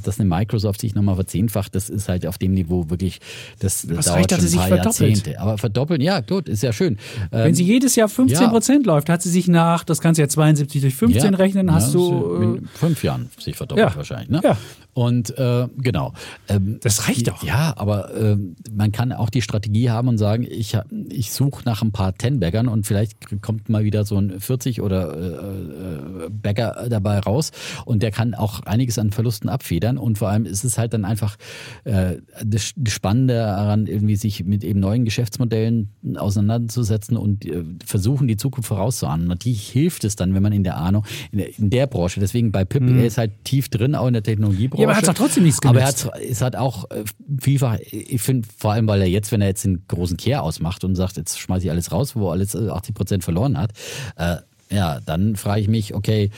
dass eine Microsoft sich nochmal verzehnfacht, das ist halt auf dem Niveau wirklich, das Was dauert reicht, schon ein paar Jahrzehnte. Aber verdoppeln, ja, gut, ist ja schön. Wenn ähm, sie jedes Jahr 15 Prozent ja. läuft, hat sie sich nach, das kannst du ja 72 durch 15 ja, rechnen, hast ja, du... In äh, fünf Jahren sich verdoppelt wahrscheinlich. Ne? Ja. Und äh, genau. Ähm, das reicht doch. Ja, aber äh, man kann auch die Strategie haben und sagen, ich, ich suche nach ein paar Ten-Baggern und vielleicht kommt mal wieder so ein 40 oder äh, äh, Bagger dabei raus und der kann auch einiges an Verlusten abfedern und vor allem ist es halt dann einfach äh, das Spannende daran, irgendwie sich mit eben neuen Geschäftsmodellen auseinanderzusetzen und äh, versuchen, die Zukunft vorauszuahnen. Natürlich hilft es dann, wenn man in der Ahnung, in der, in der Branche, deswegen bei Pip, mhm. er ist halt tief drin, auch in der Technologiebranche. Ja, aber er hat trotzdem nichts genutzt. Aber er hat, es hat auch äh, vielfach, ich finde vor allem, weil er jetzt, wenn er jetzt den großen Kehr ausmacht und sagt, jetzt schmeiße ich alles raus, wo er alles 80 äh, Prozent verloren hat, äh, ja, dann frage ich mich, okay,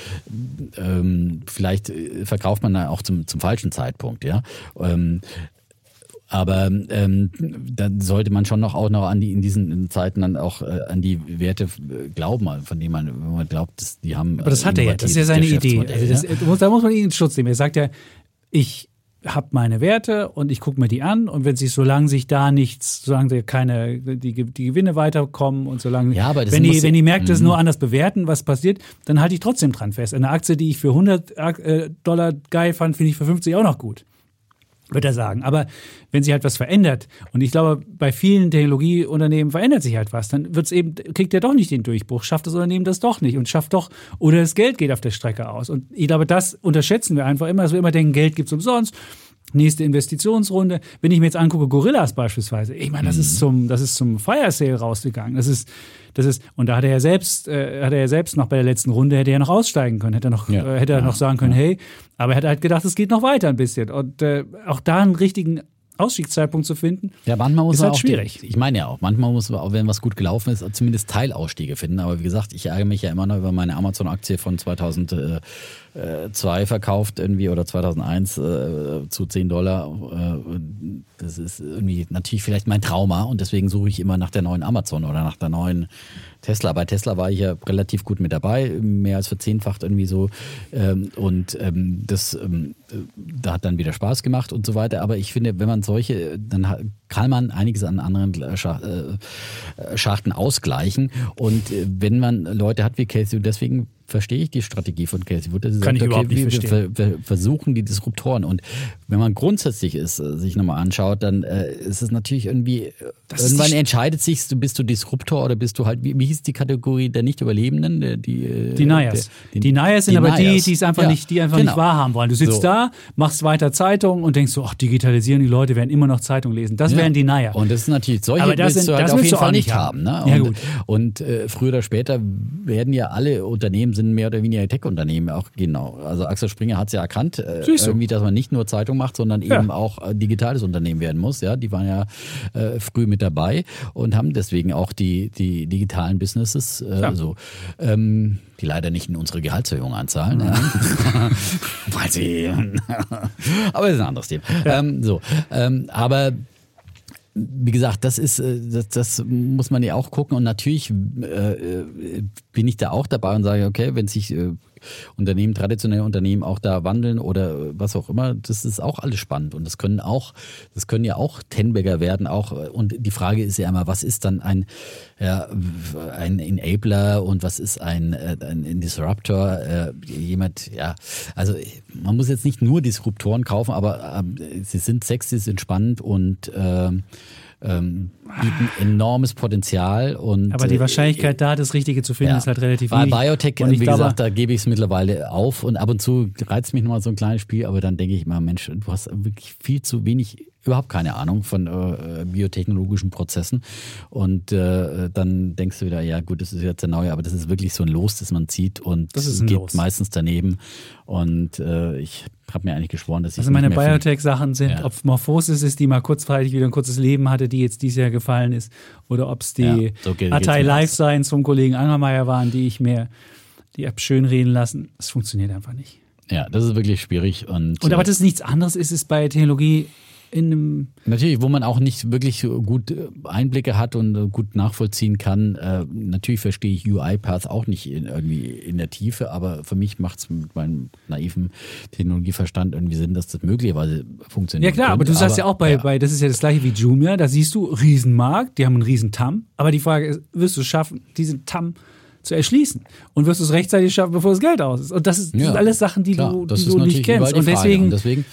ähm, vielleicht verkauft man da auch zum, zum falschen Zeitpunkt, ja. Ähm, aber ähm, dann sollte man schon noch auch noch an die in diesen Zeiten dann auch äh, an die Werte äh, glauben, von denen man, wenn man glaubt, dass die haben. Aber das hat er ja, das ist ja seine Idee. Also das, ja? Da muss man ihn in Schutz nehmen. Er sagt ja, ich habe meine Werte und ich gucke mir die an und wenn sich, solange sich da nichts, solange keine, die, die Gewinne weiterkommen und solange, ja, aber wenn, die, wenn die Märkte es nur anders bewerten, was passiert, dann halte ich trotzdem dran fest. Eine Aktie, die ich für 100 äh, Dollar geil fand, finde ich für 50 auch noch gut wird er sagen. Aber wenn sich halt was verändert, und ich glaube, bei vielen Technologieunternehmen verändert sich halt was, dann wird's eben, kriegt er doch nicht den Durchbruch, schafft das Unternehmen das doch nicht und schafft doch, oder das Geld geht auf der Strecke aus. Und ich glaube, das unterschätzen wir einfach immer, dass wir immer denken, Geld gibt's umsonst nächste Investitionsrunde. Wenn ich mir jetzt angucke, Gorillas beispielsweise, ich meine, das ist mhm. zum, das ist zum Fire Sale rausgegangen. Das ist, das ist, und da hat er ja selbst, äh, hat er ja selbst noch bei der letzten Runde, hätte er noch aussteigen können, hätte er noch, ja. äh, hätte er ja. noch sagen können, hey, aber er hat halt gedacht, es geht noch weiter ein bisschen. Und äh, auch da einen richtigen Ausstiegszeitpunkt zu finden, ja, manchmal muss ist halt auch schwierig. Die, ich meine ja auch, manchmal muss man auch, wenn was gut gelaufen ist, zumindest Teilausstiege finden. Aber wie gesagt, ich ärgere mich ja immer noch über meine Amazon-Aktie von 2002 verkauft irgendwie oder 2001 äh, zu 10 Dollar. Äh, das ist irgendwie natürlich vielleicht mein Trauma und deswegen suche ich immer nach der neuen Amazon oder nach der neuen Tesla. Bei Tesla war ich ja relativ gut mit dabei, mehr als verzehnfacht irgendwie so. Ähm, und ähm, das ähm, da hat dann wieder Spaß gemacht und so weiter. Aber ich finde, wenn man solche, dann kann man einiges an anderen äh, Schachten ausgleichen. Und äh, wenn man Leute hat wie Casey, und deswegen verstehe ich die Strategie von Casey Wood. Kann sagt, ich okay, überhaupt nicht wir, verstehen. Wir, versuchen die Disruptoren. Und wenn man grundsätzlich ist, äh, sich nochmal anschaut, dann äh, ist es natürlich irgendwie, äh, das irgendwann entscheidet sich, bist du Disruptor oder bist du halt, wie, wie hieß die Kategorie der Nicht-Überlebenden? Die, die Deniers. Die, die Deniers sind aber die, die es einfach ja, nicht, die einfach genau. nicht wahrhaben wollen. Du sitzt so. da, machst weiter Zeitung und denkst so, ach, digitalisieren, die Leute werden immer noch Zeitung lesen. Das ja. wären Denier. Und das ist natürlich, solche aber das willst sind, du halt auf jeden Fall nicht haben. haben ne? Und, ja, gut. und äh, früher oder später werden ja alle Unternehmen sind mehr oder weniger Tech-Unternehmen auch genau. Also Axel Springer hat es ja erkannt, äh, irgendwie, dass man nicht nur Zeitung macht, sondern ja. eben auch äh, digitales Unternehmen werden muss. Ja, die waren ja äh, früh mit dabei und haben deswegen auch die die digitalen Businesses äh, ja. so. Ähm, die leider nicht in unsere Gehaltserhöhung anzahlen. Ja. Weil sie. aber das ist ein anderes Thema. Ja. Ähm, so, ähm, aber wie gesagt, das ist, äh, das, das muss man ja auch gucken. Und natürlich äh, äh, bin ich da auch dabei und sage, okay, wenn sich äh, Unternehmen, traditionelle Unternehmen auch da wandeln oder was auch immer, das ist auch alles spannend. Und das können auch, das können ja auch Tenbagger werden, auch. Und die Frage ist ja immer, was ist dann ein, ja, ein Enabler und was ist ein, äh, ein Disruptor? Äh, jemand, ja, also man muss jetzt nicht nur Disruptoren kaufen, aber äh, sie sind sexy, sie sind spannend und äh, ähm, bieten enormes Potenzial. Und, Aber die Wahrscheinlichkeit, äh, da das Richtige zu finden, ja. ist halt relativ Bei Biotech, wie glaube, gesagt, da gebe ich es mittlerweile auf und ab und zu reizt mich nochmal so ein kleines Spiel, aber dann denke ich mal, Mensch, du hast wirklich viel zu wenig überhaupt keine Ahnung von äh, biotechnologischen Prozessen. Und äh, dann denkst du wieder, ja gut, das ist jetzt der neue, aber das ist wirklich so ein Los, das man zieht und das geht Los. meistens daneben. Und äh, ich habe mir eigentlich geschworen, dass ich. Also meine Biotech-Sachen sind, ja. ob Morphosis ist, die mal kurzfristig wieder ein kurzes Leben hatte, die jetzt dieses Jahr gefallen ist, oder ob es die ja, so Atai Life Science vom Kollegen Angermeier waren, die ich mir, die habe schön reden lassen. Es funktioniert einfach nicht. Ja, das ist wirklich schwierig. Und, und aber äh, das ist nichts anderes ist es bei Technologie in einem. Natürlich, wo man auch nicht wirklich gut äh, Einblicke hat und äh, gut nachvollziehen kann. Äh, natürlich verstehe ich UiPath auch nicht in, irgendwie in der Tiefe, aber für mich macht es mit meinem naiven Technologieverstand irgendwie Sinn, dass das möglicherweise funktioniert. Ja klar, könnte. aber du sagst aber, ja auch bei, ja. bei, das ist ja das gleiche wie Jumia, da siehst du Riesenmarkt, die haben einen riesen TAM, aber die Frage ist, wirst du es schaffen, diesen TAM zu erschließen. Und wirst du es rechtzeitig schaffen, bevor das Geld aus ist. Und das, ist, das ja, sind alles Sachen, die klar, du, die du nicht kennst. Und deswegen, und deswegen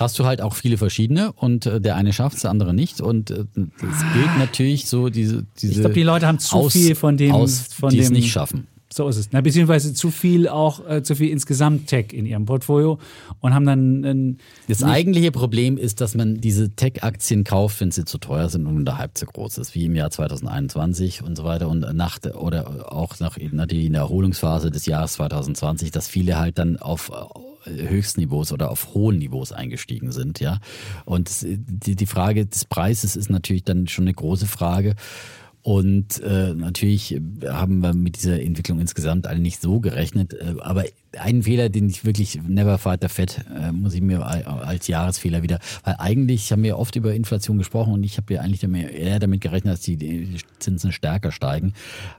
hast du halt auch viele verschiedene und äh, der eine schafft es, der andere nicht. Und es gilt natürlich so diese, diese Ich glaube, die Leute haben zu aus, viel von dem, aus, von die dem es nicht schaffen. So ist es. Na, beziehungsweise zu viel auch, äh, zu viel insgesamt Tech in ihrem Portfolio und haben dann. Äh, das eigentliche Problem ist, dass man diese Tech-Aktien kauft, wenn sie zu teuer sind und unterhalb zu groß ist, wie im Jahr 2021 und so weiter und nach der, oder auch nach natürlich in der Erholungsphase des Jahres 2020, dass viele halt dann auf äh, Höchstniveaus oder auf hohen Niveaus eingestiegen sind, ja. Und die, die Frage des Preises ist natürlich dann schon eine große Frage. Und äh, natürlich haben wir mit dieser Entwicklung insgesamt alle nicht so gerechnet. Äh, aber einen Fehler, den ich wirklich never fight fat, äh, muss ich mir als Jahresfehler wieder, weil eigentlich haben wir oft über Inflation gesprochen und ich habe ja eigentlich eher damit gerechnet, dass die Zinsen stärker steigen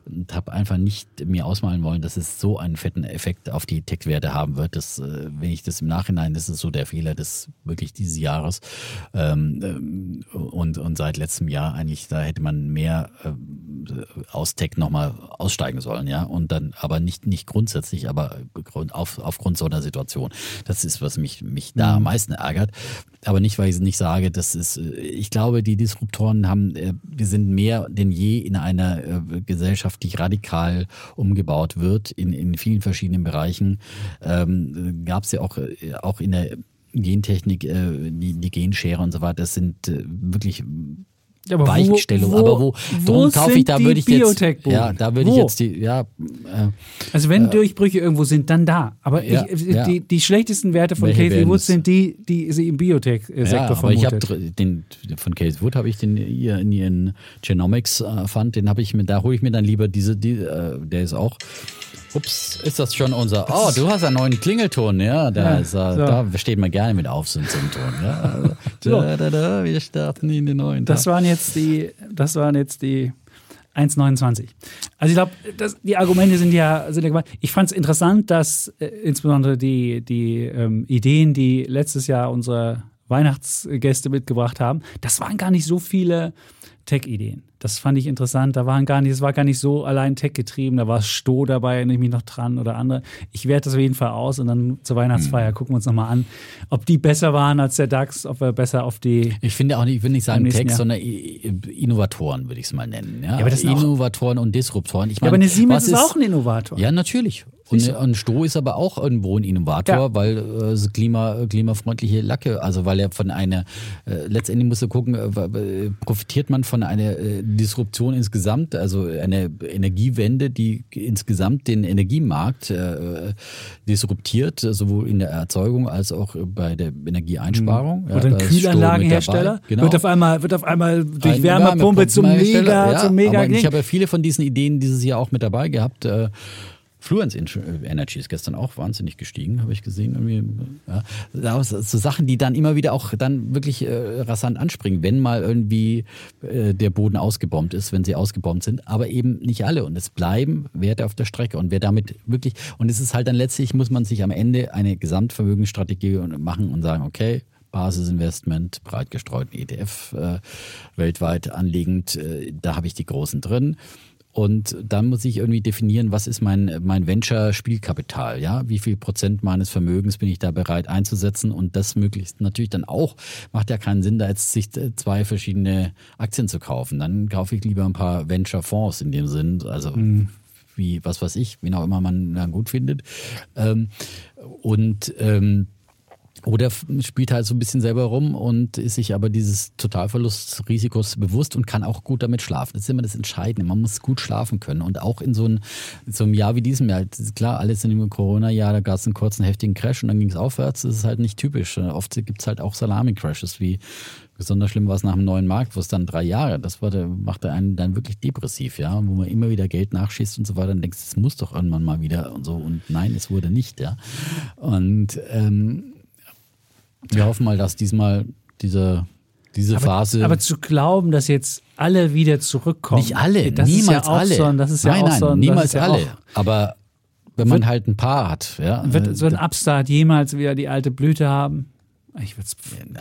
und habe einfach nicht mir ausmalen wollen, dass es so einen fetten Effekt auf die Tech-Werte haben wird. Das, äh, wenn ich das im Nachhinein, das ist so der Fehler des wirklich dieses Jahres ähm, ähm und, und seit letztem Jahr eigentlich, da hätte man mehr äh, aus Tech nochmal aussteigen sollen, ja, und dann aber nicht, nicht grundsätzlich, aber auf, aufgrund so einer Situation. Das ist, was mich, mich da am mhm. meisten ärgert. Aber nicht, weil ich nicht sage, das ist, ich glaube, die Disruptoren haben, äh, wir sind mehr denn je in einer äh, Gesellschaft, die radikal umgebaut wird, in, in vielen verschiedenen Bereichen. Ähm, Gab es ja auch, äh, auch in der Gentechnik, die, die Genschere und so weiter, das sind wirklich ja, aber Weichstellung. Wo, aber wo, wo kaufe ich, da würde ich jetzt, ja, da würde ich jetzt die, ja. Äh, also wenn äh, Durchbrüche irgendwo sind, dann da. Aber ja, ich, ja. Die, die schlechtesten Werte von Casey Wood sind die, die sie im Biotech-Sektor ja, aber ich habe den von Casey Wood habe ich den hier in ihren Genomics äh, Fund, den habe ich mir, da hole ich mir dann lieber diese, die, äh, der ist auch Ups, ist das schon unser. Oh, du hast einen neuen Klingelton, ja. Da, ja, ist, so. da steht man gerne mit auf, so ein Ton. Ja. so. da, da, da, wir starten in den neuen. Das waren jetzt die, das waren jetzt die 1,29. Also ich glaube, die Argumente sind ja, sind ja Ich fand es interessant, dass äh, insbesondere die, die ähm, Ideen, die letztes Jahr unsere Weihnachtsgäste mitgebracht haben, das waren gar nicht so viele Tech-Ideen. Das fand ich interessant. Da waren gar nicht, es war gar nicht so allein Tech-getrieben. Da war Sto dabei, erinnere ich mich noch dran oder andere. Ich werte das auf jeden Fall aus und dann zur Weihnachtsfeier mhm. gucken wir uns nochmal an, ob die besser waren als der DAX, ob wir besser auf die. Ich finde auch nicht, ich würde nicht sagen Tech, Jahr. sondern Innovatoren würde ich es mal nennen. Ja, ja aber das Innovatoren und Disruptoren. Ich meine, ja, aber eine Siemens ist auch ein Innovator. Ja, natürlich. Und, und Sto ist aber auch irgendwo ein Innovator, ja. weil äh, klima, klimafreundliche Lacke, also weil er von einer, äh, letztendlich musst du gucken, äh, profitiert man von einer äh, Disruption insgesamt, also eine Energiewende, die insgesamt den Energiemarkt äh, disruptiert, sowohl in der Erzeugung als auch bei der Energieeinsparung. Mhm. Oder ein Kühlanlagenhersteller genau. wird auf einmal wird auf einmal durch ein Wärmepumpe zum Mega, ja, zum Mega. ich habe ja viele von diesen Ideen dieses Jahr auch mit dabei gehabt. Äh, Fluence Energy ist gestern auch wahnsinnig gestiegen, habe ich gesehen. Ja. So Sachen, die dann immer wieder auch dann wirklich äh, rasant anspringen, wenn mal irgendwie äh, der Boden ausgebombt ist, wenn sie ausgebombt sind, aber eben nicht alle. Und es bleiben Werte auf der Strecke. Und wer damit wirklich, und es ist halt dann letztlich, muss man sich am Ende eine Gesamtvermögensstrategie machen und sagen, okay, Basisinvestment, breit gestreuten ETF äh, weltweit anlegend, äh, da habe ich die großen drin. Und dann muss ich irgendwie definieren, was ist mein, mein Venture-Spielkapital, ja? Wie viel Prozent meines Vermögens bin ich da bereit einzusetzen? Und das möglichst natürlich dann auch, macht ja keinen Sinn, da jetzt sich zwei verschiedene Aktien zu kaufen. Dann kaufe ich lieber ein paar Venture-Fonds in dem Sinn, also mhm. wie, was weiß ich, wen auch immer man dann gut findet. Ähm, und ähm, oder spielt halt so ein bisschen selber rum und ist sich aber dieses Totalverlustrisikos bewusst und kann auch gut damit schlafen. Das ist immer das Entscheidende. Man muss gut schlafen können. Und auch in so, ein, so einem Jahr wie diesem Jahr, klar, alles in dem Corona-Jahr, da gab es einen kurzen, heftigen Crash und dann ging es aufwärts. Das ist halt nicht typisch. Oft gibt es halt auch Salami-Crashes, wie besonders schlimm war es nach dem neuen Markt, wo es dann drei Jahre, das war machte einen dann wirklich depressiv, ja, wo man immer wieder Geld nachschießt und so weiter und denkst, es muss doch irgendwann mal wieder und so. Und nein, es wurde nicht, ja. Und ähm, wir hoffen mal, dass diesmal diese, diese aber, Phase. Aber zu glauben, dass jetzt alle wieder zurückkommen. Nicht alle, das niemals ja alle. So, das ist nein, ja auch nein, so, niemals alle. Ja aber wenn man wird, halt ein paar hat, ja. Wird so ein Upstart jemals wieder die alte Blüte haben? Ich würde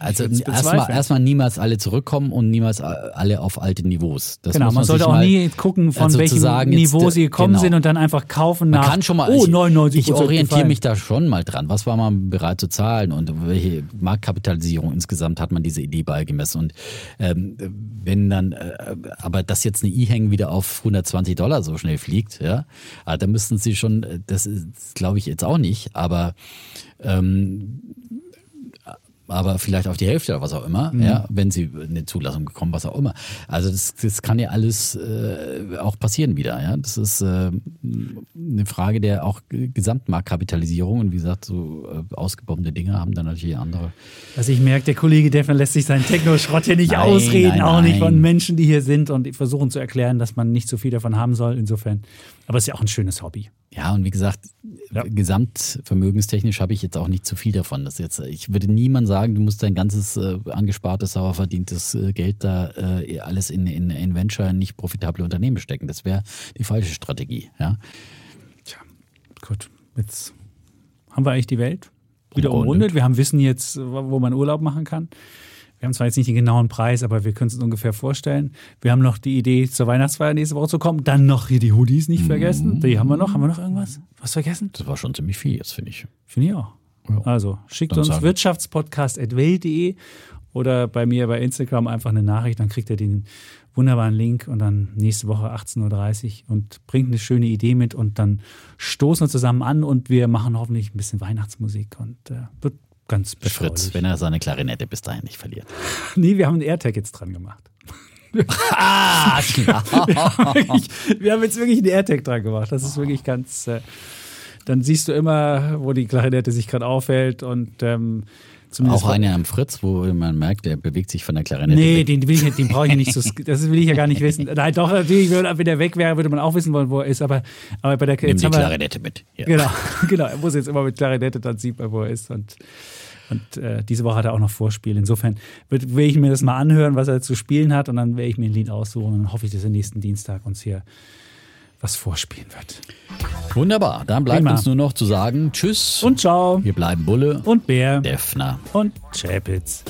Also erstmal erst niemals alle zurückkommen und niemals alle auf alte Niveaus. Das genau, man, man sollte auch nie gucken, von also welchem Niveau jetzt, sie gekommen genau. sind und dann einfach kaufen nach. Man kann schon mal, oh, 99 ich, ich orientiere mich da schon mal dran. Was war man bereit zu zahlen und welche Marktkapitalisierung insgesamt hat man diese Idee beigemessen? Und ähm, wenn dann, äh, aber dass jetzt eine E-Hang wieder auf 120 Dollar so schnell fliegt, ja, ah, da müssten sie schon, äh, das glaube ich jetzt auch nicht, aber ähm, aber vielleicht auf die Hälfte oder was auch immer, mhm. ja, wenn sie eine Zulassung bekommen, was auch immer. Also das, das kann ja alles äh, auch passieren wieder, ja. Das ist äh, eine Frage der auch Gesamtmarktkapitalisierung und wie gesagt, so äh, ausgebombene Dinge haben dann natürlich andere. Also ich merke, der Kollege Defner lässt sich seinen Techno-Schrott hier nicht nein, ausreden, nein, auch nicht von Menschen, die hier sind und versuchen zu erklären, dass man nicht so viel davon haben soll. Insofern, aber es ist ja auch ein schönes Hobby. Ja, und wie gesagt, ja. gesamtvermögenstechnisch habe ich jetzt auch nicht zu viel davon. Das jetzt, ich würde niemand sagen, du musst dein ganzes äh, angespartes, sauer verdientes äh, Geld da äh, alles in, in, in Venture, nicht profitable Unternehmen stecken. Das wäre die falsche Strategie. Ja. Tja, gut. Jetzt haben wir eigentlich die Welt wieder umrundet. Wir haben Wissen jetzt, wo man Urlaub machen kann. Wir haben zwar jetzt nicht den genauen Preis, aber wir können es uns ungefähr vorstellen. Wir haben noch die Idee, zur Weihnachtsfeier nächste Woche zu kommen. Dann noch hier die Hoodies nicht vergessen. Mhm. Die haben wir noch. Haben wir noch irgendwas? Was vergessen? Das war schon ziemlich viel jetzt, finde ich. Finde ich auch. Ja. Also schickt Dann uns wirtschaftspodcast.welt.de oder bei mir bei Instagram einfach eine Nachricht, dann kriegt ihr den wunderbaren Link und dann nächste Woche 18.30 Uhr und bringt eine schöne Idee mit und dann stoßen wir zusammen an und wir machen hoffentlich ein bisschen Weihnachtsmusik und äh, wird ganz. Fritz, wenn er seine Klarinette bis dahin nicht verliert. nee, wir haben einen AirTag jetzt dran gemacht. ah, klar. wir, haben wirklich, wir haben jetzt wirklich einen AirTag dran gemacht. Das ist wirklich ganz. Äh, dann siehst du immer, wo die Klarinette sich gerade aufhält und ähm, Zumindest auch einer am Fritz, wo man merkt, der bewegt sich von der Klarinette. Nee, weg. den, will ich, den brauche ich ja nicht so. Das will ich ja gar nicht wissen. Nein, doch, natürlich, wenn er weg wäre, würde man auch wissen wollen, wo er ist. Aber, aber bei der Nimm die Klarinette mit. Ja. Genau, genau. Er muss jetzt immer mit Klarinette, dann sieht man, wo er ist. Und und äh, diese Woche hat er auch noch Vorspiel. Insofern will, will ich mir das mal anhören, was er zu spielen hat. Und dann werde ich mir ein Lied aussuchen. Und dann hoffe ich, dass er nächsten Dienstag uns hier was vorspielen wird. Wunderbar. Dann bleibt Prima. uns nur noch zu sagen Tschüss. Und ciao. Wir bleiben Bulle. Und Bär. Defner. Und Chapitz.